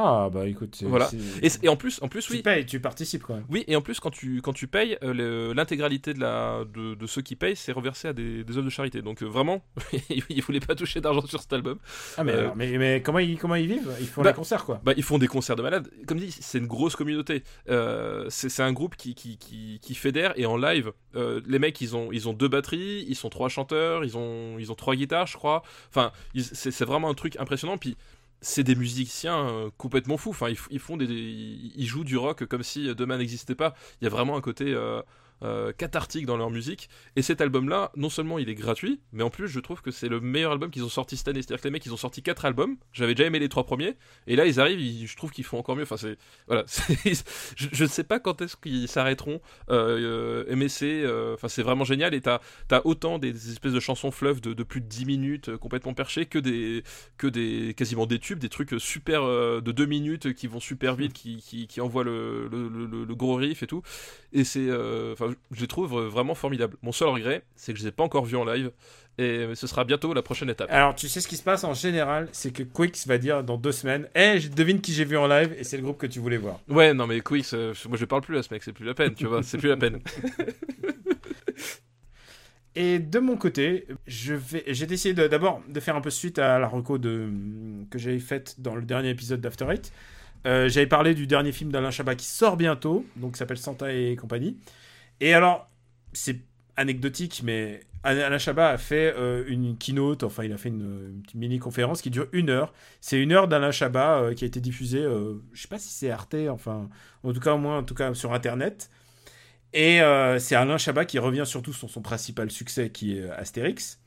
Ah, bah écoute. c'est- Voilà. Et, et en plus, en plus tu oui. payes, tu participes quand même. Oui, et en plus, quand tu, quand tu payes, euh, l'intégralité de, la, de, de ceux qui payent, c'est reversé à des, des œuvres de charité. Donc euh, vraiment, ils voulaient pas toucher d'argent sur cet album. Ah, mais, Euh, alors, mais, mais comment, ils, comment ils vivent? Ils font Bah, des concerts, quoi. Bah, ils font des concerts de malades. Comme dit, c'est une grosse communauté. Euh, c'est c'est un groupe qui, qui, qui, qui fédère et en live, euh, les mecs, ils ont, ils ont deux batteries, ils sont trois chanteurs, ils ont, ils ont trois guitares, je crois. Enfin, c'est vraiment un truc impressionnant. Puis c'est des musiciens euh, complètement fous. Enfin, ils, font des, des- ils jouent du rock comme si demain n'existait pas. Il y a vraiment un côté euh, euh, cathartique dans leur musique. Et cet album-là, non seulement il est gratuit, mais en plus, je trouve que c'est le meilleur album qu'ils ont sorti cette année. C'est-à-dire que les mecs, ils ont sorti quatre albums. J'avais déjà aimé les trois premiers, et là, ils arrivent. ils- je trouve qu'ils font encore mieux. Enfin, c'est voilà. je, ne sais pas quand est-ce qu'ils s'arrêteront. Euh, euh, MSC, euh, enfin, c'est vraiment génial. Et t'as as autant des, des espèces de chansons fleuves de, de plus de 10 minutes, euh, complètement perchées, que des que des quasiment des tubes, des trucs super de 2 minutes qui vont super vite, qui, qui, qui envoient le, le, le- le gros riff et tout. Et c'est, enfin, je les trouve vraiment formidables. Mon seul regret, c'est que je les ai pas encore vus en live. Et ce sera bientôt la prochaine étape. Alors, tu sais ce qui se passe en général, c'est que Quicks va dire dans deux semaines Eh, je devine qui j'ai vu en live et c'est le groupe que tu voulais voir. Ouais, non mais Quicks, euh, moi je parle plus à ce mec, c'est plus la peine, tu vois, c'est plus la peine. Et de mon côté, je vais, j'ai décidé de- d'abord de faire un peu suite à la reco de, que j'avais faite dans le dernier épisode d'After Eight. Euh, j'avais parlé du dernier film d'Alain Chabat qui sort bientôt, donc s'appelle Santa et compagnie. Et alors, c'est anecdotique, mais Alain Chabat a fait euh, une keynote, enfin il a fait une, mini-conférence qui dure une heure. C'est une heure d'Alain Chabat euh, qui a été diffusée, euh, je sais pas si c'est Arte, enfin, en tout cas au moins sur Internet. Et euh, c'est Alain Chabat qui revient surtout sur son principal succès qui est Astérix.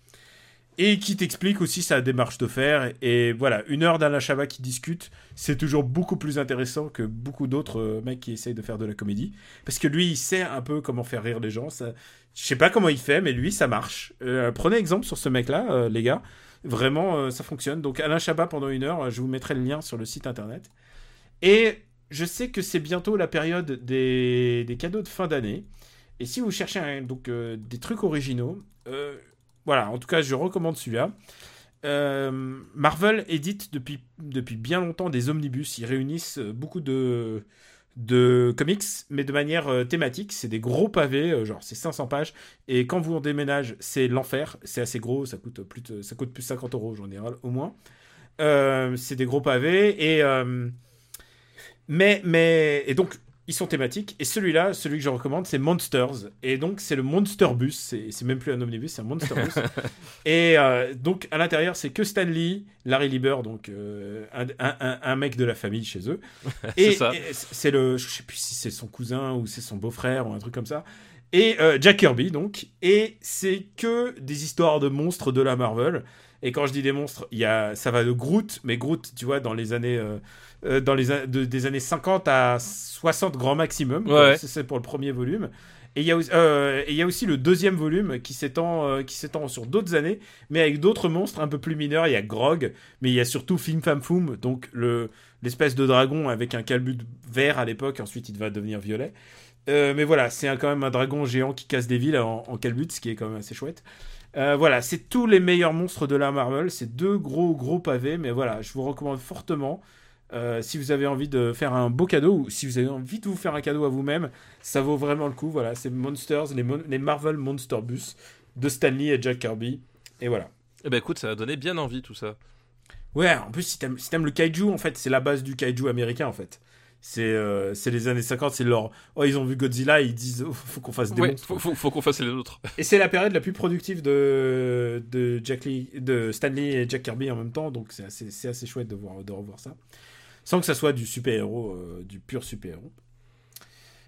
Et qui t'explique aussi sa démarche de faire. Et voilà, une heure d'Alain Chabat qui discute, c'est toujours beaucoup plus intéressant que beaucoup d'autres euh, mecs qui essayent de faire de la comédie. Parce que lui, il sait un peu comment faire rire les gens. Ça... Je sais pas comment il fait, mais lui, ça marche. Euh, prenez exemple sur ce mec-là, euh, les gars. Vraiment, ça fonctionne. Donc Alain Chabat pendant une heure, je vous mettrai le lien sur le site internet. Et je sais que c'est bientôt la période des, cadeaux de fin d'année. Et si vous cherchez donc, des trucs originaux, voilà, en tout cas, je recommande celui-là. Euh, Marvel édite depuis, depuis bien longtemps des omnibus. Ils réunissent euh, beaucoup de, de comics, mais de manière euh, thématique. C'est des gros pavés, genre c'est 500 pages. Et quand vous en déménagez, c'est l'enfer. C'est assez gros, ça coûte plus de, ça coûte plus de 50 euros en général, au moins. C'est des gros pavés. Et, mais, mais, et donc, ils sont thématiques. Et celui-là, celui que je recommande, c'est Monsters. Et donc, c'est le Monster Bus. C'est même plus un omnibus, c'est un Monster Bus. et euh, donc, à l'intérieur, c'est que Stan Lee, Larry Lieber, donc euh, un, un- un- un mec de la famille chez eux. Et, C'est le, je sais plus si c'est son cousin ou c'est son beau-frère ou un truc comme ça. Et euh, Jack Kirby, donc. Et c'est que des histoires de monstres de la Marvel. Et quand je dis des monstres, il y a, ça va de Groot, mais Groot, tu vois, dans les années, euh, dans les de- des années 50 à 60 grand maximum. Ouais. C'est- pour le premier volume. Et il y, a aussi- euh, et il y a aussi le deuxième volume qui s'étend euh, sur d'autres années, mais avec d'autres monstres un peu plus mineurs. Il y a Grog, mais il y a surtout Fim Fam Foum, donc le l'espèce de dragon avec un calbut vert à l'époque. Ensuite, il va devenir violet. Euh, mais voilà, c'est quand même un dragon géant qui casse des villes en, en calbut, ce qui est quand même assez chouette. Voilà, c'est tous les meilleurs monstres de la Marvel. C'est deux gros gros pavés, mais voilà, je vous recommande fortement. Euh, si vous avez envie de faire un beau cadeau ou si vous avez envie de vous faire un cadeau à vous-même, ça vaut vraiment le coup. Voilà, c'est Monsters, les, mon- les Marvel Monster Bus de Stanley et Jack Kirby. Et voilà. Eh ben écoute, ça a donné bien envie tout ça. Ouais, en plus, si t'aimes si le kaiju, en fait, c'est la base du kaiju américain, en fait. C'est euh, les années 50, c'est leur. Oh, ils ont vu Godzilla, ils disent, oh, faut qu'on fasse des Ouais, monstres. faut, faut- faut qu'on fasse les autres. Et c'est la période la plus productive de, de, Jack Lee, de Stanley et Jack Kirby en même temps, donc c'est assez, assez chouette de, voir, de revoir ça. Sans que ça soit du super-héros, euh, du pur super-héros.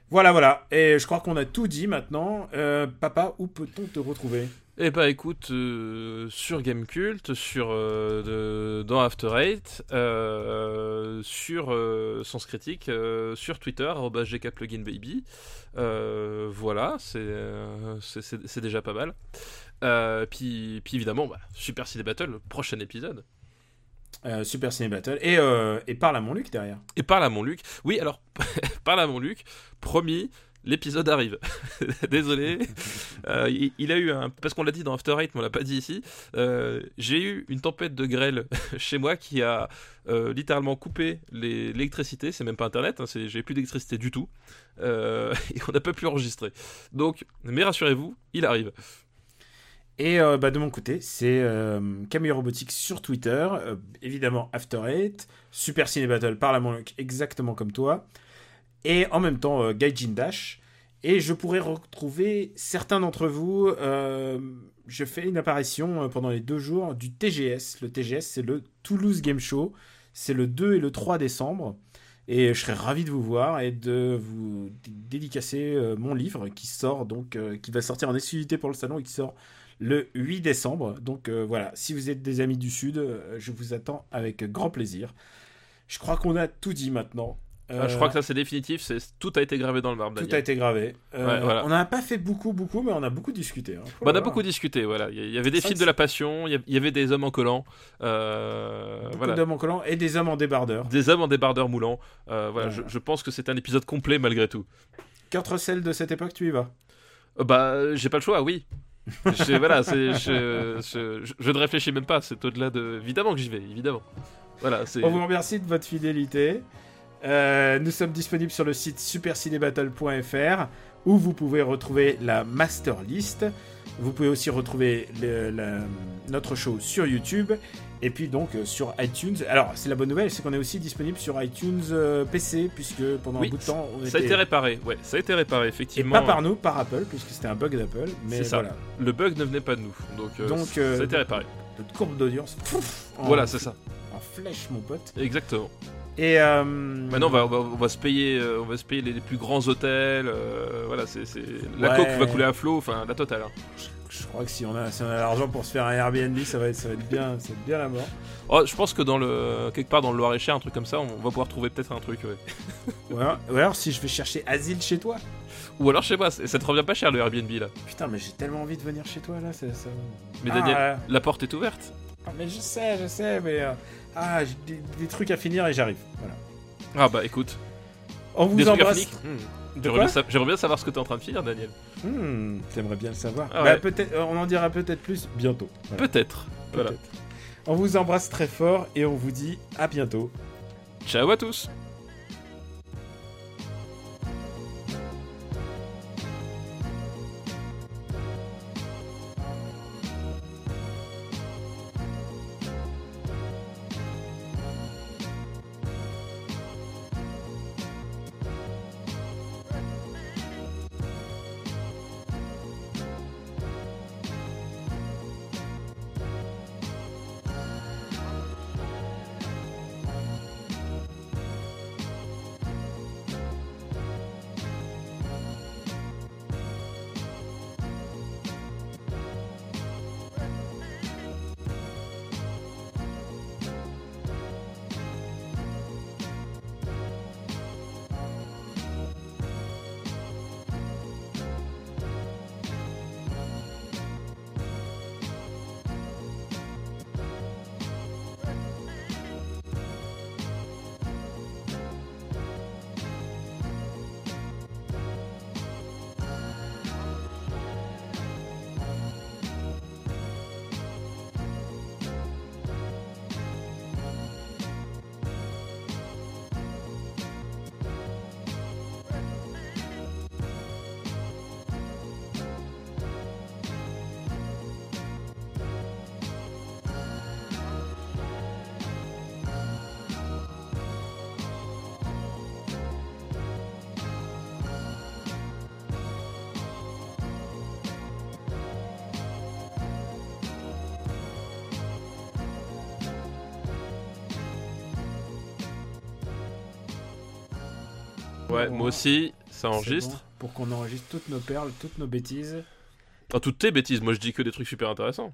Voilà, voilà. Et je crois qu'on a tout dit maintenant. Euh, papa, où peut-on te retrouver? Eh bah écoute, euh, sur Gamecult, sur euh, de- dans After Eight, sur Sens Critique, sur Twitter @gkpluginbaby. Voilà, c'est déjà pas mal. Puis, puis évidemment, bah, Super Ciné Battle, prochain épisode. Euh, Super Ciné Battle. Et, euh, et parle à mon Luc derrière. Et parle à mon Luc. Oui, alors, parle à mon Luc. Promis, l'épisode arrive. Désolé. Euh, il, il a eu un. Parce qu'on l'a dit dans After Eight, mais on l'a pas dit ici. Euh, J'ai eu une tempête de grêle chez moi qui a euh, littéralement coupé l'électricité. C'est même pas internet, hein, j'ai plus d'électricité du tout. Et on n'a pas pu enregistrer. Donc, mais rassurez-vous, il arrive. Et euh, bah, de mon côté, c'est euh, Camille Robotique sur Twitter, euh, évidemment After Eight, Super Ciné Battle par la Monk, exactement comme toi, et en même temps Gaijin Dash. Et je pourrais retrouver certains d'entre vous. je fais une apparition pendant les deux jours du TGS. Le TGS, c'est le Toulouse Game Show. C'est le 2 et le 3 décembre. Et je serais ravi de vous voir et de vous dé- dédicacer mon livre qui sort donc, qui va sortir en exclusivité pour le salon et qui sort le 8 décembre. Donc euh, voilà, si vous êtes des amis du Sud, euh, je vous attends avec grand plaisir. Je crois qu'on a tout dit maintenant. Ah, je crois que ça c'est définitif. c'est tout a été gravé dans le marbre. tout a été gravé. Euh, Ouais, voilà. On n'a pas fait beaucoup, beaucoup, mais on a beaucoup discuté. hein. Bah, on a beaucoup discuté, voilà. Il y- avait des films de la passion, il y avait des hommes en collant, voilà. d'hommes en collant et des hommes en débardeur. des hommes en débardeur moulant. Voilà, Voilà. Je, je pense que c'est un épisode complet malgré tout. Quatre celles de cette époque, tu y vas? Bah, j'ai pas le choix, oui. Je- voilà, je, ne réfléchis même pas. C'est au-delà de. Évidemment que j'y vais, évidemment. Voilà. On vous remercie de votre fidélité. Euh, nous sommes disponibles sur le site supercinébattle.fr où vous pouvez retrouver la master list. Vous pouvez aussi retrouver le- la- notre show sur YouTube et puis donc euh, sur iTunes. Alors, c'est la bonne nouvelle, c'est qu'on est aussi disponible sur iTunes euh, PC puisque pendant Oui, un bout de temps, on Ça a été réparé, ouais, ça a été réparé, et effectivement. pas par nous, par Apple, puisque c'était un bug d'Apple. Mais C'est ça. voilà, Le bug ne venait pas de nous, donc, euh, Donc, ça a été réparé. notre courbe d'audience, Voilà, c'est ça, en flèche, mon pote. exactement. Et euh, Maintenant, on va, on va, on va se payer, euh, on va se payer les, les plus grands hôtels. euh, voilà, c'est la Ouais. coque va couler à flot, enfin la totale. hein. je crois que si on a, si on a l'argent pour se faire un Airbnb, ça va être, ça va être bien, ça va être bien la mort. Oh, je pense que dans le quelque part dans le Loir-et-Cher, un truc comme ça, on va pouvoir trouver peut-être un truc. ouais. Ou alors, ou alors si je vais chercher asile chez toi. Ou alors, je sais pas, ça te revient pas cher le Airbnb là. Putain, mais j'ai tellement envie de venir chez toi là, ça. Mais Ah, Daniel, ouais. la porte est ouverte. Ah, mais je sais, je sais, mais euh, ah, j'ai des, des trucs à finir et j'arrive. Voilà. Ah bah écoute, On vous des embrasse. Hmm. J'aimerais bien, savoir ce que t'es en train de finir, Daniel. Hmm, T'aimerais bien le savoir. Ah Bah, peut-être, euh, on en dira peut-être plus bientôt. Voilà, Peut-être. Voilà. peut-être. On vous embrasse très fort et on vous dit à bientôt. Ciao à tous. Ouais, moi aussi, ça enregistre. bon, pour qu'on enregistre toutes nos perles, toutes nos bêtises. Ah, toutes tes bêtises, moi je dis que des trucs super intéressants.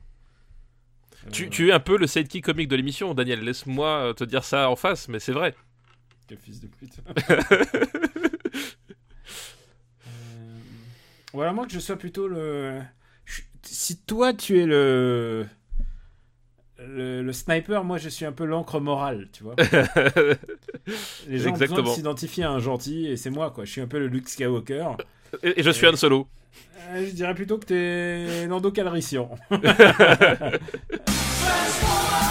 Euh, Tu, tu es un peu le sidekick comique de l'émission, Daniel. Laisse-moi euh, te dire ça en face, mais c'est vrai. Quel fils de pute. Euh, Voilà, moi que je sois plutôt le. Si toi tu es le. Le, le sniper, moi je suis un peu l'encre morale, tu vois. Les gens ont besoin de Exactement. s'identifier à un gentil et c'est moi quoi. Je suis un peu le Luke Skywalker. et, et je suis Han Solo. Euh, je dirais plutôt que t'es Nando Calrissian.